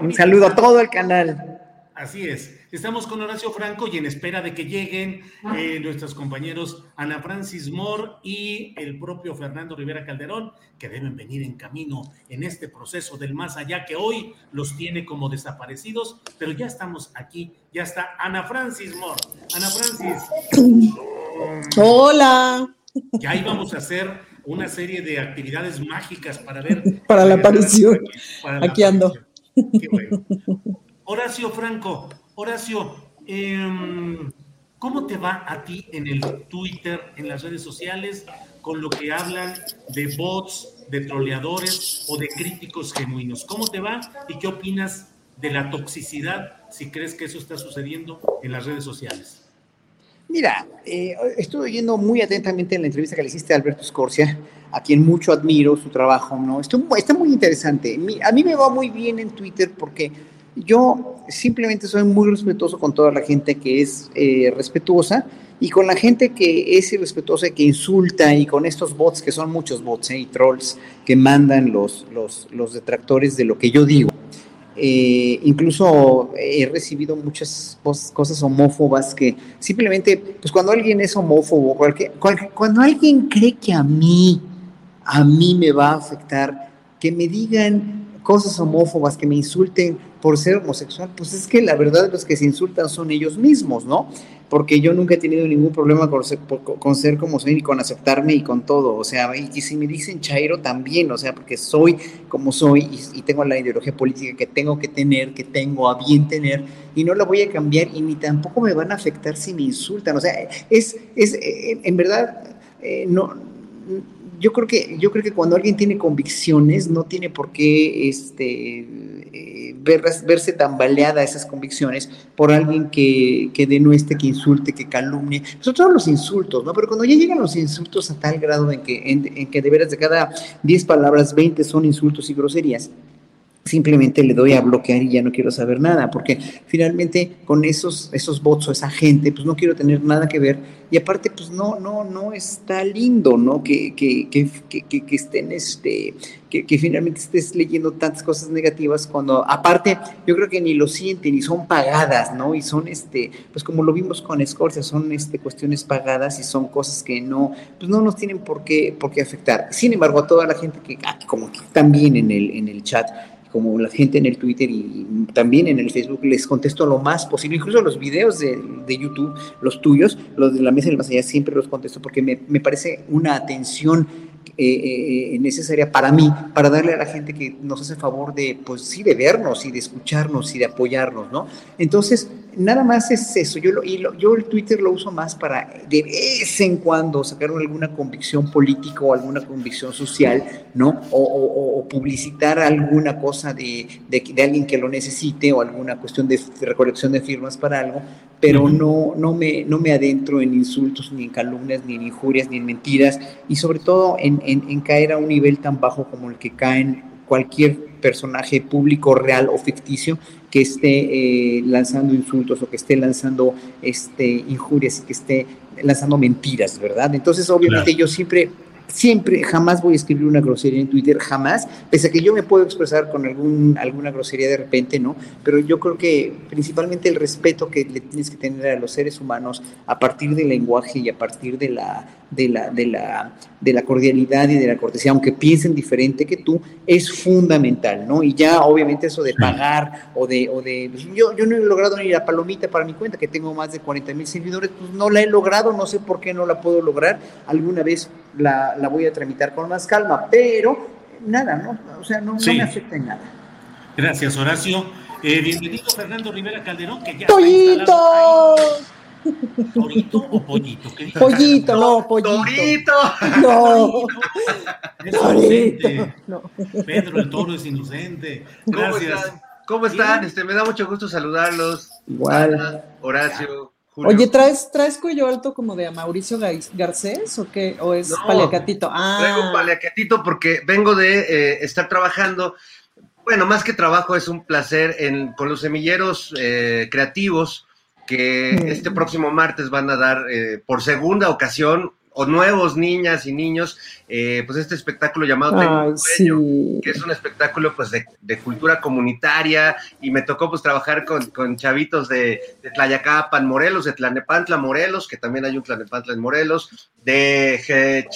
Un saludo a todo el canal. Así es. Estamos con Horacio Franco y en espera de que lleguen eh, nuestros compañeros Ana Francis Moore y el propio Fernando Rivera Calderón, que deben venir en camino en este proceso del más allá que hoy los tiene como desaparecidos, pero ya estamos aquí, ya está Ana Francis Moore. Ana Francis. Hola. Ya íbamos a hacer una serie de actividades mágicas para ver. Para la aparición. Aquí ando. Horacio Franco, Horacio, em, ¿cómo te va a ti en el Twitter, en las redes sociales, con lo que hablan de bots, de troleadores o de críticos genuinos? ¿Cómo te va y qué opinas de la toxicidad si crees que eso está sucediendo en las redes sociales? Mira, eh, estuve oyendo muy atentamente la entrevista que le hiciste a Alberto Scorcia, a quien mucho admiro su trabajo, ¿no? está muy interesante. A mí me va muy bien en Twitter porque Yo simplemente soy muy respetuoso con toda la gente que es eh, respetuosa y con la gente que es irrespetuosa, que insulta y con estos bots, que son muchos bots ¿eh? y trolls que mandan los, los, los detractores de lo que yo digo. Eh, incluso he recibido muchas cosas homófobas que simplemente, pues cuando alguien es homófobo, cualquier, cuando alguien cree que a mí, a mí me va a afectar, que me digan cosas homófobas, que me insulten por ser homosexual, pues es que la verdad los que se insultan son ellos mismos, ¿no? Porque yo nunca he tenido ningún problema con ser, con ser como soy y con aceptarme y con todo, o sea, y, si me dicen Chairo también, o sea, porque soy como soy y, tengo la ideología política que tengo que tener, que tengo a bien tener, y no la voy a cambiar y ni tampoco me van a afectar si me insultan, o sea, es, es eh, en verdad, eh, no yo creo que yo creo que cuando alguien tiene convicciones no tiene por qué este eh, verse tambaleada esas convicciones por alguien que, que denueste, que insulte, que calumnie, sobre todo los insultos, ¿no? Pero cuando ya llegan los insultos a tal grado en que, en, que de veras de cada 10 palabras, 20 son insultos y groserías, simplemente le doy a bloquear y ya no quiero saber nada, porque finalmente con esos, esos bots o esa gente, pues no quiero tener nada que ver, y aparte, pues no, no, no está lindo, ¿no? Que, que, que, que, que estén, este, que, que, finalmente estés leyendo tantas cosas negativas cuando, aparte, yo creo que ni lo sienten y son pagadas, ¿no? Y son, este, pues como lo vimos con Scorsia, son, este, cuestiones pagadas y son cosas que no, pues no nos tienen por qué, por qué afectar. Sin embargo, a toda la gente que, ah, como que también en el, en el chat, como la gente en el Twitter y también en el Facebook, les contesto lo más posible, incluso los videos de, de YouTube, los tuyos, los de la mesa del más allá, siempre los contesto porque me, me parece una atención eh, eh, necesaria para mí, para darle a la gente que nos hace favor de, pues sí, de vernos y de escucharnos y de apoyarnos, ¿no? Entonces, nada más es eso. Yo, lo, y yo el Twitter lo uso más para de vez en cuando sacar alguna convicción política o alguna convicción social, ¿no? O, publicitar alguna cosa de, de, alguien que lo necesite o alguna cuestión de, recolección de firmas para algo, pero no, no, me, no me adentro en insultos, ni en calumnias, ni en injurias, ni en mentiras, y sobre todo en, en caer a un nivel tan bajo como el que caen cualquier personaje público, real o ficticio, que esté eh, lanzando insultos o que esté lanzando este, injurias y que esté lanzando mentiras, ¿verdad? Entonces, obviamente yo siempre siempre, jamás voy a escribir una grosería en Twitter, jamás, pese a que yo me puedo expresar con algún, alguna grosería de repente, ¿no? Pero yo creo que principalmente el respeto que le tienes que tener a los seres humanos a partir del lenguaje y a partir de la, de la, de la, de la cordialidad y de la cortesía, aunque piensen diferente que tú, es fundamental, ¿no? Y ya obviamente eso de pagar o de, o de pues, yo, yo no he logrado ni la palomita para mi cuenta, que tengo más de 40 mil seguidores, pues no la he logrado, no sé por qué no la puedo lograr, alguna vez la, la voy a tramitar con más calma, pero nada, ¿no? O sea, no, me afecta en nada. Gracias, Horacio. Eh, bienvenido, Fernando Rivera Calderón, que ya ¡Toyito! ¿Torito o pollito? Pollito, no, pollito. Torito. No. Es inocente. No. Pedro el toro es inocente. Gracias. ¿Cómo están? Este, me da mucho gusto saludarlos. Igual. Horacio. Oye, ¿traes, ¿traes cuello alto como de Mauricio Garcés o qué? ¿O es paliacatito? Ah. Traigo paliacatito porque vengo de eh, estar trabajando. Bueno, más que trabajo, es un placer en, con los semilleros eh, creativos que este próximo martes van a dar eh, por segunda ocasión o nuevos niñas y niños, eh, pues este espectáculo llamado que es un espectáculo pues de, cultura comunitaria y me tocó pues trabajar con, chavitos de, de, Tlayacapan, Morelos, de Tlanepantla, Morelos, que también hay un Tlanepantla en Morelos, de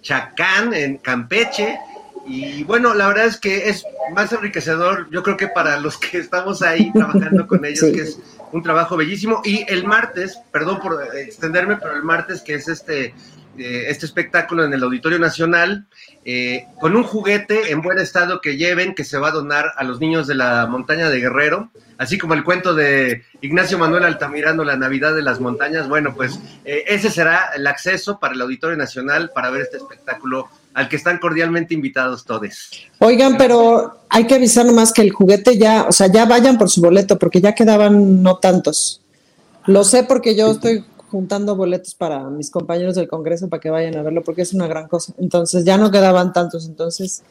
Chacán en Campeche, y bueno, la verdad es que es más enriquecedor, yo creo que para los que estamos ahí trabajando con ellos, que es un trabajo bellísimo. Y el martes, perdón por extenderme, pero el martes, que es este, eh, este espectáculo en el Auditorio Nacional, eh, con un juguete en buen estado que lleven, que se va a donar a los niños de la montaña de Guerrero, así como el cuento de Ignacio Manuel Altamirano, La Navidad de las Montañas. Bueno, pues eh, ese será el acceso para el Auditorio Nacional para ver este espectáculo al que están cordialmente invitados todos. Oigan, pero hay que avisar nomás que el juguete ya, o sea, ya vayan por su boleto, porque ya quedaban no tantos. Lo sé porque yo estoy juntando boletos para mis compañeros del Congreso para que vayan a verlo, porque es una gran cosa. Entonces ya no quedaban tantos, entonces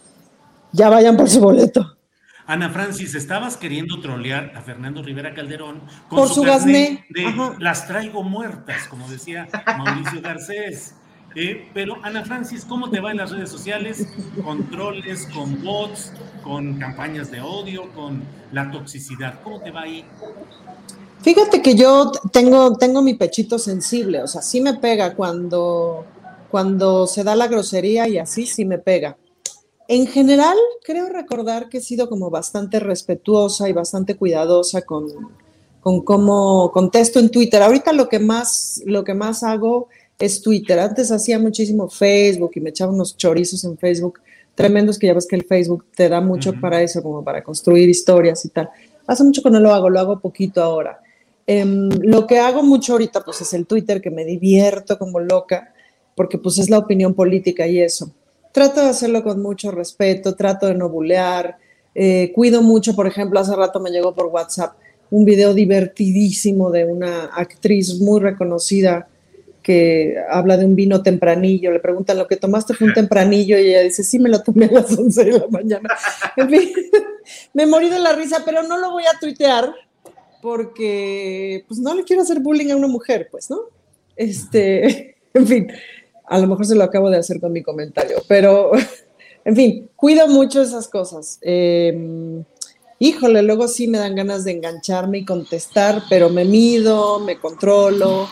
ya vayan por su boleto. Ana Francis, estabas queriendo trolear a Fernando Rivera Calderón con Por su, gasné de las traigo muertas, como decía Mauricio Garcés. Eh, pero Ana Francis, ¿cómo te va en las redes sociales? Con troles, con bots, con campañas de odio, con la toxicidad. ¿Cómo te va ahí? Fíjate que yo tengo, tengo mi pechito sensible, o sea, sí me pega cuando, cuando se da la grosería y así sí me pega. En general, creo recordar que he sido como bastante respetuosa y bastante cuidadosa con, con cómo contesto en Twitter. Ahorita lo que más, lo que más hago es Twitter. Antes hacía muchísimo Facebook y me echaba unos chorizos en Facebook tremendos que ya ves que el Facebook te da mucho para eso, como para construir historias y tal. Hace mucho que no lo hago, lo hago poquito ahora. Em, lo que hago mucho ahorita pues es el Twitter, que me divierto como loca, porque pues es la opinión política y eso. Trato de hacerlo con mucho respeto, trato de no bulear, eh, cuido mucho, por ejemplo, hace rato me llegó por WhatsApp un video divertidísimo de una actriz muy reconocida que habla de un vino tempranillo, le preguntan lo que tomaste fue un tempranillo y ella dice, sí, me lo tomé a las 11 de la mañana. En fin, me morí de la risa, pero no lo voy a tuitear porque pues no le quiero hacer bullying a una mujer, pues, ¿no? Este, en fin, a lo mejor se lo acabo de hacer con mi comentario, pero, en fin, cuido mucho esas cosas. Em, híjole, luego sí me dan ganas de engancharme y contestar, pero me mido, me controlo.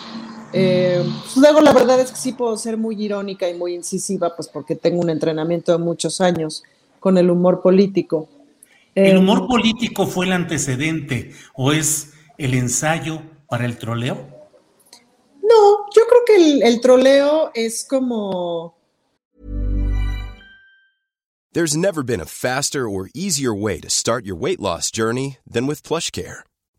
Eh, pues luego la verdad es que sí puedo ser muy irónica y muy incisiva, pues porque tengo un entrenamiento de muchos años con el humor político. ¿El em, humor político fue el antecedente o es el ensayo para el troleo? No, yo creo que el, el troleo es como... There's never been a faster or easier way to start your weight loss journey than with PlushCare.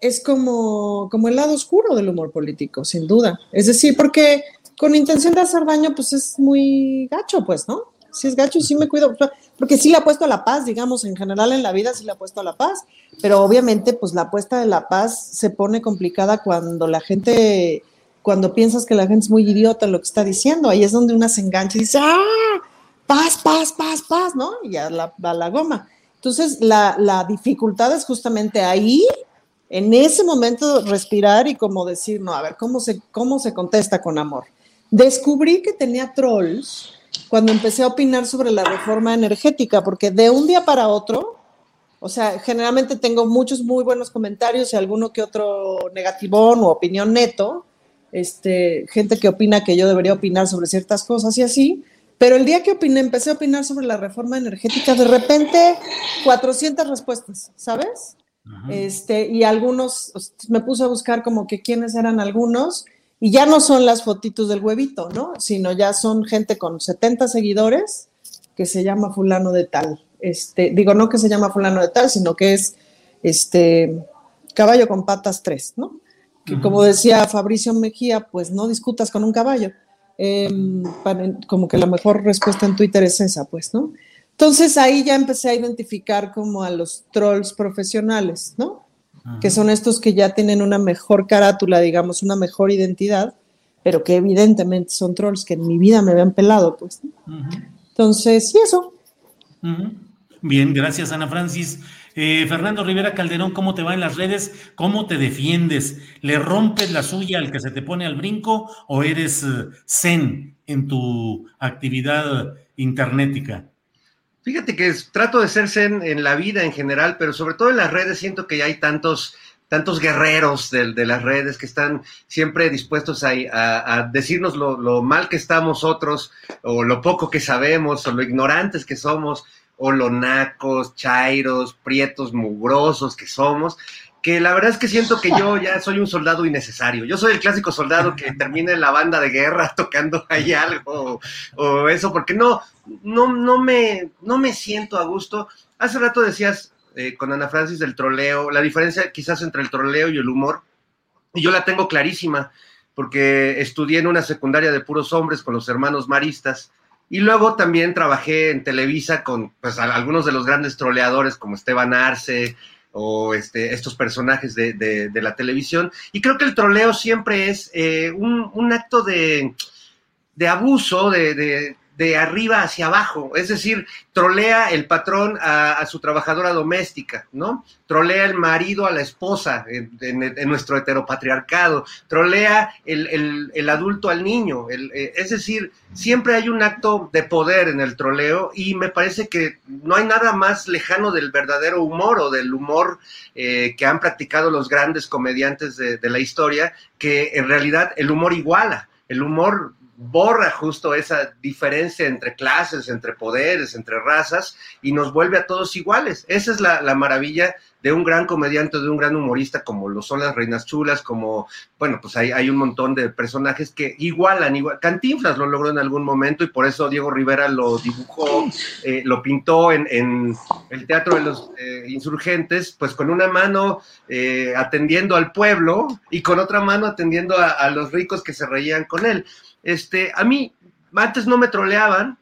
Es como, como el lado oscuro del humor político, sin duda. Es decir, porque con intención de hacer daño, pues es muy gacho, pues, ¿no? Si es gacho, sí me cuido porque sí le ha puesto a la paz, digamos, en general en la vida sí le ha puesto a la paz, pero obviamente pues la apuesta de la paz se pone complicada cuando la gente, cuando piensas que la gente es muy idiota en lo que está diciendo, ahí es donde una se engancha y dice, ah, paz, paz, paz, paz, ¿no? Y ya la, la goma. Entonces, la, la dificultad es justamente ahí, en ese momento, respirar y como decir, no, a ver, ¿cómo se, cómo se contesta con amor? Descubrí que tenía trolls cuando empecé a opinar sobre la reforma energética, porque de un día para otro, o sea, generalmente tengo muchos muy buenos comentarios y alguno que otro negativón o opinión neto, este, gente que opina que yo debería opinar sobre ciertas cosas y así, pero el día que opiné, empecé a opinar sobre la reforma energética, de repente 400 respuestas, ¿sabes? Este, y algunos, me puse a buscar como que quiénes eran algunos, y ya no son las fotitos del huevito, ¿no? Sino ya son gente con 70 seguidores que se llama fulano de tal. Este, digo, no que se llama fulano de tal, sino que es este caballo con patas tres, ¿no? Que como decía Fabricio Mejía, pues no discutas con un caballo. Em, como que la mejor respuesta en Twitter es esa, pues, ¿no? Entonces ahí ya empecé a identificar como a los trolls profesionales, ¿no? que son estos que ya tienen una mejor carátula, digamos, una mejor identidad, pero que evidentemente son trolls que en mi vida me habían pelado, pues. Entonces, sí, eso. Bien, gracias, Ana Francis. Eh, Fernando Rivera Calderón, ¿cómo te va en las redes? ¿Cómo te defiendes? ¿Le rompes la suya al que se te pone al brinco o eres eh, zen en tu actividad internetica? Fíjate que trato de ser zen en la vida en general, pero sobre todo en las redes siento que hay tantos tantos guerreros de, de, las redes que están siempre dispuestos a, a, a decirnos lo, lo, mal que estamos otros, o lo poco que sabemos, o lo ignorantes que somos, o lo nacos, chairos, prietos, mugrosos que somos, que la verdad es que siento que yo ya soy un soldado innecesario. Yo soy el clásico soldado que termina en la banda de guerra tocando ahí algo, o, o eso, porque no, no, no, me, no me siento a gusto. Hace rato decías, eh, con Ana Francis del troleo, la diferencia quizás entre el troleo y el humor, y yo la tengo clarísima, porque estudié en una secundaria de puros hombres con los hermanos maristas, y luego también trabajé en Televisa con pues, algunos de los grandes troleadores como Esteban Arce o este, estos personajes de, de, de la televisión, y creo que el troleo siempre es eh, un, un, acto de, de abuso, de, de arriba hacia abajo, es decir, trolea el patrón a, su trabajadora doméstica, ¿no? Trolea el marido a la esposa en, nuestro heteropatriarcado, trolea el, adulto al niño, eh, es decir, siempre hay un acto de poder en el troleo y me parece que no hay nada más lejano del verdadero humor o del humor eh, que han practicado los grandes comediantes de la historia, que en realidad el humor iguala, el humor borra justo esa diferencia entre clases, entre poderes, entre razas y nos vuelve a todos iguales. Esa es la, la, maravilla de un gran comediante, de un gran humorista como lo son las Reinas Chulas, como, bueno, pues hay, hay un montón de personajes que igualan, igual. Cantinflas lo logró en algún momento y por eso Diego Rivera lo dibujó, eh, lo pintó en, en, el Teatro de los eh, Insurgentes, pues con una mano eh, atendiendo al pueblo y con otra mano atendiendo a, a los ricos que se reían con él. Este, a mí, antes no me troleaban,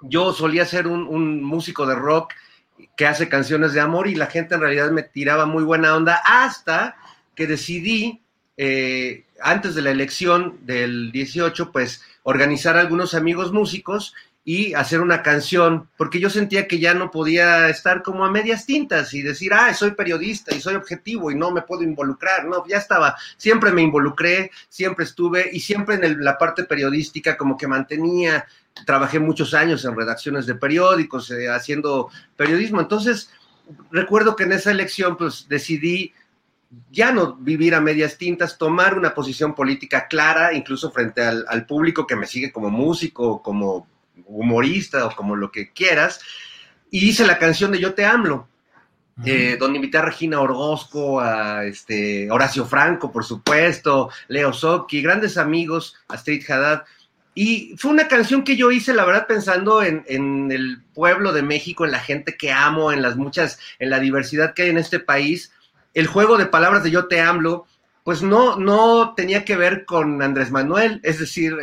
yo solía ser un, músico de rock que hace canciones de amor y la gente en realidad me tiraba muy buena onda hasta que decidí, eh, antes de la elección del 18, pues organizar algunos amigos músicos y hacer una canción, porque yo sentía que ya no podía estar como a medias tintas y decir, ah, soy periodista y soy objetivo y no me puedo involucrar, no, ya estaba, siempre me involucré, siempre estuve y siempre en la parte periodística como que mantenía, trabajé muchos años en redacciones de periódicos, eh, haciendo periodismo, entonces recuerdo que en esa elección pues decidí ya no vivir a medias tintas, tomar una posición política clara, incluso frente al, al público que me sigue como músico, como humorista o como lo que quieras, y hice la canción de Yo te amo, eh, donde invité a Regina Orozco, a este, Horacio Franco, por supuesto, Leo Socki, grandes amigos, Astrid Haddad. Y fue una canción que yo hice, la verdad, pensando en, en, el pueblo de México, en la gente que amo, en las muchas, en la diversidad que hay en este país. El juego de palabras de Yo te amo pues no, no tenía que ver con Andrés Manuel, es decir,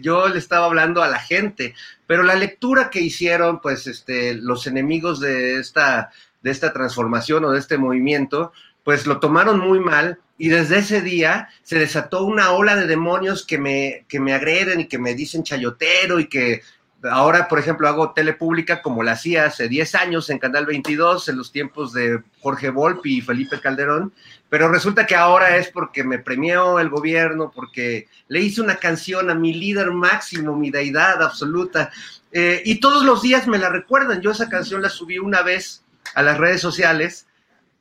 yo le estaba hablando a la gente, pero la lectura que hicieron, pues, este, los enemigos de esta, de esta transformación o de este movimiento, pues lo tomaron muy mal y desde ese día se desató una ola de demonios que me, que me agreden y que me dicen chayotero y que ahora, por ejemplo, hago tele pública como la hacía hace 10 años en Canal 22, en los tiempos de Jorge Volpi y Felipe Calderón, pero resulta que ahora es porque me premió el gobierno, porque le hice una canción a mi líder máximo, mi deidad absoluta, eh, y todos los días me la recuerdan. Yo esa canción la subí una vez a las redes sociales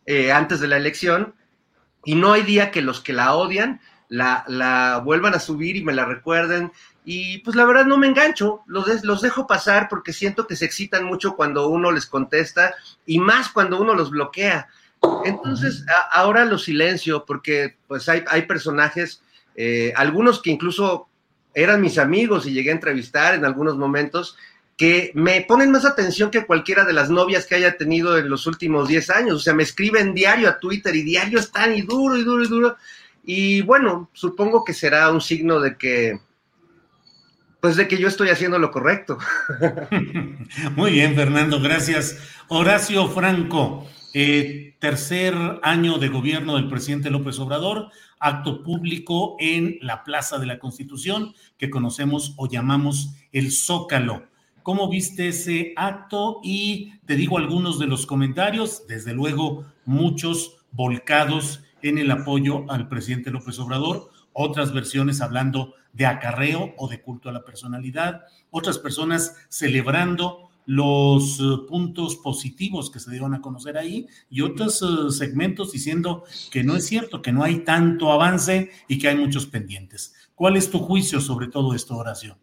eh, antes de la elección, y no hay día que los que la odian la, la vuelvan a subir y me la recuerden y pues la verdad no me engancho, los, los, dejo pasar porque siento que se excitan mucho cuando uno les contesta y más cuando uno los bloquea. Entonces, a, ahora lo silencio porque pues hay, hay personajes, eh, algunos que incluso eran mis amigos y llegué a entrevistar en algunos momentos, que me ponen más atención que cualquiera de las novias que haya tenido en los últimos 10 años. O sea, me escriben diario a Twitter y diario están y duro y duro y duro. Y bueno, supongo que será un signo de que pues de que yo estoy haciendo lo correcto. Muy bien, Fernando, gracias. Horacio Franco, eh, tercer año de gobierno del presidente López Obrador, acto público en la Plaza de la Constitución, que conocemos o llamamos el Zócalo. ¿Cómo viste ese acto? Y te digo algunos de los comentarios, desde luego muchos volcados en el apoyo al presidente López Obrador, otras versiones hablando de acarreo o de culto a la personalidad, otras personas celebrando los eh, puntos positivos que se dieron a conocer ahí y otros eh, segmentos diciendo que no es cierto, que no hay tanto avance y que hay muchos pendientes. ¿Cuál es tu juicio sobre todo esto, Horacio?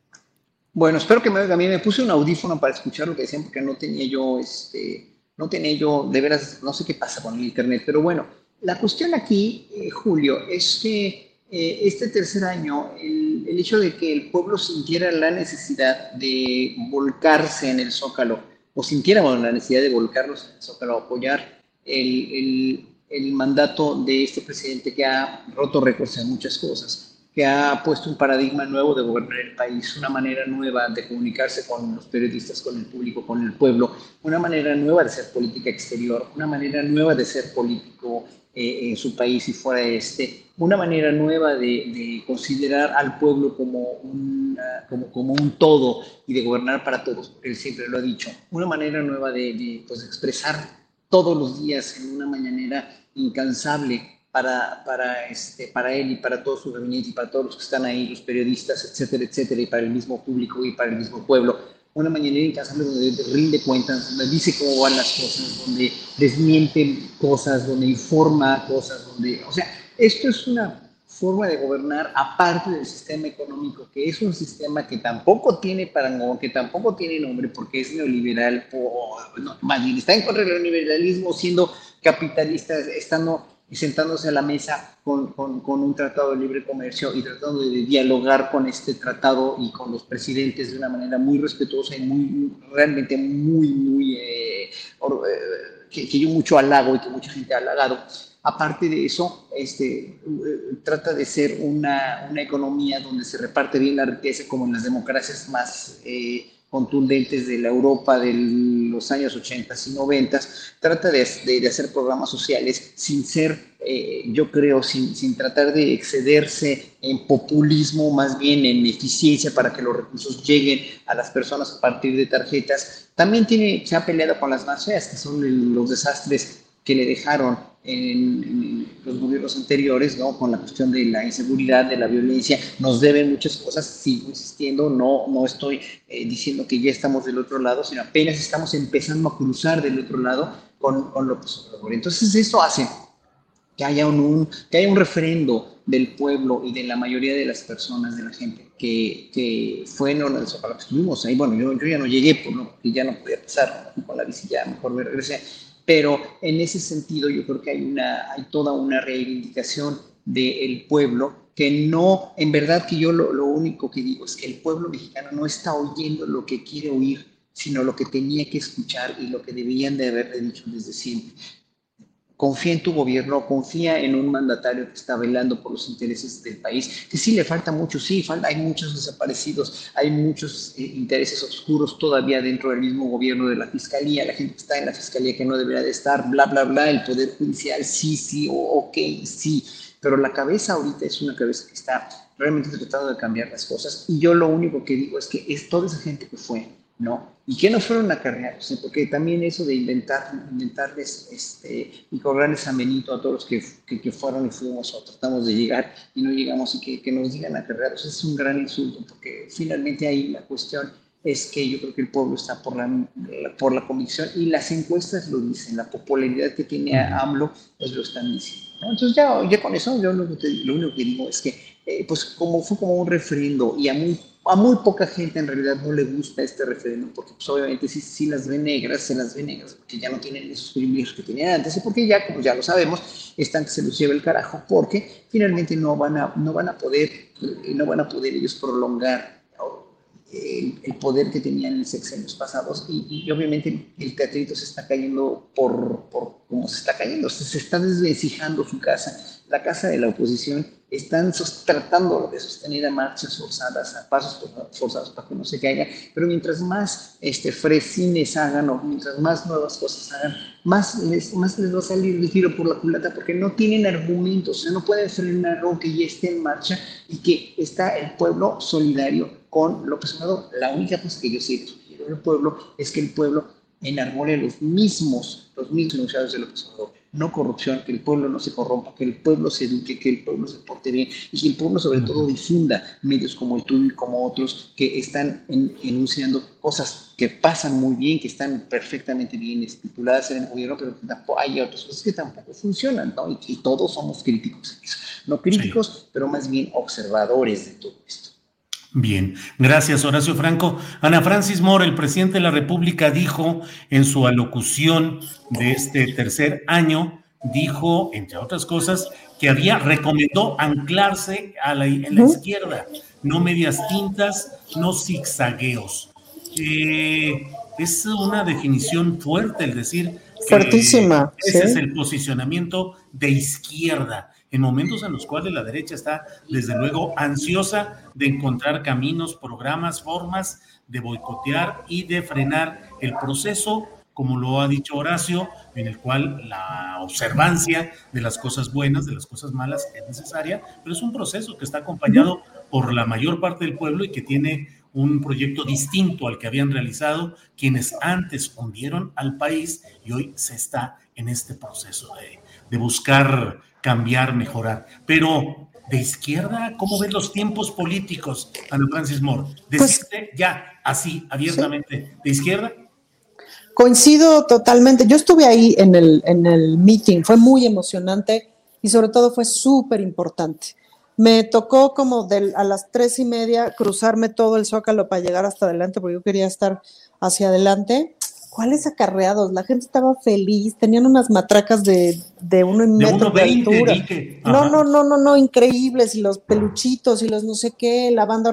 Bueno, espero que me oiga bien. Me puse un audífono para escuchar lo que decían porque no tenía yo, este, no tenía yo, de veras, no sé qué pasa con el internet, pero bueno, la cuestión aquí, eh, Julio, es que eh, este tercer año, el, hecho de que el pueblo sintiera la necesidad de volcarse en el Zócalo, o sintiéramos la necesidad de volcarnos en el Zócalo, apoyar el, el mandato de este presidente que ha roto récords en muchas cosas que ha puesto un paradigma nuevo de gobernar el país, una manera nueva de comunicarse con los periodistas, con el público, con el pueblo, una manera nueva de hacer política exterior, una manera nueva de ser político eh, en su país y fuera de este, una manera nueva de, considerar al pueblo como un, como, como, un todo y de gobernar para todos, él siempre lo ha dicho, una manera nueva de, de pues, expresar todos los días en una mañanera incansable para, para, este, para él y para todo su gabinete y para todos los que están ahí, los periodistas, etcétera, etcétera, y para el mismo público y para el mismo pueblo. Una mañanera incansable donde rinde cuentas, donde dice cómo van las cosas, donde desmiente cosas, donde informa cosas, donde, o sea, esto es una forma de gobernar aparte del sistema económico, que es un sistema que tampoco tiene parangón, que tampoco tiene nombre porque es neoliberal, o, no, más bien está en contra del neoliberalismo siendo capitalista, estando sentándose a la mesa con, con, un tratado de libre comercio y tratando de dialogar con este tratado y con los presidentes de una manera muy respetuosa y muy, realmente muy, muy, eh, eh, que, que, yo mucho halago y que mucha gente ha halagado. Aparte de eso, este, eh, trata de ser una, una, economía donde se reparte bien la riqueza como en las democracias más contundentes de la Europa de los años 80 y 90, trata de, de, hacer programas sociales sin ser, eh, yo creo, sin, sin, tratar de excederse en populismo, más bien en eficiencia para que los recursos lleguen a las personas a partir de tarjetas. También tiene, se ha peleado con las más feas, que son los desastres que le dejaron en, los gobiernos anteriores, ¿no? Con la cuestión de la inseguridad, de la violencia, nos deben muchas cosas, sigo insistiendo, no, no estoy eh, diciendo que ya estamos del otro lado, sino apenas estamos empezando a cruzar del otro lado con, con López Obrador. Entonces eso hace que haya un, que haya un referendo del pueblo y de la mayoría de las personas, de la gente, que, que fue en Zócalo que estuvimos ahí. Bueno, yo, yo ya no llegué, por lo que ya no podía pasar con la bici, ya mejor me regresé pero en ese sentido yo creo que hay, una, hay toda una reivindicación del pueblo que no, en verdad que yo lo, lo, único que digo es que el pueblo mexicano no está oyendo lo que quiere oír, sino lo que tenía que escuchar y lo que debían de haberle dicho desde siempre confía en tu gobierno, confía en un mandatario que está velando por los intereses del país, que sí le falta mucho, sí, falta, hay muchos desaparecidos, hay muchos eh, intereses oscuros todavía dentro del mismo gobierno de la fiscalía, la gente está en la fiscalía que no debería de estar, bla, bla, bla, el poder judicial, sí, sí, ok, sí, pero la cabeza ahorita es una cabeza que está realmente tratando de cambiar las cosas y yo lo único que digo es que es toda esa gente que fue, ¿no? Y que no fueron acarreados, ¿eh? porque también eso de inventar, inventarles este, y cobrarles amenito a todos los que, que, fueron y fuimos o tratamos de llegar y no llegamos y que, que nos digan acarreados, es un gran insulto, porque finalmente ahí la cuestión es que yo creo que el pueblo está por la, por la convicción y las encuestas lo dicen, la popularidad que tiene AMLO, pues lo están diciendo. Entonces ya, ya con eso yo lo, lo único que digo es que eh, pues como fue como un referendo y a muy a muy poca gente en realidad no le gusta este referéndum, porque pues, obviamente si, si las ve negras, se las ve negras, porque ya no tienen esos privilegios que tenían antes, y porque ya, como ya lo sabemos, están que se los lleva el carajo, porque finalmente no van a, no van a poder, eh, no van a poder ellos prolongar el, poder que tenían en sexenios pasados y, y, obviamente el teatrito se está cayendo por, por como se está cayendo, se, se está desvencijando su casa, la casa de la oposición están tratando de sostener a marchas forzadas, a pasos forzados para que no se caiga, pero mientras más este, fresines hagan o mientras más nuevas cosas hagan, más les, va a salir el tiro por la culata porque no tienen argumentos, o sea, no pueden frenar algo que ya esté en marcha y que está el pueblo solidario con López Obrador. La única cosa que yo sé del pueblo es que el pueblo enarbole los mismos, los mismos enunciados de López Obrador. No corrupción, que el pueblo no se corrompa, que el pueblo se eduque, que el pueblo se porte bien y que el pueblo sobre todo difunda medios como el tuyo y como otros que están enunciando cosas que pasan muy bien, que están perfectamente bien estipuladas en el gobierno, pero que tampoco hay otras cosas que tampoco funcionan, ¿no? Y, y todos somos críticos. No críticos, pero más bien observadores de todo esto. Bien, gracias Horacio Franco. Ana Francis Moore, el presidente de la República, dijo en su alocución de este tercer año, dijo, entre otras cosas, que había, recomendó anclarse a la, en la izquierda, no medias tintas, no zigzagueos. Eh, es una definición fuerte el decir Fuertísima. ese es el posicionamiento de izquierda en momentos en los cuales la derecha está, desde luego, ansiosa de encontrar caminos, programas, formas de boicotear y de frenar el proceso, como lo ha dicho Horacio, en el cual la observancia de las cosas buenas, de las cosas malas es necesaria, pero es un proceso que está acompañado por la mayor parte del pueblo y que tiene un proyecto distinto al que habían realizado quienes antes hundieron al país y hoy se está en este proceso de, de buscar cambiar, mejorar. Pero de izquierda, ¿cómo ven los tiempos políticos, Ana Francis Moore? Pues Decirte ya así, abiertamente, de izquierda. Coincido totalmente. Yo estuve ahí en el, en el meeting, fue muy emocionante y sobre todo fue súper importante. Me tocó como del, a las tres y media cruzarme todo el zócalo para llegar hasta adelante, porque yo quería estar hacia adelante. ¿Cuáles acarreados? La gente estaba feliz, tenían unas matracas de, de uno y metro de 1.20, altura. No, no, no, no, no, increíbles, y los peluchitos y los no sé qué, la banda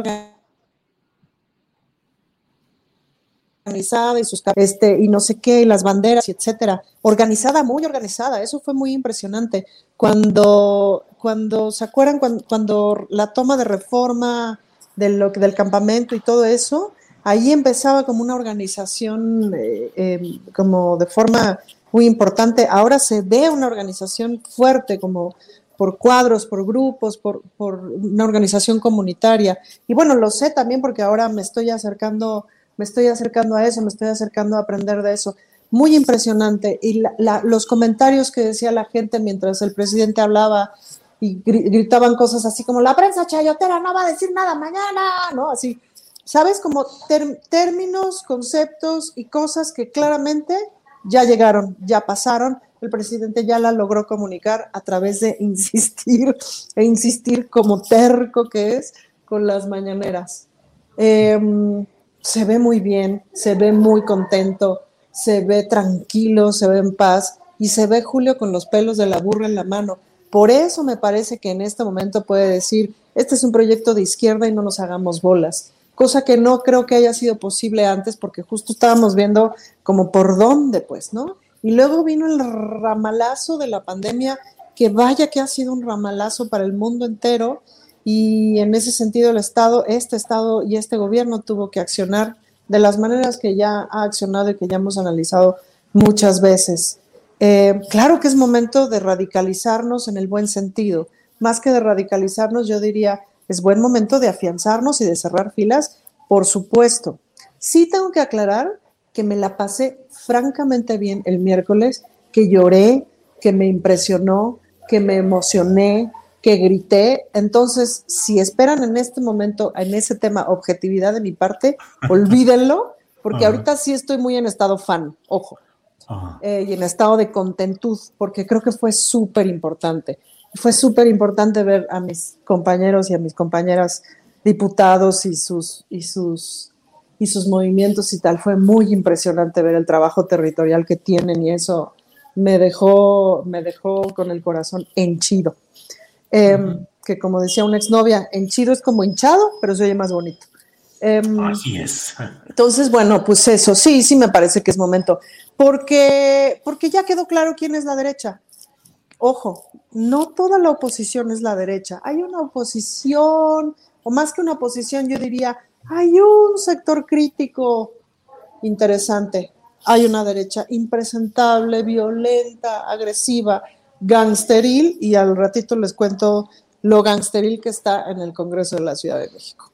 organizada y sus este y no sé qué, y las banderas y etcétera. Organizada, muy organizada, eso fue muy impresionante. Cuando, cuando ¿se acuerdan cuando, cuando la toma de reforma de lo, que- del campamento y todo eso? Ahí empezaba como una organización eh, eh, como de forma muy importante. Ahora se ve una organización fuerte, como por cuadros, por grupos, por, por una organización comunitaria. Y bueno, lo sé también porque ahora me estoy acercando, me estoy acercando a eso, me estoy acercando a aprender de eso. Muy impresionante. Y la- la- los comentarios que decía la gente mientras el presidente hablaba y gri- gritaban cosas así como la prensa chayotera no va a decir nada mañana, ¿no? Así, ¿sabes? Como términos, conceptos y cosas que claramente ya llegaron, ya pasaron. El presidente ya la logró comunicar a través de insistir e insistir como terco que es con las mañaneras. Em, se ve muy bien, se ve muy contento, se ve tranquilo, se ve en paz y se ve Julio con los pelos de la burra en la mano. Por eso me parece que en este momento puede decir, este es un proyecto de izquierda y no nos hagamos bolas, cosa que no creo que haya sido posible antes porque justo estábamos viendo como por dónde, pues, ¿no? Y luego vino el ramalazo de la pandemia, que vaya que ha sido un ramalazo para el mundo entero y en ese sentido el Estado, este Estado y este gobierno tuvo que accionar de las maneras que ya ha accionado y que ya hemos analizado muchas veces. Eh, claro que es momento de radicalizarnos en el buen sentido. Más que de radicalizarnos, yo diría, es buen momento de afianzarnos y de cerrar filas, por supuesto. Sí tengo que aclarar que me la pasé francamente bien el miércoles, que lloré, que me impresionó, que me emocioné, que grité. Entonces, si esperan en este momento, en ese tema, objetividad de mi parte, olvídenlo, porque ahorita sí estoy muy en estado fan, ojo eh, y en estado de contentud, porque creo que fue súper importante. Fue súper importante ver a mis compañeros y a mis compañeras diputados y sus, y, sus, y sus movimientos y tal. Fue muy impresionante ver el trabajo territorial que tienen y eso me dejó, me dejó con el corazón henchido. Em, Que como decía una exnovia, henchido es como hinchado, pero se oye más bonito. Em, Así es. entonces, bueno, pues eso, sí, sí me parece que es momento, porque, porque ya quedó claro quién es la derecha. Ojo, no toda la oposición es la derecha. Hay una oposición, o más que una oposición, yo diría, hay un sector crítico interesante. Hay una derecha impresentable, violenta, agresiva, gangsteril, y al ratito les cuento lo gangsteril que está en el Congreso de la Ciudad de México.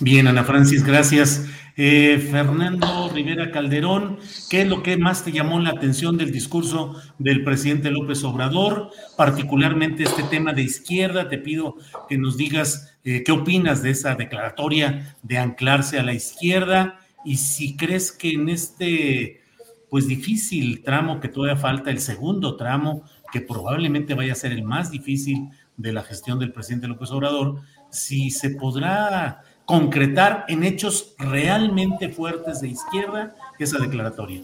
Bien, Ana Francis, gracias. Eh, Fernando Rivera Calderón, ¿qué es lo que más te llamó la atención del discurso del presidente López Obrador? Particularmente este tema de izquierda. Te pido que nos digas eh, qué opinas de esa declaratoria de anclarse a la izquierda y si crees que en este, pues difícil tramo que todavía falta, el segundo tramo, que probablemente vaya a ser el más difícil de la gestión del presidente López Obrador, si se podrá concretar en hechos realmente fuertes de izquierda esa declaratoria.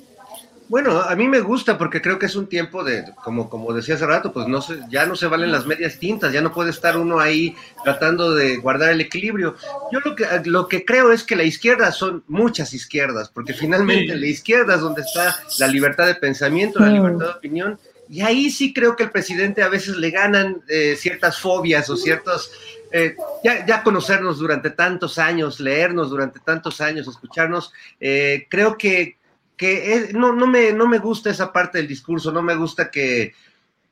Bueno, a mí me gusta porque creo que es un tiempo de, como, como decía hace rato, pues no se, ya no se valen las medias tintas, ya no puede estar uno ahí tratando de guardar el equilibrio. Yo lo que, lo que creo es que la izquierda son muchas izquierdas, porque finalmente la izquierda es donde está la libertad de pensamiento, la libertad de opinión, y ahí sí creo que el presidente a veces le ganan eh, ciertas fobias o ciertos eh, ya, ya, conocernos durante tantos años, leernos durante tantos años, escucharnos, eh, creo que, que no, no, me, no me gusta esa parte del discurso, no me gusta que,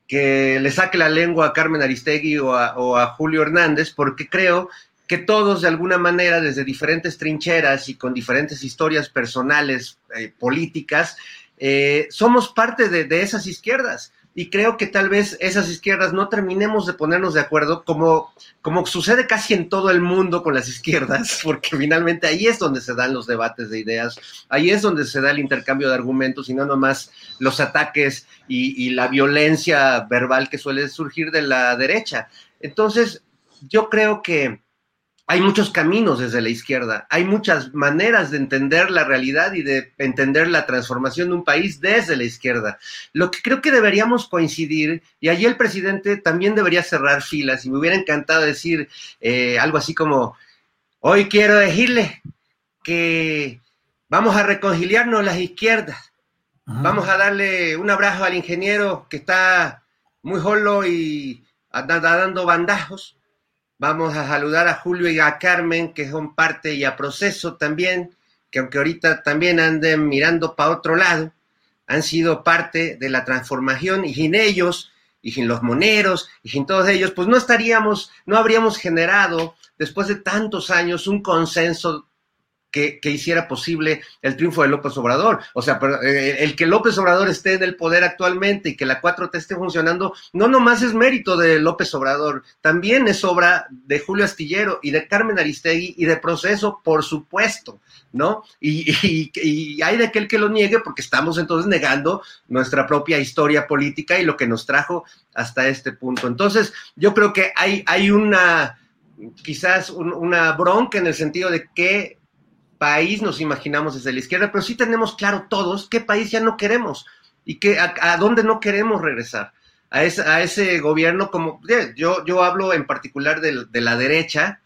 que le saque la lengua a Carmen Aristegui o a, Julio Hernández, porque creo que todos de alguna manera, desde diferentes trincheras y con diferentes historias personales, eh, políticas, somos parte de, de esas izquierdas y creo que tal vez esas izquierdas no terminemos de ponernos de acuerdo, como, como sucede casi en todo el mundo con las izquierdas, porque finalmente ahí es donde se dan los debates de ideas, ahí es donde se da el intercambio de argumentos y no nomás los ataques y, y la violencia verbal que suele surgir de la derecha. Entonces, yo creo que hay muchos caminos desde la izquierda, hay muchas maneras de entender la realidad y de entender la transformación de un país desde la izquierda. Lo que creo que deberíamos coincidir, y allí el presidente también debería cerrar filas, y me hubiera encantado decir eh, algo así como, hoy quiero decirle que vamos a reconciliarnos las izquierdas, vamos a darle un abrazo al ingeniero que está muy solo y dando bandajos Vamos a saludar a Julio y a Carmen, que son parte y a proceso también, que aunque ahorita también anden mirando para otro lado, han sido parte de la transformación y sin ellos, y sin los moneros, y sin todos ellos, pues no estaríamos, no habríamos generado, después de tantos años, un consenso que, hiciera posible el triunfo de López Obrador. O sea, eh, el que López Obrador esté en el poder actualmente y que la 4T esté funcionando, no nomás es mérito de López Obrador, también es obra de Julio Astillero y de Carmen Aristegui y de proceso, por supuesto, ¿no? Y, y hay de aquel que lo niegue porque estamos entonces negando nuestra propia historia política y lo que nos trajo hasta este punto. Entonces, yo creo que hay, hay una quizás una bronca en el sentido de que país nos imaginamos desde la izquierda, pero sí tenemos claro todos qué país ya no queremos y que, a, dónde no queremos regresar. A ese, a ese gobierno como yo, yo hablo en particular de, de, la derecha,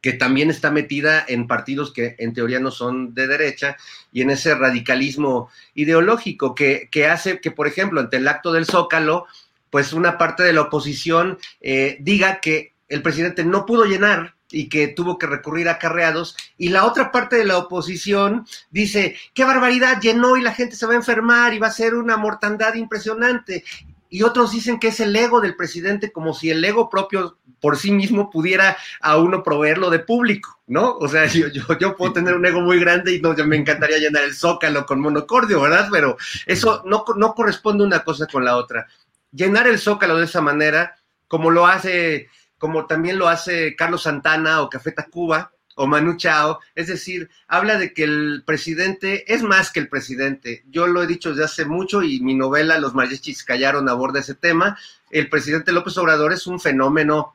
que también está metida en partidos que en teoría no son de derecha y en ese radicalismo ideológico que, que hace que, por ejemplo, ante el acto del Zócalo, pues una parte de la oposición eh, diga que el presidente no pudo llenar y que tuvo que recurrir a carreados, y la otra parte de la oposición dice, qué barbaridad, llenó y la gente se va a enfermar y va a ser una mortandad impresionante. Y otros dicen que es el ego del presidente, como si el ego propio por sí mismo pudiera a uno proveerlo de público, ¿no? O sea, yo, yo, puedo tener un ego muy grande y no, me encantaría llenar el zócalo con monocordio, ¿verdad? Pero eso no, no corresponde una cosa con la otra. Llenar el zócalo de esa manera, como lo hace como también lo hace Carlos Santana o Café Tacuba o Manu Chao, es decir, habla de que el presidente es más que el presidente. Yo lo he dicho desde hace mucho y mi novela Los mariachis callaron a de ese tema. El presidente López Obrador es un fenómeno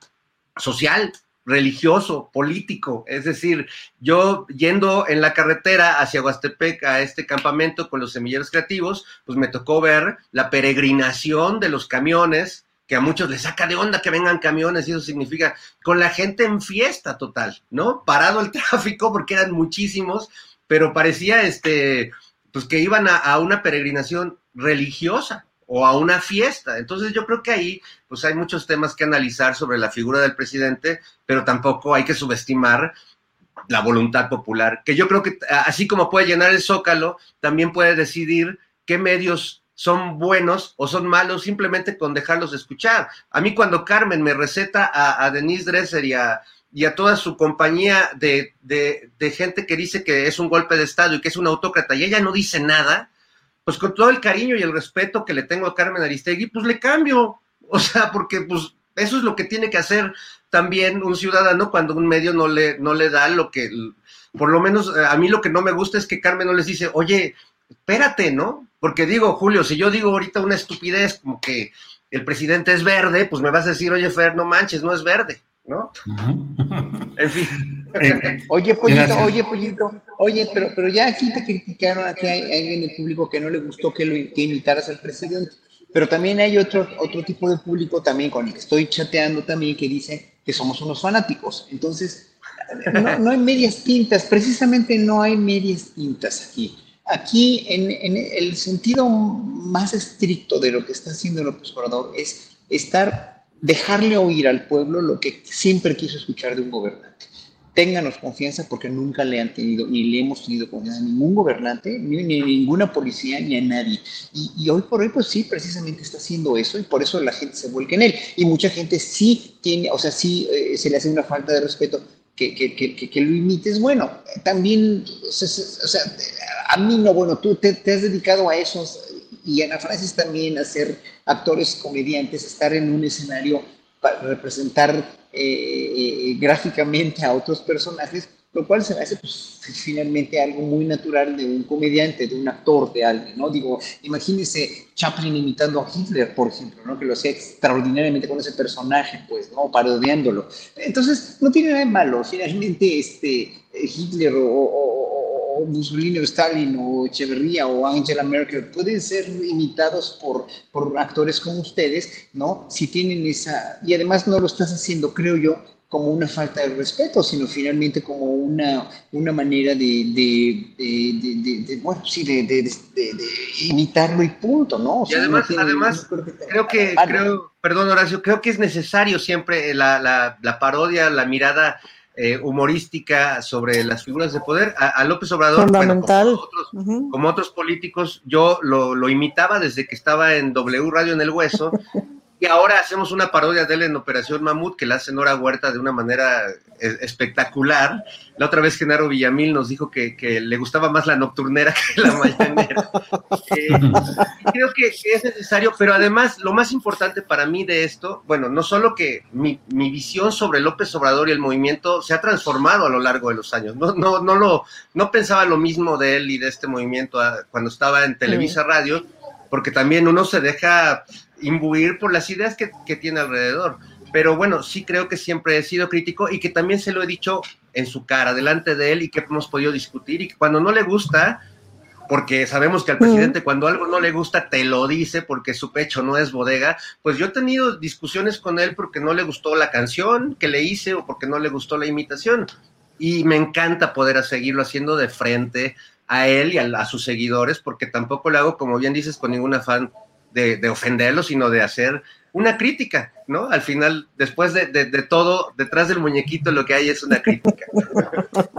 social, religioso, político. Es decir, yo yendo en la carretera hacia Huastepec a este campamento con los semilleros creativos, pues me tocó ver la peregrinación de los camiones que a muchos les saca de onda que vengan camiones y eso significa con la gente en fiesta total, ¿no? Parado el tráfico porque eran muchísimos, pero parecía este, pues que iban a, una peregrinación religiosa o a una fiesta. Entonces yo creo que ahí pues hay muchos temas que analizar sobre la figura del presidente, pero tampoco hay que subestimar la voluntad popular, que yo creo que así como puede llenar el zócalo, también puede decidir qué medios son buenos o son malos simplemente con dejarlos escuchar. A mí cuando Carmen me receta a, Denise Dresser y a, toda su compañía de, gente que dice que es un golpe de Estado y que es un autócrata y ella no dice nada, pues con todo el cariño y el respeto que le tengo a Carmen Aristegui, pues le cambio. O sea, porque pues eso es lo que tiene que hacer también un ciudadano cuando un medio no le, no le da lo que, por lo menos a mí lo que no me gusta es que Carmen no les dice, oye, espérate, ¿no? Porque digo, Julio, si yo digo ahorita una estupidez como que el presidente es verde, pues me vas a decir, oye, Fer, no manches, no es verde, ¿no? en fin. oye, pollito, oye, pollito, oye, pero, pero ya aquí te criticaron, aquí hay alguien en el público que no le gustó que, lo, que imitaras al presidente. Pero también hay otro, otro tipo de público también con el que estoy chateando también que dice que somos unos fanáticos. Entonces, no, no hay medias tintas, precisamente no hay medias tintas aquí. Aquí, en, en, el sentido más estricto de lo que está haciendo el observador es estar, dejarle oír al pueblo lo que siempre quiso escuchar de un gobernante ténganos confianza porque nunca le han tenido, ni le hemos tenido confianza a ningún gobernante, ni, a ninguna policía, ni a nadie. Y, hoy por hoy, pues sí, precisamente está haciendo eso y por eso la gente se vuelca en él. Y mucha gente sí tiene, o sea, sí eh, se le hace una falta de respeto que, que, que, que, lo imites. Bueno, también, o sea, a mí no, bueno, tú te, te has dedicado a esos y Ana Francis también a ser actores, comediantes, estar en un escenario para representar eh, gráficamente a otros personajes, lo cual se me hace pues, finalmente algo muy natural de un comediante, de un actor, de alguien, ¿no? Digo, imagínese Chaplin imitando a Hitler, por ejemplo, ¿no? Que lo hacía extraordinariamente con ese personaje, pues, ¿no? Parodiándolo. Entonces, no tiene nada de malo, finalmente, este, Hitler o o Mussolini o Stalin o Echeverría o Angela Merkel pueden ser imitados por, por actores como ustedes, ¿no? Si tienen esa, y además no lo estás haciendo, creo yo, como una falta de respeto, sino finalmente como una, una manera de, de, de, bueno, sí, de, imitarlo y punto, ¿no? y además, además creo que, creo, perdón Horacio, creo que es necesario siempre la, la, la parodia, la mirada eh, humorística sobre las figuras de poder. A, López Obrador, Fundamental. como, otros, políticos, yo lo, lo, imitaba desde que estaba en W Radio en el Hueso y ahora hacemos una parodia de él en Operación Mamut, que la hace Nora Huerta de una manera eh, espectacular. La otra vez Genaro Villamil nos dijo que, le gustaba más la nocturnera que la mañanera. Eh, creo que, es necesario, pero además lo más importante para mí de esto, bueno, no solo que mi, visión sobre López Obrador y el movimiento se ha transformado a lo largo de los años. No, no, no, lo, no pensaba lo mismo de él y de este movimiento ah, cuando estaba en Televisa Radio, porque también uno se deja imbuir por las ideas que, tiene alrededor. Pero bueno, sí creo que siempre he sido crítico y que también se lo he dicho en su cara, delante de él y que hemos podido discutir y que cuando no le gusta, porque sabemos que al presidente cuando algo no le gusta te lo dice porque su pecho no es bodega, pues yo he tenido discusiones con él porque no le gustó la canción que le hice o porque no le gustó la imitación. Y me encanta poder seguirlo haciendo de frente a él y a, a sus seguidores porque tampoco lo hago, como bien dices, con ningún afán de, ofenderlo, sino de hacer una crítica, ¿no? Al final, después de, todo, detrás del muñequito lo que hay es una crítica.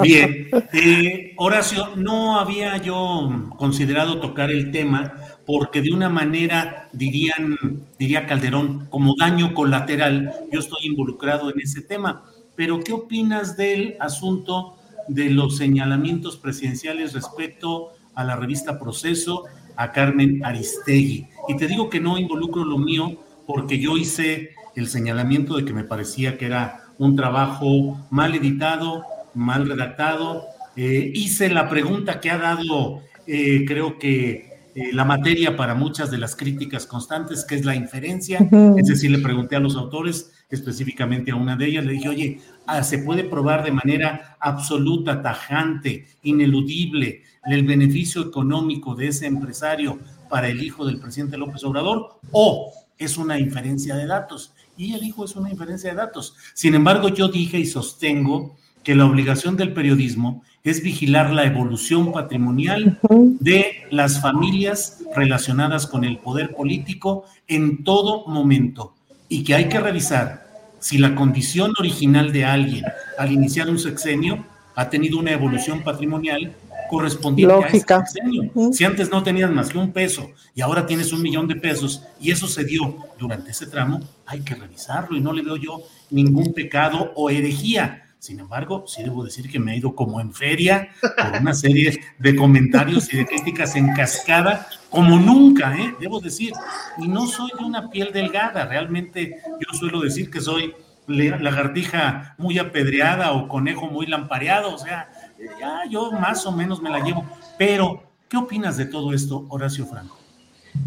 Bien, eh, Horacio, no había yo considerado tocar el tema porque de una manera, dirían, diría Calderón, como daño colateral, yo estoy involucrado en ese tema. Pero, ¿qué opinas del asunto de los señalamientos presidenciales respecto a la revista Proceso a Carmen Aristegui. Y te digo que no involucro lo mío porque yo hice el señalamiento de que me parecía que era un trabajo mal editado, mal redactado. Eh, hice la pregunta que ha dado, eh, creo que eh, la materia para muchas de las críticas constantes, que es la inferencia. Es decir, le pregunté a los autores, específicamente a una de ellas, le dije, oye, ah, ¿se puede probar de manera absoluta, tajante, ineludible, el beneficio económico de ese empresario para el hijo del presidente López Obrador? ¿O es una inferencia de datos? Y el hijo es una inferencia de datos. Sin embargo, yo dije y sostengo que la obligación del periodismo es vigilar la evolución patrimonial de las familias relacionadas con el poder político en todo momento y que hay que revisar si la condición original de alguien al iniciar un sexenio ha tenido una evolución patrimonial correspondiente a ese sexenio. Si antes no tenías más que un peso y ahora tienes un millón de pesos y eso se dio durante ese tramo, hay que revisarlo y no le veo yo ningún pecado o herejía Sin embargo, sí debo decir que me ha ido como en feria por una serie de comentarios y de críticas en cascada, como nunca, ¿eh? debo decir. Y no soy de una piel delgada, realmente yo suelo decir que soy lagartija muy apedreada o conejo muy lampareado, o sea, ya yo más o menos me la llevo. Pero, ¿qué opinas de todo esto, Horacio Franco?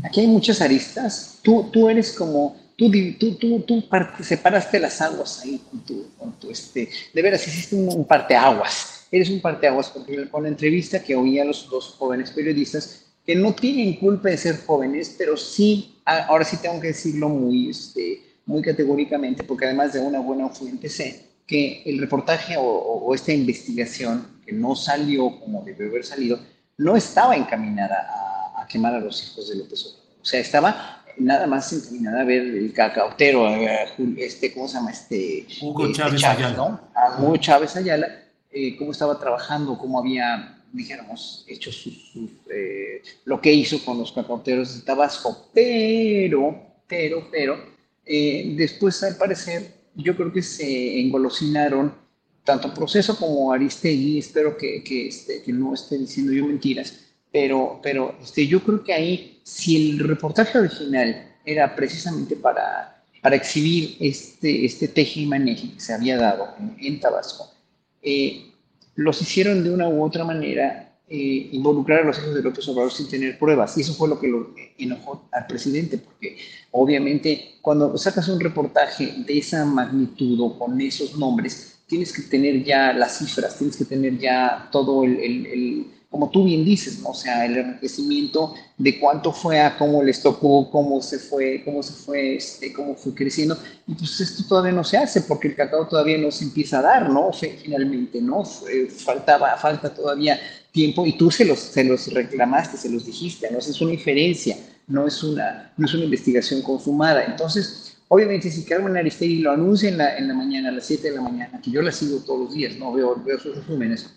Aquí hay muchas aristas. Tú, tú eres como tú, tú, tú, tú separaste las aguas ahí con tu, con tu este, de veras hiciste un, un parteaguas, eres un parteaguas porque con la entrevista que oí a los dos jóvenes periodistas que no tienen culpa de ser jóvenes, pero sí, ahora sí tengo que decirlo muy, este, muy categóricamente, porque además de una buena fuente sé que el reportaje o, o esta investigación que no salió como debe haber salido, no estaba encaminada a, a quemar a los hijos de López Obrador. O sea, estaba nada más encaminada a ver el cacautero, este, ¿cómo se llama? Este, Hugo este Chávez, Ayala. ¿no? A Hugo Chávez Ayala, eh, cómo estaba trabajando, cómo había, dijéramos, hecho sus, sus, eh, lo que hizo con los cacauteros de Tabasco, pero, pero, pero, eh, después al parecer, yo creo que se engolosinaron tanto Proceso como Aristegui, espero que, que, este, que no esté diciendo yo mentiras, pero, pero este, yo creo que ahí, si el reportaje original era precisamente para, para exhibir este, este teje y maneje que se había dado en, en Tabasco, eh, los hicieron de una u otra manera eh, involucrar a los hijos de López Obrador sin tener pruebas. Y eso fue lo que lo enojó al presidente, porque obviamente cuando sacas un reportaje de esa magnitud o con esos nombres, tienes que tener ya las cifras, tienes que tener ya todo el, el, el como tú bien dices, ¿no? o sea, el enriquecimiento de cuánto fue a cómo les tocó, cómo se fue, cómo se fue, este, cómo fue creciendo. Y pues esto todavía no se hace porque el cacao todavía no se empieza a dar, ¿no? Finalmente, ¿no? Faltaba, falta todavía tiempo y tú se los, se los reclamaste, se los dijiste, ¿no? Es una inferencia, no es una, no es una investigación consumada. Entonces, obviamente, si Carmen Aristegui lo anuncia en la, en la mañana, a las 7 de la mañana, que yo la sigo todos los días, ¿no? Veo, veo sus resúmenes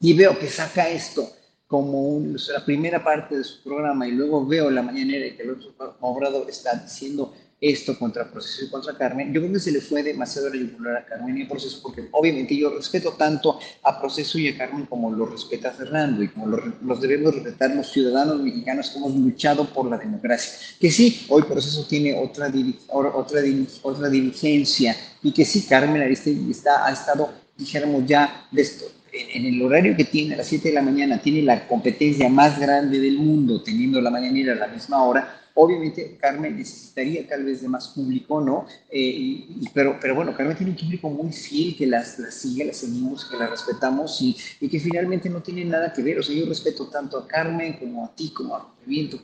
y veo que saca esto como un, la primera parte de su programa y luego veo la mañanera y que el otro Obrador está diciendo esto contra Proceso y contra Carmen, yo creo que se le fue demasiado la a Carmen y a Proceso porque obviamente yo respeto tanto a Proceso y a Carmen como lo respeta Fernando y como lo, los debemos respetar los ciudadanos mexicanos que hemos luchado por la democracia. Que sí, hoy Proceso tiene otra, otra, otra diligencia y que sí, Carmen Aristegui está, ha estado, dijéramos ya, de esto, en el horario que tiene, a las 7 de la mañana, tiene la competencia más grande del mundo, teniendo la mañanera a la misma hora, obviamente Carmen necesitaría tal vez de más público, ¿no? Eh, y, pero, pero bueno, Carmen tiene un público muy fiel que las, las sigue, las seguimos, que la respetamos y, y, que finalmente no tiene nada que ver. O sea, yo respeto tanto a Carmen como a ti, como a Viento,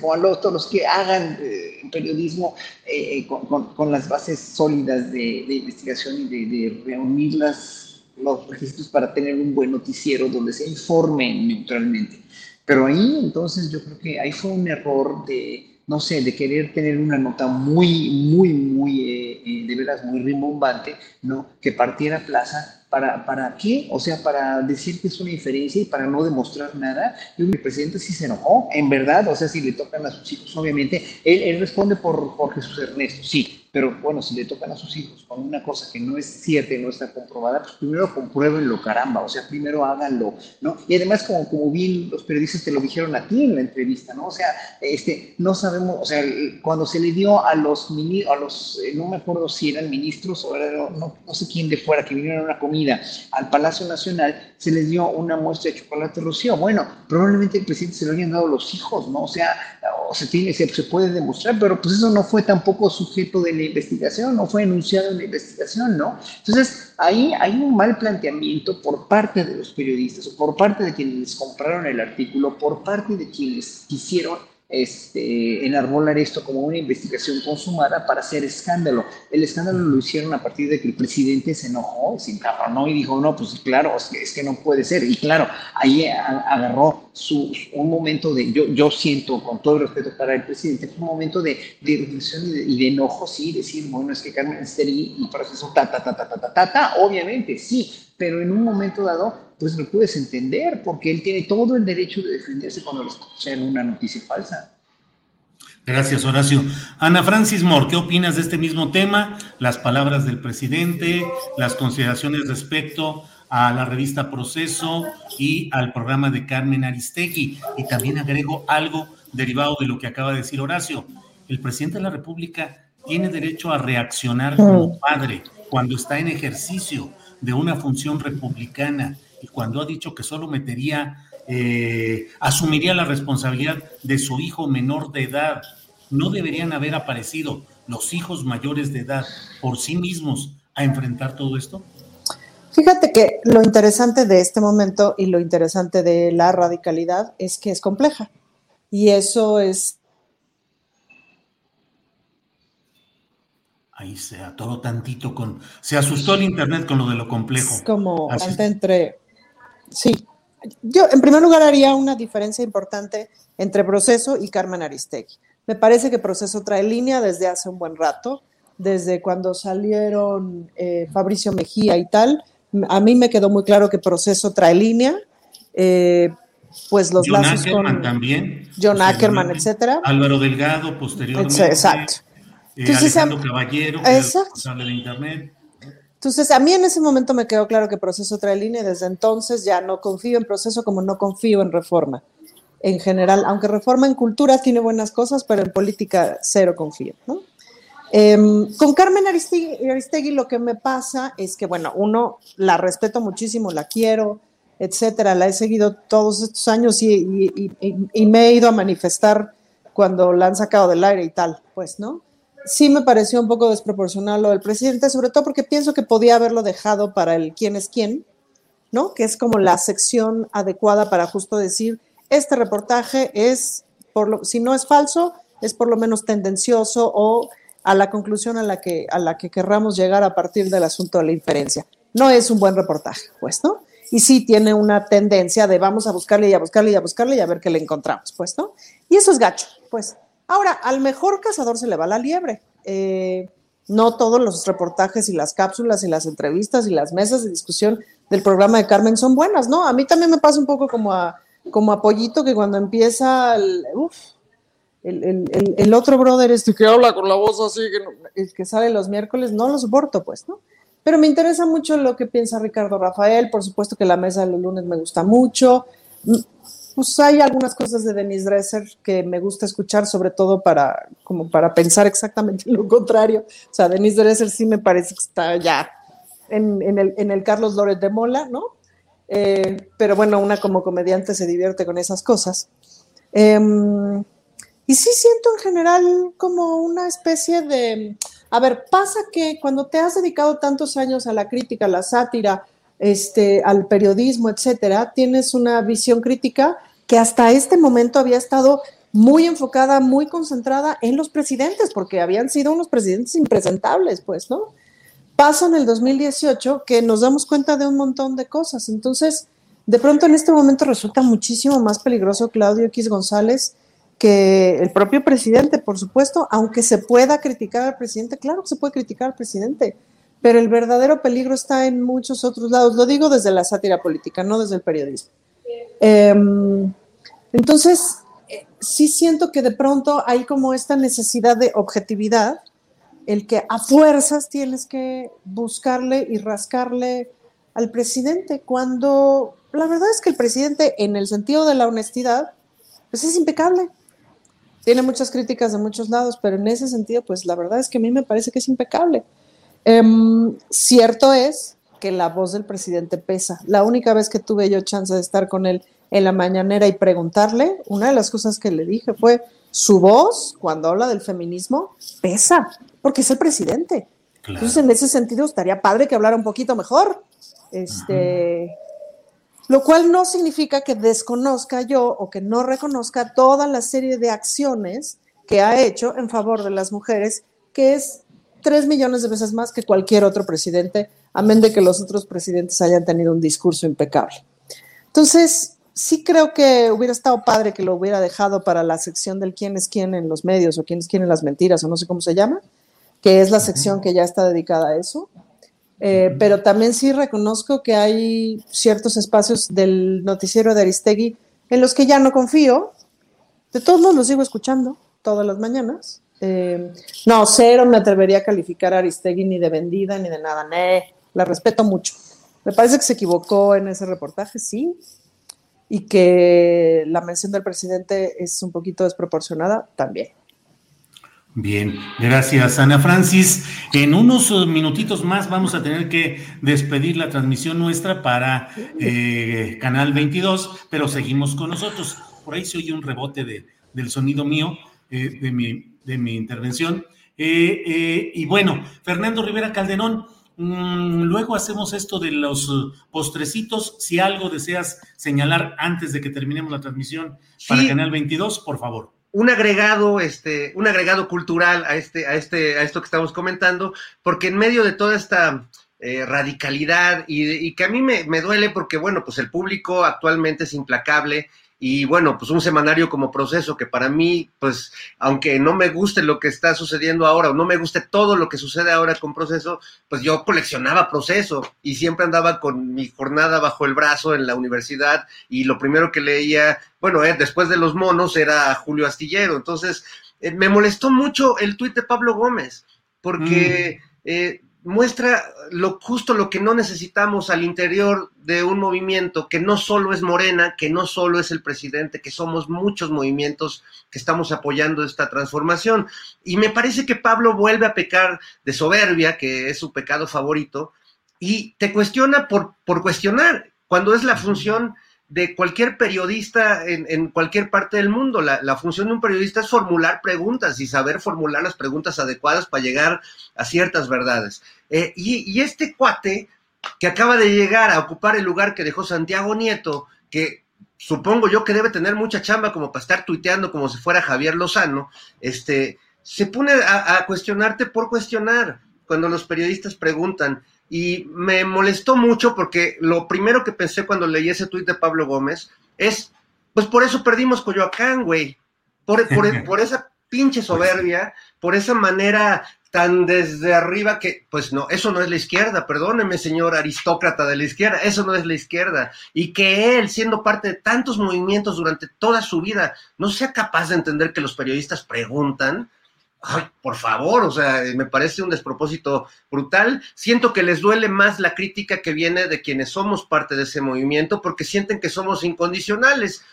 como a los, todos los que hagan eh, periodismo eh, con, con, con, las bases sólidas de, de investigación y de, de reunirlas los registros para tener un buen noticiero donde se informe neutralmente. Pero ahí entonces yo creo que ahí fue un error de, no sé, de querer tener una nota muy, muy, muy, eh, eh, de veras muy rimbombante, ¿no? Que partiera plaza. ¿Para, ¿Para qué? O sea, para decir que es una inferencia y para no demostrar nada. Y el presidente sí se enojó, en verdad. O sea, si le tocan a sus hijos, obviamente, él, él responde por, por Jesús Ernesto, sí, pero bueno, si le tocan a sus hijos con una cosa que no es cierta y no está comprobada, pues primero compruébenlo, caramba, o sea, primero háganlo, ¿no? Y además, como, como bien los periodistas te lo dijeron a ti en la entrevista, ¿no? O sea, este, no sabemos, o sea, cuando se le dio a los, a los eh, no me acuerdo si eran ministros o no, no sé quién de fuera, que vinieron a una comida al Palacio Nacional, se les dio una muestra de chocolate rocío. Bueno, probablemente el presidente se lo habían dado los hijos, ¿no? O sea, o se, se puede demostrar, pero pues eso no fue tampoco sujeto de la investigación, no fue enunciado en la investigación, ¿no? Entonces, ahí hay un mal planteamiento por parte de los periodistas o por parte de quienes compraron el artículo, por parte de quienes quisieron este, enarbolar esto como una investigación consumada para hacer escándalo. El escándalo lo hicieron a partir de que el presidente se enojó, se encabronó y dijo, no, pues claro, es que, no puede ser. Y claro, ahí agarró su, un momento de, yo, yo siento, con todo respeto para el presidente, un momento de, de reflexión y de, y de, enojo, sí, decir, bueno, es que Carmen Esteri y proceso ta, ta, ta, ta, ta, ta, ta, ta, obviamente, sí, pero en un momento dado pues lo puedes entender, porque él tiene todo el derecho de defenderse cuando le escuchan una noticia falsa. Gracias, Horacio. Ana Francis Moore, ¿qué opinas de este mismo tema? Las palabras del presidente, las consideraciones respecto a la revista Proceso y al programa de Carmen Aristegui. Y también agrego algo derivado de lo que acaba de decir Horacio. El presidente de la República tiene derecho a reaccionar como padre cuando está en ejercicio de una función republicana y cuando ha dicho que solo metería eh, asumiría la responsabilidad de su hijo menor de edad. ¿No deberían haber aparecido los hijos mayores de edad por sí mismos a enfrentar todo esto? Fíjate que lo interesante de este momento y lo interesante de la radicalidad es que es compleja. Y eso es... Ahí se atoró tantito con... Se asustó el Internet con lo de lo complejo. Es como entre... Sí, yo, en primer lugar, haría una diferencia importante entre Proceso y Carmen Aristegui. Me parece que Proceso trae línea desde hace un buen rato, desde cuando salieron eh, Fabricio Mejía y tal. A mí me quedó muy claro que Proceso trae línea. Eh, pues los John Ackerman también. John Ackerman, etcétera. Álvaro Delgado, posteriormente. Exacto. Eh, Alejandro Caballero, que es responsable de Internet. Entonces, a mí en ese momento me quedó claro que proceso trae línea y desde entonces ya no confío en proceso como no confío en reforma. En general, aunque reforma en cultura tiene buenas cosas, pero en política cero confío. Em, con Carmen Aristegui, lo que me pasa es que, bueno, uno, la respeto muchísimo, la quiero, etcétera, la he seguido todos estos años y, y me he ido a manifestar cuando la han sacado del aire y tal, pues, ¿no? Sí me pareció un poco desproporcional lo del presidente, sobre todo porque pienso que podía haberlo dejado para el quién es quién, ¿no? Que es como la sección adecuada para justo decir, este reportaje es, por lo, si no es falso, es por lo menos tendencioso o a la conclusión a la que, a la que querramos llegar a partir del asunto de la inferencia. No es un buen reportaje, pues, ¿no? Y sí tiene una tendencia de vamos a buscarle y a buscarle y a buscarle y a ver qué le encontramos, pues, ¿no? Y eso es gacho, pues. Ahora, al mejor cazador se le va la liebre. Eh, no todos los reportajes y las cápsulas y las entrevistas y las mesas de discusión del programa de Carmen son buenas, ¿no? A mí también me pasa un poco como a, como a Pollito que cuando empieza el, el, otro brother este que habla con la voz así, que, que sale los miércoles, no lo soporto, pues, ¿no? Pero me interesa mucho lo que piensa Ricardo Rafael, por supuesto que la mesa de los lunes me gusta mucho pues hay algunas cosas de Denise Dresser que me gusta escuchar, sobre todo para, como para pensar exactamente lo contrario. O sea, Denise Dresser sí me parece que está ya en, el, en el, Carlos Loret de Mola, ¿no? Eh, pero bueno, una como comediante se divierte con esas cosas. Em, y sí siento en general como una especie de... A ver, pasa que cuando te has dedicado tantos años a la crítica, a la sátira, este, al periodismo, etcétera, tienes una visión crítica que hasta este momento había estado muy enfocada, muy concentrada en los presidentes, porque habían sido unos presidentes impresentables, pues, ¿no? Pasa en el 2018 que nos damos cuenta de un montón de cosas. Entonces, de pronto en este momento resulta muchísimo más peligroso Claudio X González que el propio presidente, por supuesto, aunque se pueda criticar al presidente, claro que se puede criticar al presidente, pero el verdadero peligro está en muchos otros lados. Lo digo desde la sátira política, no desde el periodismo. Em, entonces, eh, sí siento que de pronto hay como esta necesidad de objetividad, el que a fuerzas tienes que buscarle y rascarle al presidente, cuando la verdad es que el presidente, en el sentido de la honestidad, pues es impecable. Tiene muchas críticas de muchos lados, pero en ese sentido, pues la verdad es que a mí me parece que es impecable. Em, cierto es que la voz del presidente pesa. La única vez que tuve yo chance de estar con él en la mañanera y preguntarle, una de las cosas que le dije fue, su voz, cuando habla del feminismo, pesa, porque es el presidente. Entonces, en ese sentido, estaría padre que hablara un poquito mejor. Este, lo cual no significa que desconozca yo o que no reconozca toda la serie de acciones que ha hecho en favor de las mujeres, que es tres millones de veces más que cualquier otro presidente, amén de que los otros presidentes hayan tenido un discurso impecable. Entonces, sí creo que hubiera estado padre que lo hubiera dejado para la sección del quién es quién en los medios o quién es quién en las mentiras o no sé cómo se llama, que es la sección que ya está dedicada a eso. Eh, pero también sí reconozco que hay ciertos espacios del noticiero de Aristegui en los que ya no confío. De todos modos lo sigo escuchando todas las mañanas. Eh, no, cero me atrevería a calificar a Aristegui ni de vendida ni de nada. Nee, la respeto mucho. Me parece que se equivocó en ese reportaje, sí, y que la mención del presidente es un poquito desproporcionada también. Bien, gracias Ana Francis. En unos minutitos más vamos a tener que despedir la transmisión nuestra para eh, Canal 22, pero seguimos con nosotros. Por ahí se oye un rebote de, del sonido mío, eh, de, mi, de mi intervención. Eh, y bueno, Fernando Rivera Calderón, mm, luego hacemos esto de los postrecitos. Si algo deseas señalar antes de que terminemos la transmisión para Canal 22, por favor un agregado, este, un agregado cultural a este, a este, a esto que estamos comentando, porque en medio de toda esta eh, radicalidad y, y, que a mí me, me, duele porque, bueno, pues el público actualmente es implacable y bueno, pues un semanario como proceso que para mí, pues aunque no me guste lo que está sucediendo ahora o no me guste todo lo que sucede ahora con proceso, pues yo coleccionaba proceso y siempre andaba con mi jornada bajo el brazo en la universidad y lo primero que leía, bueno, eh, después de los monos era Julio Astillero. Entonces, eh, me molestó mucho el tuit de Pablo Gómez porque... Mm. Eh, muestra lo justo lo que no necesitamos al interior de un movimiento que no solo es Morena, que no solo es el presidente, que somos muchos movimientos que estamos apoyando esta transformación. Y me parece que Pablo vuelve a pecar de soberbia, que es su pecado favorito, y te cuestiona por, por cuestionar, cuando es la función de cualquier periodista en, cualquier parte del mundo. La, función de un periodista es formular preguntas y saber formular las preguntas adecuadas para llegar a ciertas verdades. Eh, y, este cuate que acaba de llegar a ocupar el lugar que dejó Santiago Nieto, que supongo yo que debe tener mucha chamba como para estar tuiteando como si fuera Javier Lozano, este, se pone a cuestionarte por cuestionar cuando los periodistas preguntan y me molestó mucho porque lo primero que pensé cuando leí ese tuit de Pablo Gómez es, pues por eso perdimos Coyoacán, güey, por, por, esa pinche soberbia, por esa manera tan desde arriba que, pues no, eso no es la izquierda, perdóneme, señor aristócrata de la izquierda, eso no es la izquierda. Y que él, siendo parte de tantos movimientos durante toda su vida, no sea capaz de entender que los periodistas preguntan, ay, por favor, o sea, me parece un despropósito brutal. Siento que les duele más la crítica que viene de quienes somos parte de ese movimiento porque sienten que somos incondicionales.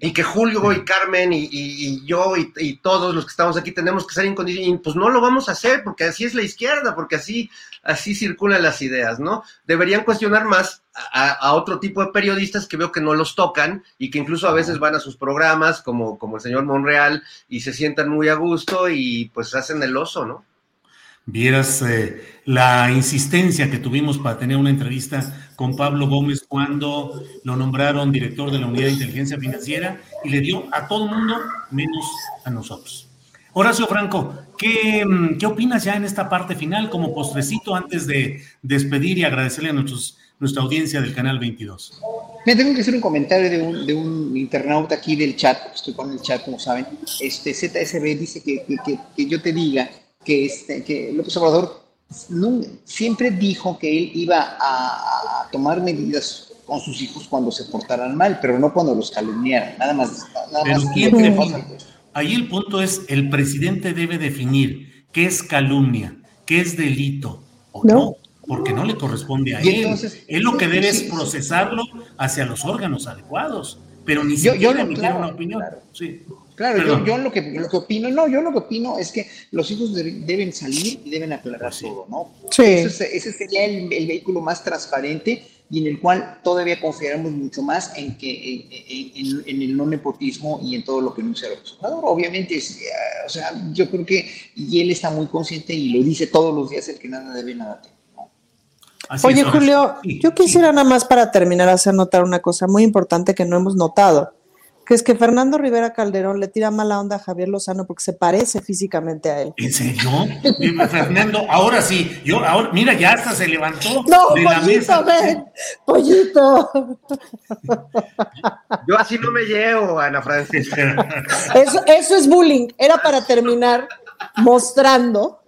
Y que Julio y Carmen y, yo y, todos los que estamos aquí tenemos que ser incondicionales. Pues no lo vamos a hacer porque así es la izquierda, porque así, así circulan las ideas, ¿no? Deberían cuestionar más a, otro tipo de periodistas que veo que no los tocan y que incluso a veces van a sus programas, como, como el señor Monreal, y se sientan muy a gusto y pues hacen el oso, ¿no? Vieras eh, la insistencia que tuvimos para tener una entrevista con Pablo Gómez cuando lo nombraron director de la Unidad de Inteligencia Financiera y le dio a todo el mundo menos a nosotros. Horacio Franco, ¿qué, mm, ¿qué, opinas ya en esta parte final como postrecito antes de despedir y agradecerle a nuestros nuestra audiencia del canal 22. Me tengo que hacer un comentario de un, de un internauta aquí del chat, estoy con el chat, como saben. Este ZSB dice que, que, que, yo te diga que, este, que López Obrador no, siempre dijo que él iba a, tomar medidas con sus hijos cuando se portaran mal, pero no cuando los calumniaran, nada más. Nada pero más Ahí el punto es, el presidente debe definir qué es calumnia, qué es delito o no porque no le corresponde a él. él lo que debe es procesarlo hacia los órganos adecuados, pero ni siquiera yo, emitir una opinión. Claro, sí. Claro yo, lo, que, lo que opino, no, yo lo que opino es que los hijos deben salir y deben aclarar todo, ¿no? Sí. ese sería el, vehículo más transparente y en el cual todavía confiaremos mucho más en que en, el no nepotismo y en todo lo que anuncia el observador. Obviamente, o sea, yo creo que y él está muy consciente y lo dice todos los días el que nada debe nada temer. Oye, Julio, yo quisiera nada más para terminar hacer notar una cosa muy importante que no hemos notado, que es que Fernando Rivera Calderón le tira mala onda a Javier Lozano porque se parece físicamente a él. ¿En serio? Fernando, ahora sí, yo ahora, mira, ya hasta se levantó. No, pollito, ven, pollito. Yo así no me llevo, Ana Francisca. Eso, eso es bullying. Era para terminar mostrando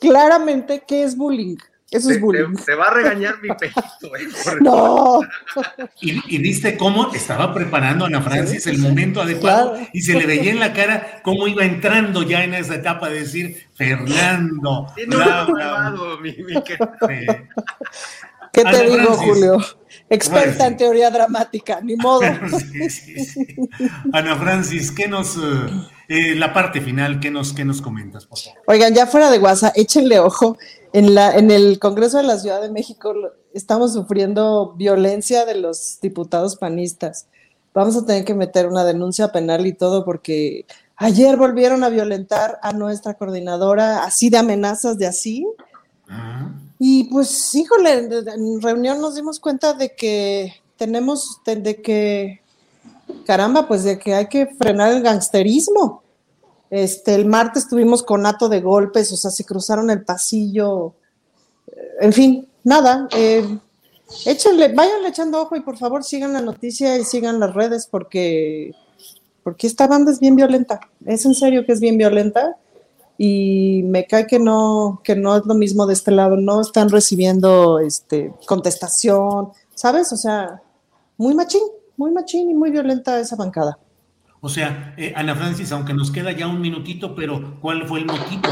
claramente qué es bullying. Eso es bullying. Te, va a regañar mi pejito. Eh, no. Y, viste cómo estaba preparando Ana Francis el momento adecuado y se le veía en la cara cómo iba entrando ya en esa etapa de decir, Fernando. ¿Qué te digo, Julio? Experta en teoría dramática, ni modo. Ana Francis, ¿qué nos, eh, eh, la parte final, qué nos, qué nos comentas, por favor? Oigan, ya fuera de WhatsApp, échenle ojo. En, la, en el Congreso de la Ciudad de México estamos sufriendo violencia de los diputados panistas. Vamos a tener que meter una denuncia penal y todo porque ayer volvieron a violentar a nuestra coordinadora así de amenazas de así. Y pues, híjole, en reunión nos dimos cuenta de que tenemos, de, que, caramba, pues de que hay que frenar el gangsterismo. Este, el martes tuvimos conato de golpes, o sea, se cruzaron el pasillo. En fin, nada. Eh, échenle, váyanle echando ojo y por favor sigan la noticia y sigan las redes porque, porque esta banda es bien violenta. Es en serio que es bien violenta y me cae que no, que no es lo mismo de este lado, no están recibiendo este, contestación, ¿sabes? O sea, muy machín, muy machín y muy violenta esa bancada. O sea, eh, Ana Francis, aunque nos queda ya un minutito, pero ¿cuál fue el motivo?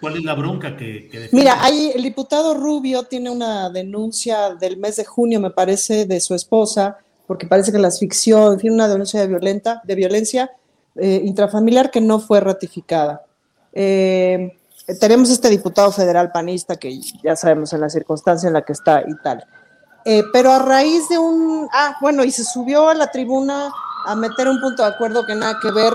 ¿Cuál es la bronca que, que Mira, ahí el diputado Rubio tiene una denuncia del mes de junio, me parece, de su esposa, porque parece que la asfixió, en fin, una denuncia de, violenta, de violencia eh, intrafamiliar que no fue ratificada. Eh, tenemos este diputado federal panista que ya sabemos en la circunstancia en la que está y tal. Pero a raíz de un, ah, bueno, y se subió a la tribuna a meter un punto de acuerdo que nada que ver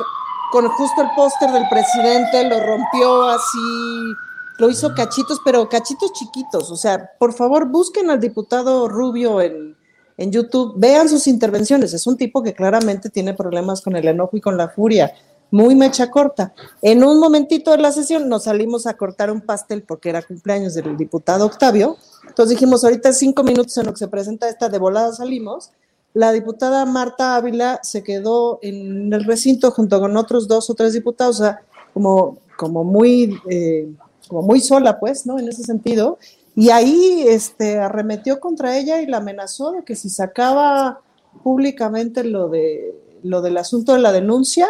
con justo el póster del presidente, lo rompió así, lo hizo cachitos, pero cachitos chiquitos. O sea, por favor, busquen al diputado Rubio en, en YouTube, vean sus intervenciones. Es un tipo que claramente tiene problemas con el enojo y con la furia muy mecha corta. En un momentito de la sesión nos salimos a cortar un pastel porque era cumpleaños del diputado Octavio. Entonces dijimos, ahorita cinco minutos en lo que se presenta esta de volada salimos. La diputada Marta Ávila se quedó en el recinto junto con otros dos o tres diputados, o sea, como, como, muy, eh, como muy sola, pues, ¿no? En ese sentido. Y ahí este, arremetió contra ella y la amenazó de que si sacaba públicamente lo, de, lo del asunto de la denuncia,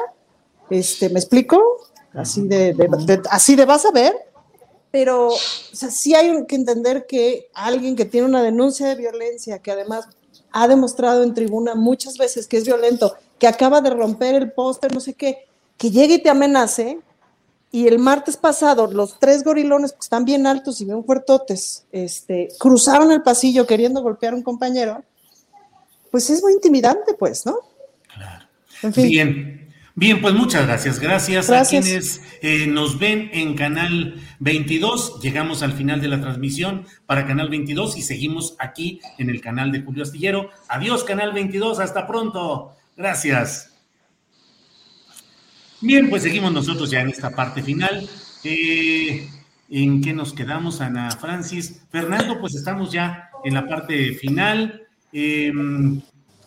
este, ¿me explico? Así de, así de vas a ver, pero o sea, sí hay que entender que alguien que tiene una denuncia de violencia, que además ha demostrado en tribuna muchas veces que es violento, que acaba de romper el póster, no sé qué, que llegue y te amenace, y el martes pasado los tres gorilones, que están bien altos y bien fuertotes, este, cruzaron el pasillo queriendo golpear a un compañero, pues es muy intimidante, pues, ¿no? Claro. En fin. Bien, Bien, pues muchas gracias. Gracias, a quienes eh, nos ven en Canal 22. Llegamos al final de la transmisión para Canal 22 y seguimos aquí en el canal de Julio Astillero. Adiós, Canal 22. Hasta pronto. Gracias. Bien, pues seguimos nosotros ya en esta parte final. Eh, ¿En qué nos quedamos, Ana Francis? Fernando, pues estamos ya en la parte final. Em,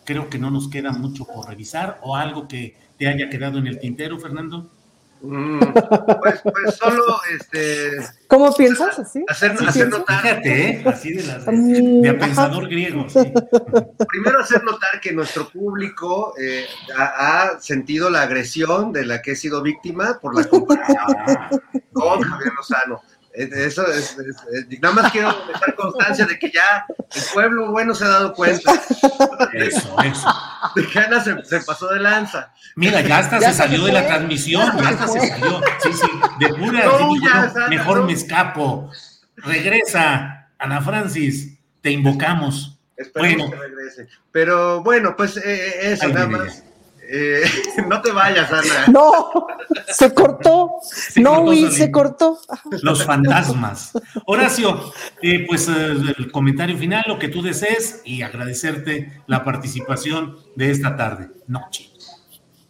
creo que no nos queda mucho por revisar o algo que te haya quedado en el tintero, Fernando? Mm, pues, pues, solo este. ¿Cómo piensas así? Hacer, hacer notar. Fíjate, ¿eh? así de, las, de, pensador griego. Primero, hacer notar que nuestro público eh, ha, sentido la agresión de la que he sido víctima por la comparación con Javier Lozano. Eso es, nada más quiero dejar constancia de que ya el pueblo bueno se ha dado cuenta. Eso, eso. De que Ana se, pasó de lanza. Mira, ya hasta se, salió de la transmisión, ya hasta se salió. Sí, sí, de pura. mejor me escapo. Regresa, Ana Francis, te invocamos. Esperemos que regrese. Pero bueno, pues eh, eh, eso nada más. Eh, no te vayas, Ana. No, se cortó. no, cortó, se cortó. Los fantasmas. Horacio, eh, pues eh, el comentario final, lo que tú desees y agradecerte la participación de esta tarde, noche.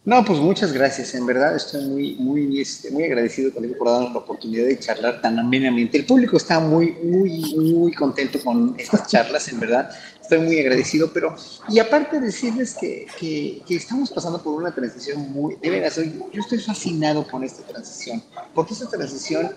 No, pues muchas gracias. En verdad estoy muy, muy, este, muy agradecido contigo por darnos la oportunidad de charlar tan amenamente. El público está muy, muy, muy contento con estas charlas, en verdad estoy muy agradecido, pero, y aparte decirles que, que, estamos pasando por una transición muy, de veras, yo estoy fascinado con esta transición, porque esta transición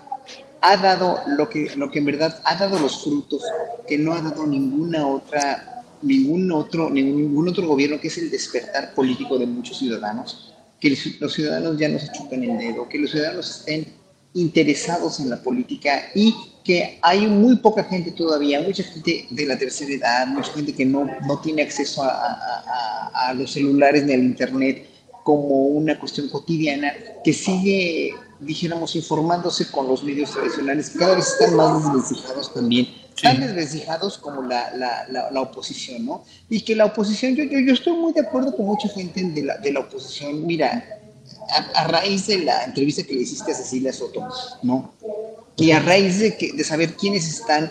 ha dado lo que, lo que en verdad ha dado los frutos que no ha dado ninguna otra, ningún otro, ningún otro gobierno, que es el despertar político de muchos ciudadanos, que los ciudadanos ya no se chupen el dedo, que los ciudadanos estén interesados en la política y que hay muy poca gente todavía, mucha gente de la tercera edad, mucha gente que no, no tiene acceso a, a, a los celulares ni al internet como una cuestión cotidiana, que sigue dijéramos, informándose con los medios tradicionales, que cada vez están más desventurados también, tan desventurados como la, la, la, oposición, ¿no? Y que la oposición, yo, yo, yo estoy muy de acuerdo con mucha gente de la, de la oposición, mira, a, raíz de la entrevista que le hiciste a Cecilia Soto, ¿no? Y a raíz de, que, de saber quiénes están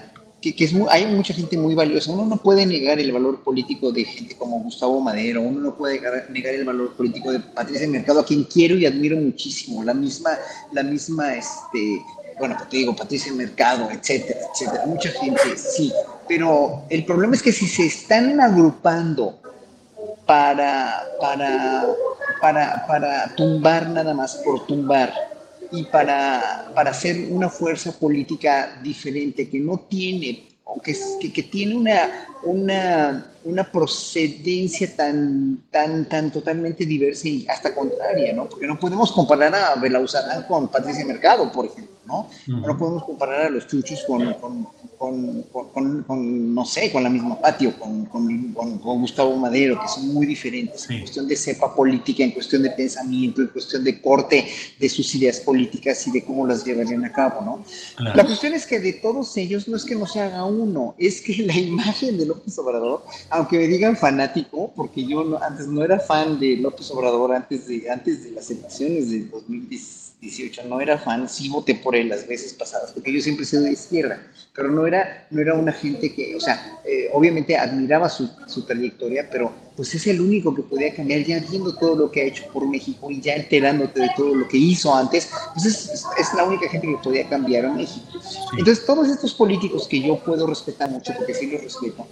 que, es hay mucha gente muy valiosa. Uno no puede negar el valor político de gente como Gustavo Madero, uno no puede negar, el valor político de Patricia Mercado, a quien quiero y admiro muchísimo. La misma, la misma, este, bueno, pues te digo, Patricia Mercado, etcétera, etcétera. Mucha gente, sí. Pero el problema es que si se están agrupando para, para, para, para tumbar nada más por tumbar, y para, para hacer una fuerza política diferente que no tiene, o que, que, tiene una, una, una, procedencia tan, tan, tan totalmente diversa y hasta contraria, ¿no? Porque no podemos comparar a Belauzarán con Patricia Mercado, por ejemplo, ¿no? No podemos comparar a los chuchos con, con con, con, no sé, con la misma Patio, con, con, Gustavo Madero, que son muy diferentes en cuestión de cepa política, en cuestión de pensamiento, en cuestión de corte de sus ideas políticas y de cómo las llevarían a cabo, ¿no? La cuestión es que de todos ellos no es que no se haga uno, es que la imagen de López Obrador, aunque me digan fanático, porque yo antes no era fan de López Obrador antes de, antes de las elecciones de 2016, 18, no era fan, sí voté por él las veces pasadas, porque yo siempre he sido de izquierda, pero no era, no era una gente que, o sea, eh, obviamente admiraba su, su, trayectoria, pero pues es el único que podía cambiar, ya viendo todo lo que ha hecho por México y ya enterándote de todo lo que hizo antes, pues es, es la única gente que podía cambiar a México. Entonces, todos estos políticos que yo puedo respetar mucho, porque sí los respeto,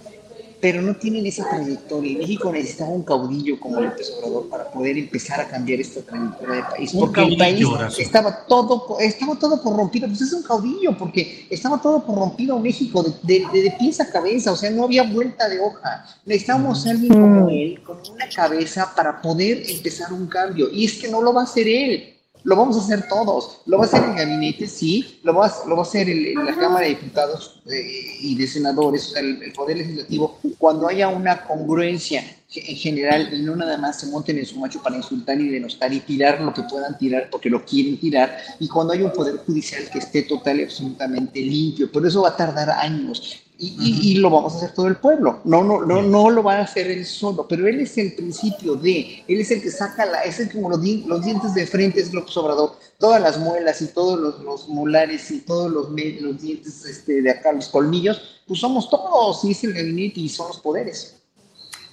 pero no tienen esa trayectoria. México necesitaba un caudillo como López Obrador para poder empezar a cambiar esta trayectoria del país. Porque el país estaba todo, estaba todo corrompido. Pues es un caudillo, porque estaba todo corrompido México de, de, de, pies a cabeza, o sea, no había vuelta de hoja. Necesitábamos a alguien como él, con una cabeza para poder empezar un cambio. Y es que no lo va a hacer él lo vamos a hacer todos. Lo va a hacer el gabinete, sí, lo va a, lo va a hacer el, la Cámara de Diputados eh, y de Senadores, o sea, el, Poder Legislativo, cuando haya una congruencia en general y no nada más se monten en su macho para insultar y denostar y tirar lo que puedan tirar porque lo quieren tirar y cuando hay un poder judicial que esté total y absolutamente limpio, por eso va a tardar años y, lo vamos a hacer todo el pueblo. No, no, no, no lo va a hacer él solo, pero él es el principio de, él es el que saca la, es el como los, los dientes de frente, es López Obrador, todas las muelas y todos los, los molares y todos los, los dientes este, de acá, los colmillos, pues somos todos, y es el gabinete y son los poderes.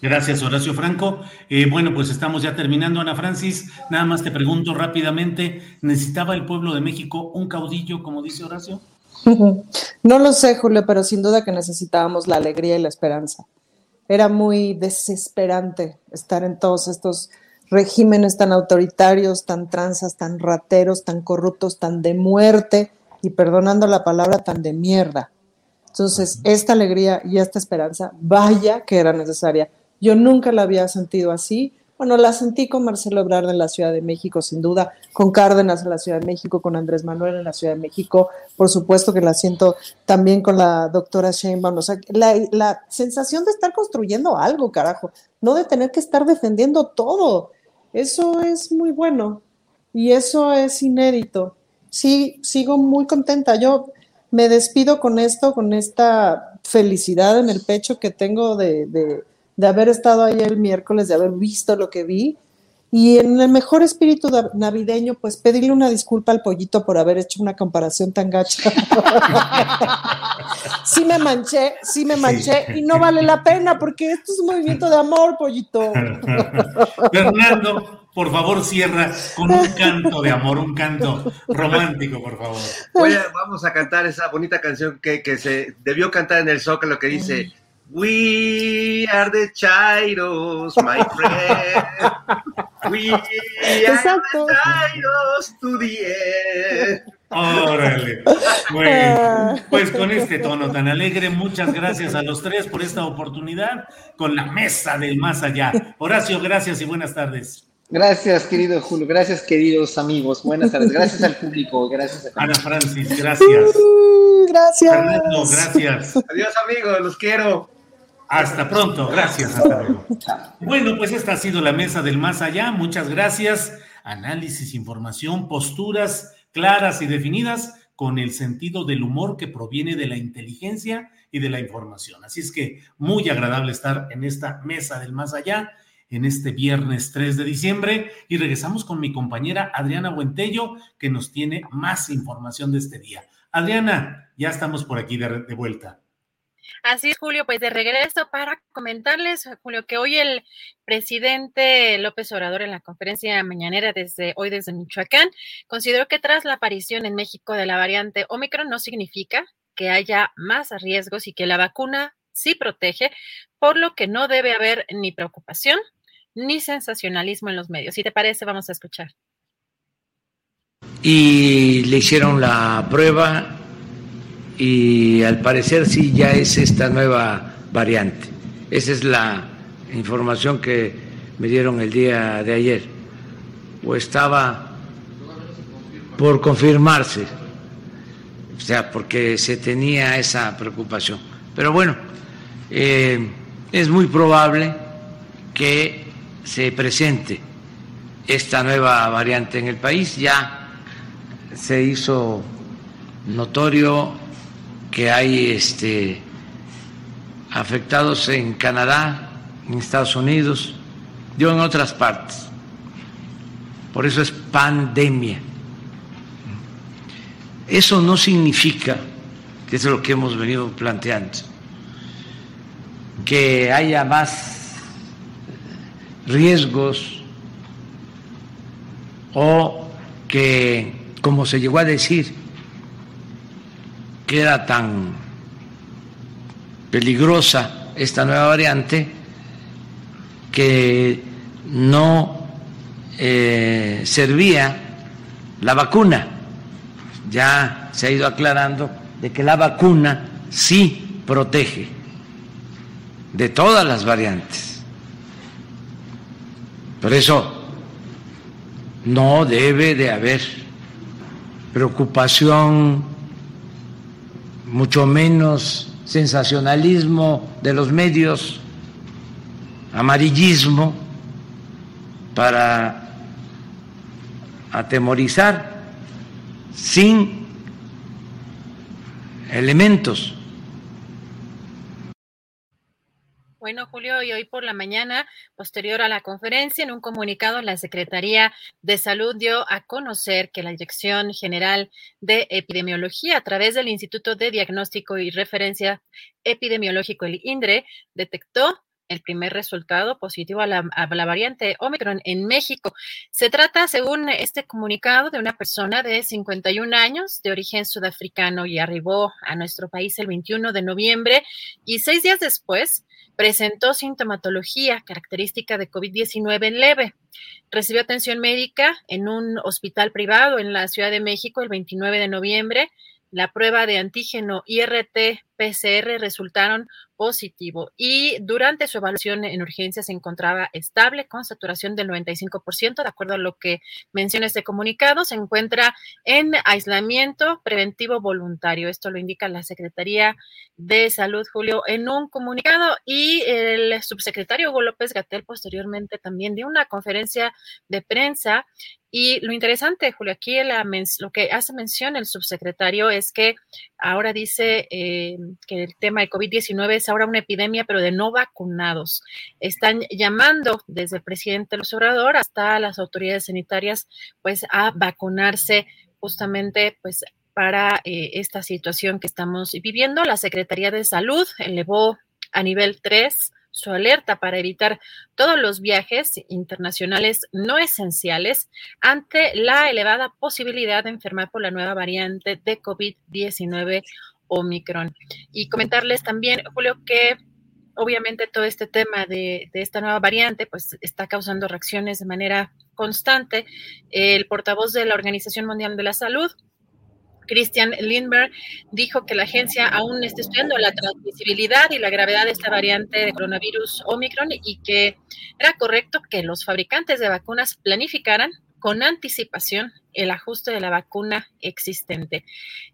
Gracias, Horacio Franco. Eh, bueno, pues estamos ya terminando, Ana Francis. Nada más te pregunto rápidamente, ¿necesitaba el pueblo de México un caudillo, como dice Horacio? No lo sé, Julio, pero sin duda que necesitábamos la alegría y la esperanza. Era muy desesperante estar en todos estos regímenes tan autoritarios, tan transas, tan rateros, tan corruptos, tan de muerte y perdonando la palabra, tan de mierda. Entonces, esta alegría y esta esperanza, vaya que era necesaria. Yo nunca la había sentido así bueno, la sentí con Marcelo Ebrard en la Ciudad de México, sin duda, con Cárdenas en la Ciudad de México, con Andrés Manuel en la Ciudad de México, por supuesto que la siento también con la doctora Sheinbaum, o sea, la, sensación de estar construyendo algo, carajo, no de tener que estar defendiendo todo. Eso es muy bueno y eso es inédito. Sí, sigo muy contenta. Yo me despido con esto, con esta felicidad en el pecho que tengo de de haber estado ahí el miércoles, de haber visto lo que vi. Y en el mejor espíritu navideño, pues pedirle una disculpa al pollito por haber hecho una comparación tan gacha. sí me manché, sí me manché y no vale la pena porque esto es un movimiento de amor, pollito. Fernando, por favor, cierra con un canto de amor, un canto romántico, por favor. vamos a cantar esa bonita canción que, que se debió cantar en el Zócalo que dice We are the Chairos, my friend. We are the Chairos to the end. Órale. Bueno, pues con este tono tan alegre, muchas gracias a los tres por esta oportunidad con la mesa del más allá. Horacio, gracias y buenas tardes. Gracias, querido Julio. Gracias, queridos amigos. Buenas tardes. Gracias al público. Gracias a Ana Francis, gracias. gracias. Fernando, gracias. Adiós, amigos. Los quiero. Hasta pronto. Gracias. Hasta luego. Bueno, pues esta ha sido la mesa del más allá. Muchas gracias. Análisis, información, posturas claras y definidas con el sentido del humor que proviene de la inteligencia y de la información. Así es que muy agradable estar en esta mesa del más allá en este viernes 3 de diciembre y regresamos con mi compañera Adriana Buentello que nos tiene más información de este día. Adriana, ya estamos por aquí de, vuelta. Así es, Julio, pues de regreso para comentarles, Julio, que hoy el presidente López Obrador en la conferencia mañanera desde hoy desde Michoacán consideró que tras la aparición en México de la variante Omicron no significa que haya más riesgos y que la vacuna sí protege, por lo que no debe haber ni preocupación ni sensacionalismo en los medios. Si te parece, vamos a escuchar. Y le hicieron la prueba y al parecer sí ya es esta nueva variante. Esa es la información que me dieron el día de ayer. O estaba por confirmarse, o sea, porque se tenía esa preocupación. Pero bueno, eh, es muy probable que se presente esta nueva variante en el país. Ya se hizo notorio que hay este, afectados en Canadá, en Estados Unidos, yo en otras partes. Por eso es pandemia. Eso no significa, que es lo que hemos venido planteando, que haya más riesgos o que, como se llegó a decir, que era tan peligrosa esta nueva variante que no eh, servía la vacuna. Ya se ha ido aclarando de que la vacuna sí protege de todas las variantes. Por eso no debe de haber preocupación, mucho menos sensacionalismo de los medios, amarillismo para atemorizar sin elementos Bueno, Julio, y hoy por la mañana, posterior a la conferencia, en un comunicado, la Secretaría de Salud dio a conocer que la Dirección General de Epidemiología, a través del Instituto de Diagnóstico y Referencia Epidemiológico, el INDRE, detectó el primer resultado positivo a la, a la, variante Omicron en México. Se trata, según este comunicado, de una persona de 51 años de origen sudafricano y arribó a nuestro país el 21 de noviembre y seis días después presentó sintomatología característica de COVID-19 leve. Recibió atención médica en un hospital privado en la Ciudad de México el 29 de noviembre. La prueba de antígeno IRT-PCR resultaron positivo y durante su evaluación en urgencia se encontraba estable con saturación del 95%, de acuerdo a lo que menciona este comunicado, se encuentra en aislamiento preventivo voluntario. Esto lo indica la Secretaría de Salud, Julio, en un comunicado y el subsecretario Hugo López Gatel posteriormente también dio una conferencia de prensa y lo interesante, Julio, aquí lo que hace mención el subsecretario es que ahora dice eh, que el tema de COVID-19 es ahora una epidemia, pero de no vacunados. Están llamando desde el presidente López Obrador hasta las autoridades sanitarias, pues, a vacunarse justamente, pues, para eh, esta situación que estamos viviendo. La Secretaría de Salud elevó a nivel 3 su alerta para evitar todos los viajes internacionales no esenciales ante la elevada posibilidad de enfermar por la nueva variante de COVID-19 Omicron. Y comentarles también, Julio, que obviamente todo este tema de, esta nueva variante pues está causando reacciones de manera constante. El portavoz de la Organización Mundial de la Salud Christian Lindberg, dijo que la agencia aún está estudiando la transmisibilidad y la gravedad de esta variante de coronavirus Omicron y que era correcto que los fabricantes de vacunas planificaran con anticipación el ajuste de la vacuna existente.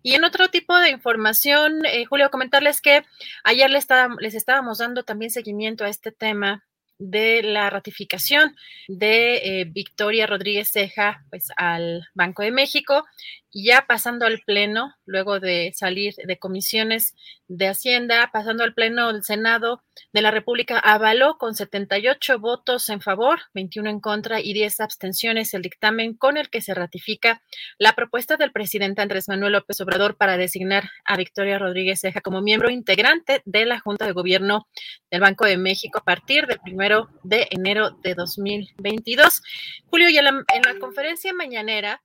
Y en otro tipo de información, eh, Julio, comentarles que ayer les, les estábamos dando también seguimiento a este tema de la ratificación de eh, Victoria Rodríguez Ceja pues, al Banco de México ya pasando al Pleno, luego de salir de comisiones de Hacienda, pasando al Pleno del Senado de la República, avaló con 78 votos en favor, 21 en contra y 10 abstenciones el dictamen con el que se ratifica la propuesta del presidente Andrés Manuel López Obrador para designar a Victoria Rodríguez Ceja como miembro integrante de la Junta de Gobierno del Banco de México a partir del primero de enero de 2022. Julio, y en la, en la conferencia mañanera,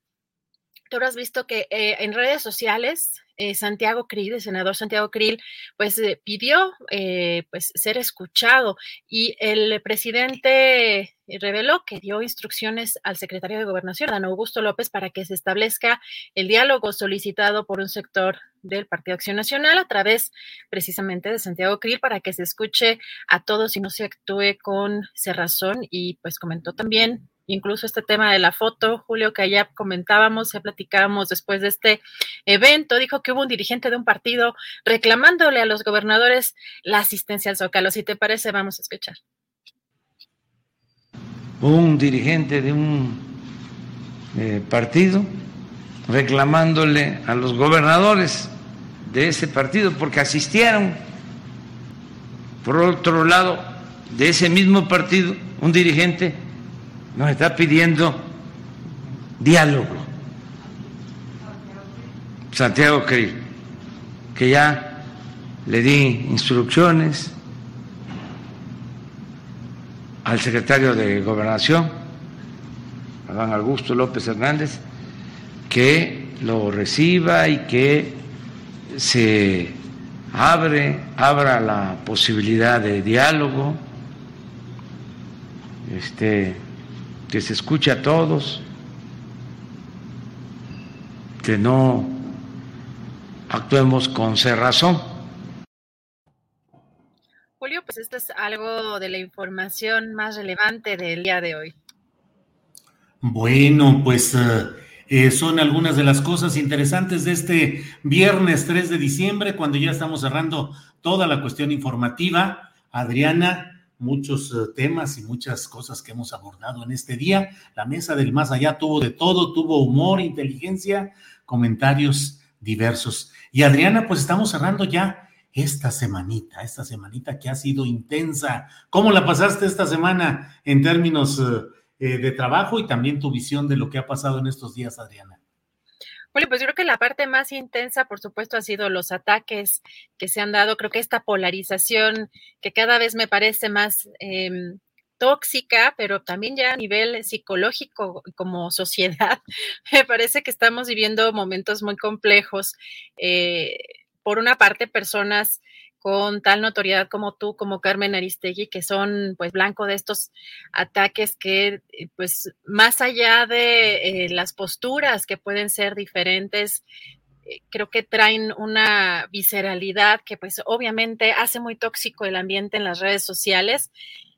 tú has visto que eh, en redes sociales eh, Santiago Krill, el senador Santiago Krill, pues eh, pidió pues ser escuchado y el presidente reveló que dio instrucciones al secretario de Gobernación, Dan Augusto López, para que se establezca el diálogo solicitado por un sector del Partido Acción Nacional a través precisamente de Santiago Krill para que se escuche a todos y no se actúe con cerrazón y pues comentó también incluso este tema de la foto, Julio, que allá comentábamos, ya platicábamos después de este evento, dijo que hubo un dirigente de un partido reclamándole a los gobernadores la asistencia al Zócalo. Si te parece, vamos a escuchar. Un dirigente de un eh, partido reclamándole a los gobernadores de ese partido porque asistieron. Por otro lado, de ese mismo partido, un dirigente nos está pidiendo diálogo. Santiago Krill, que ya le di instrucciones al secretario de Gobernación, Adán Augusto López Hernández, que lo reciba y que se abre, abra la posibilidad de diálogo. Este, que se escuche a todos, que no actuemos con cerrazón. Julio, pues esto es algo de la información más relevante del día de hoy. Bueno, pues eh, eh, son algunas de las cosas interesantes de este viernes 3 de diciembre, cuando ya estamos cerrando toda la cuestión informativa. Adriana, muchos eh, temas y muchas cosas que hemos abordado en este día. La mesa del más allá tuvo de todo, tuvo humor, inteligencia, comentarios diversos. Y Adriana, pues estamos cerrando ya esta semanita, esta semanita que ha sido intensa. ¿Cómo la pasaste esta semana en términos eh, eh, de trabajo y también tu visión de lo que ha pasado en estos días, Adriana? Bueno, pues yo creo que la parte más intensa, por supuesto, ha sido los ataques que se han dado. Creo que esta polarización que cada vez me parece más em, tóxica, pero también ya a nivel psicológico como sociedad, me parece que estamos viviendo momentos muy complejos. Eh, por una parte, personas con tal notoriedad como tú, como Carmen Aristegui, que son pues blanco de estos ataques que eh, pues más allá de eh, las posturas que pueden ser diferentes, eh, creo que traen una visceralidad que pues obviamente hace muy tóxico el ambiente en las redes sociales.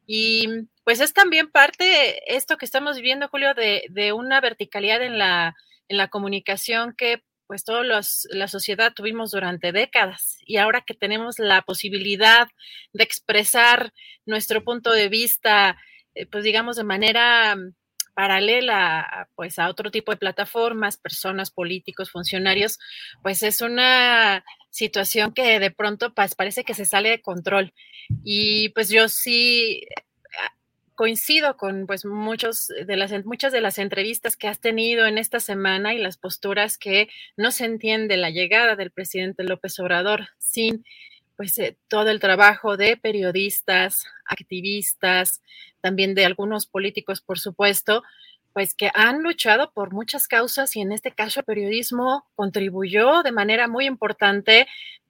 Y pues es también parte, esto que estamos viviendo, Julio, de, de una verticalidad en la, en la comunicación que pues todos la sociedad tuvimos durante décadas y ahora que tenemos la posibilidad de expresar nuestro punto de vista, eh, pues digamos de manera mm, paralela pues a otro tipo de plataformas, personas, políticos, funcionarios, pues es una situación que de pronto pues, parece que se sale de control. Y pues yo sí coincido con pues muchos de las muchas de las entrevistas que has tenido en esta semana y las posturas que no se entiende la llegada del presidente López Obrador sin pues eh, todo el trabajo de periodistas, activistas, también de algunos políticos, por supuesto, pues que han luchado por muchas causas y en este caso el periodismo contribuyó de manera muy importante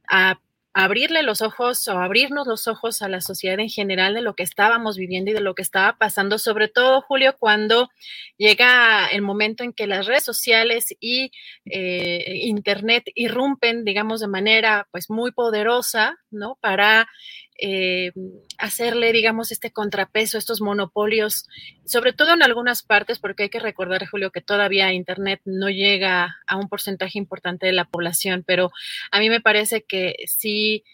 a abrirle los ojos o abrirnos los ojos a la sociedad en general de lo que estábamos viviendo y de lo que estaba pasando, sobre todo, Julio, cuando llega el momento en que las redes sociales y eh, Internet irrumpen, digamos, de manera pues muy poderosa, ¿no? Para eh, hacerle, digamos, este contrapeso, estos monopolios, sobre todo en algunas partes, porque hay que recordar, Julio, que todavía Internet no llega a un porcentaje importante de la población, pero a mí me parece que sí.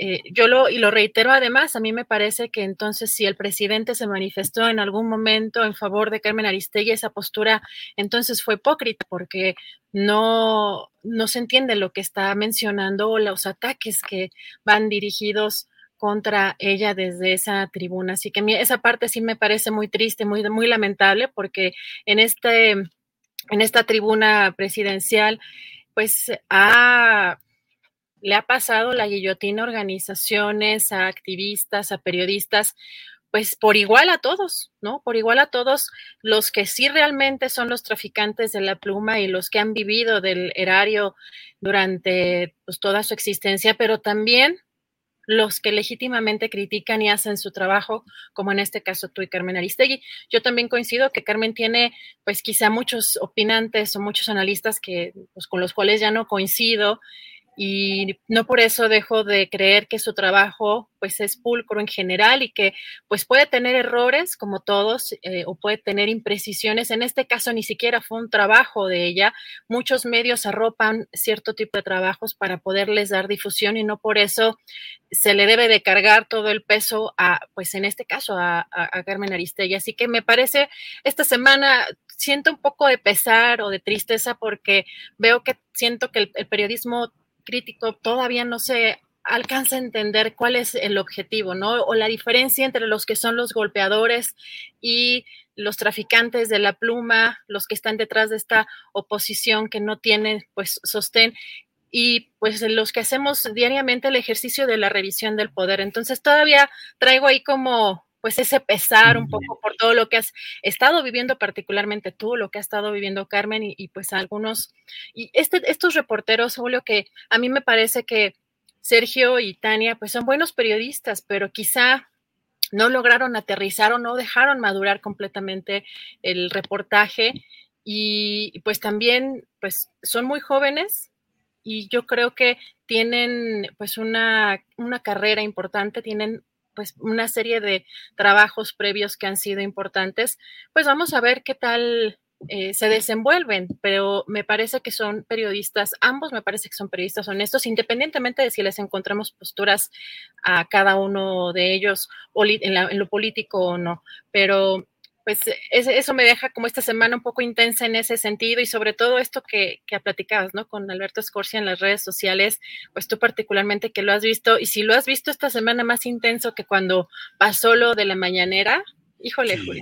Eh, yo lo, y lo reitero además, a mí me parece que entonces si el presidente se manifestó en algún momento en favor de Carmen Aristegui, esa postura entonces fue hipócrita porque no, no se entiende lo que está mencionando o los ataques que van dirigidos contra ella desde esa tribuna. Así que esa parte sí me parece muy triste, muy, muy lamentable, porque en, este, en esta tribuna presidencial, pues le ha pasado la guillotina a organizaciones, a activistas, a periodistas, pues por igual a todos, ¿no? Por igual a todos los que sí realmente son los traficantes de la pluma y los que han vivido del erario durante pues, toda su existencia, pero también los que legítimamente critican y hacen su trabajo, como en este caso tú y Carmen Aristegui. Yo también coincido que Carmen tiene, pues quizá muchos opinantes o muchos analistas que, pues, con los cuales ya no coincido y no por eso dejo de creer que su trabajo pues es pulcro en general y que pues puede tener errores como todos eh, o puede tener imprecisiones. En este caso ni siquiera fue un trabajo de ella. Muchos medios arropan cierto tipo de trabajos para poderles dar difusión y no por eso se le debe de cargar todo el peso a pues en este caso a, Carmen Aristegui. Así que me parece esta semana siento un poco de pesar o de tristeza porque veo que siento que el periodismo crítico todavía no se alcanza a entender cuál es el objetivo, ¿no? O la diferencia entre los que son los golpeadores y los traficantes de la pluma, los que están detrás de esta oposición que no tiene pues sostén y pues los que hacemos diariamente el ejercicio de la revisión del poder. Entonces todavía traigo ahí como pues ese pesar un poco por todo lo que has estado viviendo, particularmente tú, lo que ha estado viviendo Carmen y, pues algunos, y este, estos reporteros, Julio, que a mí me parece que Sergio y Tania pues son buenos periodistas, pero quizá no lograron aterrizar o no dejaron madurar completamente el reportaje y pues también pues son muy jóvenes y yo creo que tienen pues una, una carrera importante, tienen pues una serie de trabajos previos que han sido importantes, pues vamos a ver qué tal eh, se desenvuelven, pero me parece que son periodistas, ambos me parece que son periodistas honestos, independientemente de si les encontramos posturas a cada uno de ellos en, en lo político o no, pero pues eso me deja como esta semana un poco intensa en ese sentido y sobre todo esto que, que platicabas, ¿no? Con Alberto Scorsia en las redes sociales, pues tú particularmente que lo has visto y si lo has visto esta semana más intenso que cuando pasó lo de la mañanera, híjole, sí.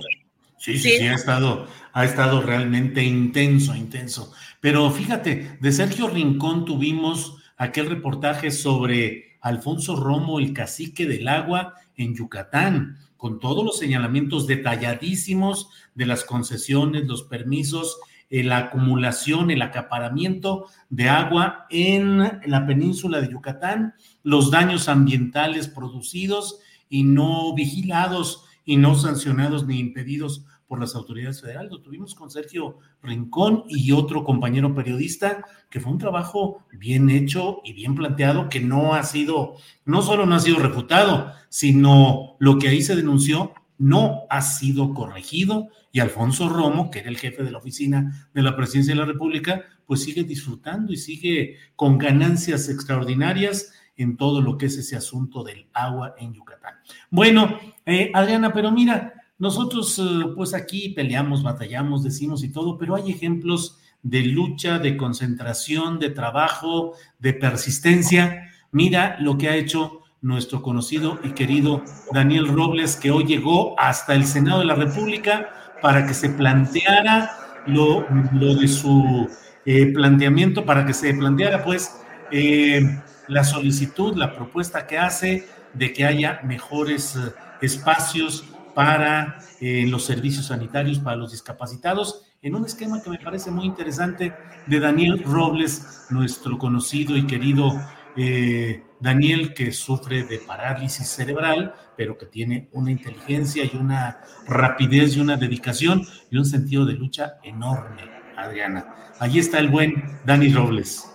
Sí, sí, sí, ha estado, ha estado realmente intenso, intenso. Pero fíjate, de Sergio Rincón tuvimos aquel reportaje sobre Alfonso Romo, el cacique del agua en Yucatán con todos los señalamientos detalladísimos de las concesiones, los permisos, eh, la acumulación, el acaparamiento de agua en la península de Yucatán, los daños ambientales producidos y no vigilados y no sancionados ni impedidos por las autoridades federales. Lo tuvimos con Sergio Rincón y otro compañero periodista, que fue un trabajo bien hecho y bien planteado, que no ha sido, no solo no ha sido refutado, sino lo que ahí se denunció no ha sido corregido y Alfonso Romo, que era el jefe de la oficina de la presidencia de la República, pues sigue disfrutando y sigue con ganancias extraordinarias en todo lo que es ese asunto del agua en Yucatán. Bueno, eh, Adriana, pero mira, nosotros, eh, pues aquí peleamos, batallamos, decimos y todo, pero hay ejemplos de lucha, de concentración, de trabajo, de persistencia. Mira lo que ha hecho nuestro conocido y querido Daniel Robles, que hoy llegó hasta el Senado de la República para que se planteara lo, de su eh, planteamiento, para que se planteara pues eh, la solicitud, la propuesta que hace de que haya mejores espacios para eh, los servicios sanitarios para los discapacitados, en un esquema que me parece muy interesante de Daniel Robles, nuestro conocido y querido eh, Daniel que sufre de parálisis cerebral, pero que tiene una inteligencia y una rapidez y una dedicación y un sentido de lucha enorme, Adriana. Allí está el buen Dani Robles.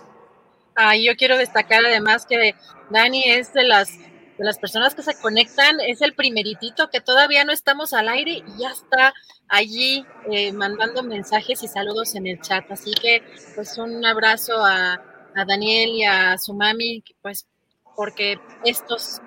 Ah, yo quiero destacar además que Dani es de las las personas que se conectan, es el primeritito que todavía no estamos al aire y ya está allí eh, mandando mensajes y saludos en el chat. Así que pues un abrazo a, a Daniel y a su mami, pues porque estos,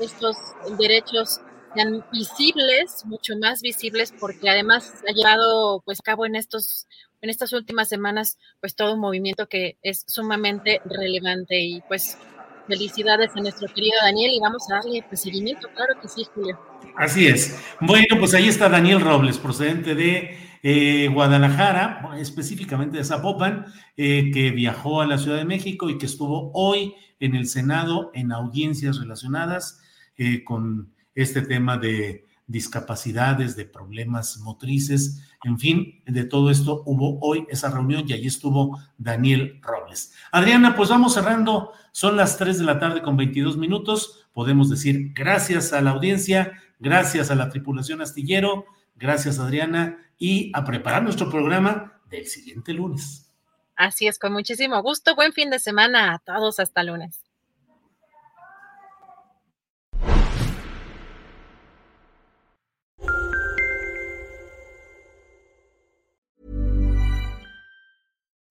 estos derechos sean visibles, mucho más visibles, porque además ha llevado pues a cabo en estos en estas últimas semanas pues todo un movimiento que es sumamente relevante y pues felicidades a nuestro querido Daniel y vamos a darle pues, seguimiento, claro que sí, Julio. Así es. Bueno, pues ahí está Daniel Robles, procedente de eh, Guadalajara, específicamente de Zapopan, eh, que viajó a la Ciudad de México y que estuvo hoy en el Senado en audiencias relacionadas eh, con este tema de discapacidades, de problemas motrices, en fin, de todo esto hubo hoy esa reunión y allí estuvo Daniel Robles. Adriana, pues vamos cerrando, son las 3 de la tarde con 22 minutos, podemos decir gracias a la audiencia, gracias a la tripulación astillero, gracias Adriana y a preparar nuestro programa del siguiente lunes. Así es, con muchísimo gusto. Buen fin de semana a todos. Hasta lunes.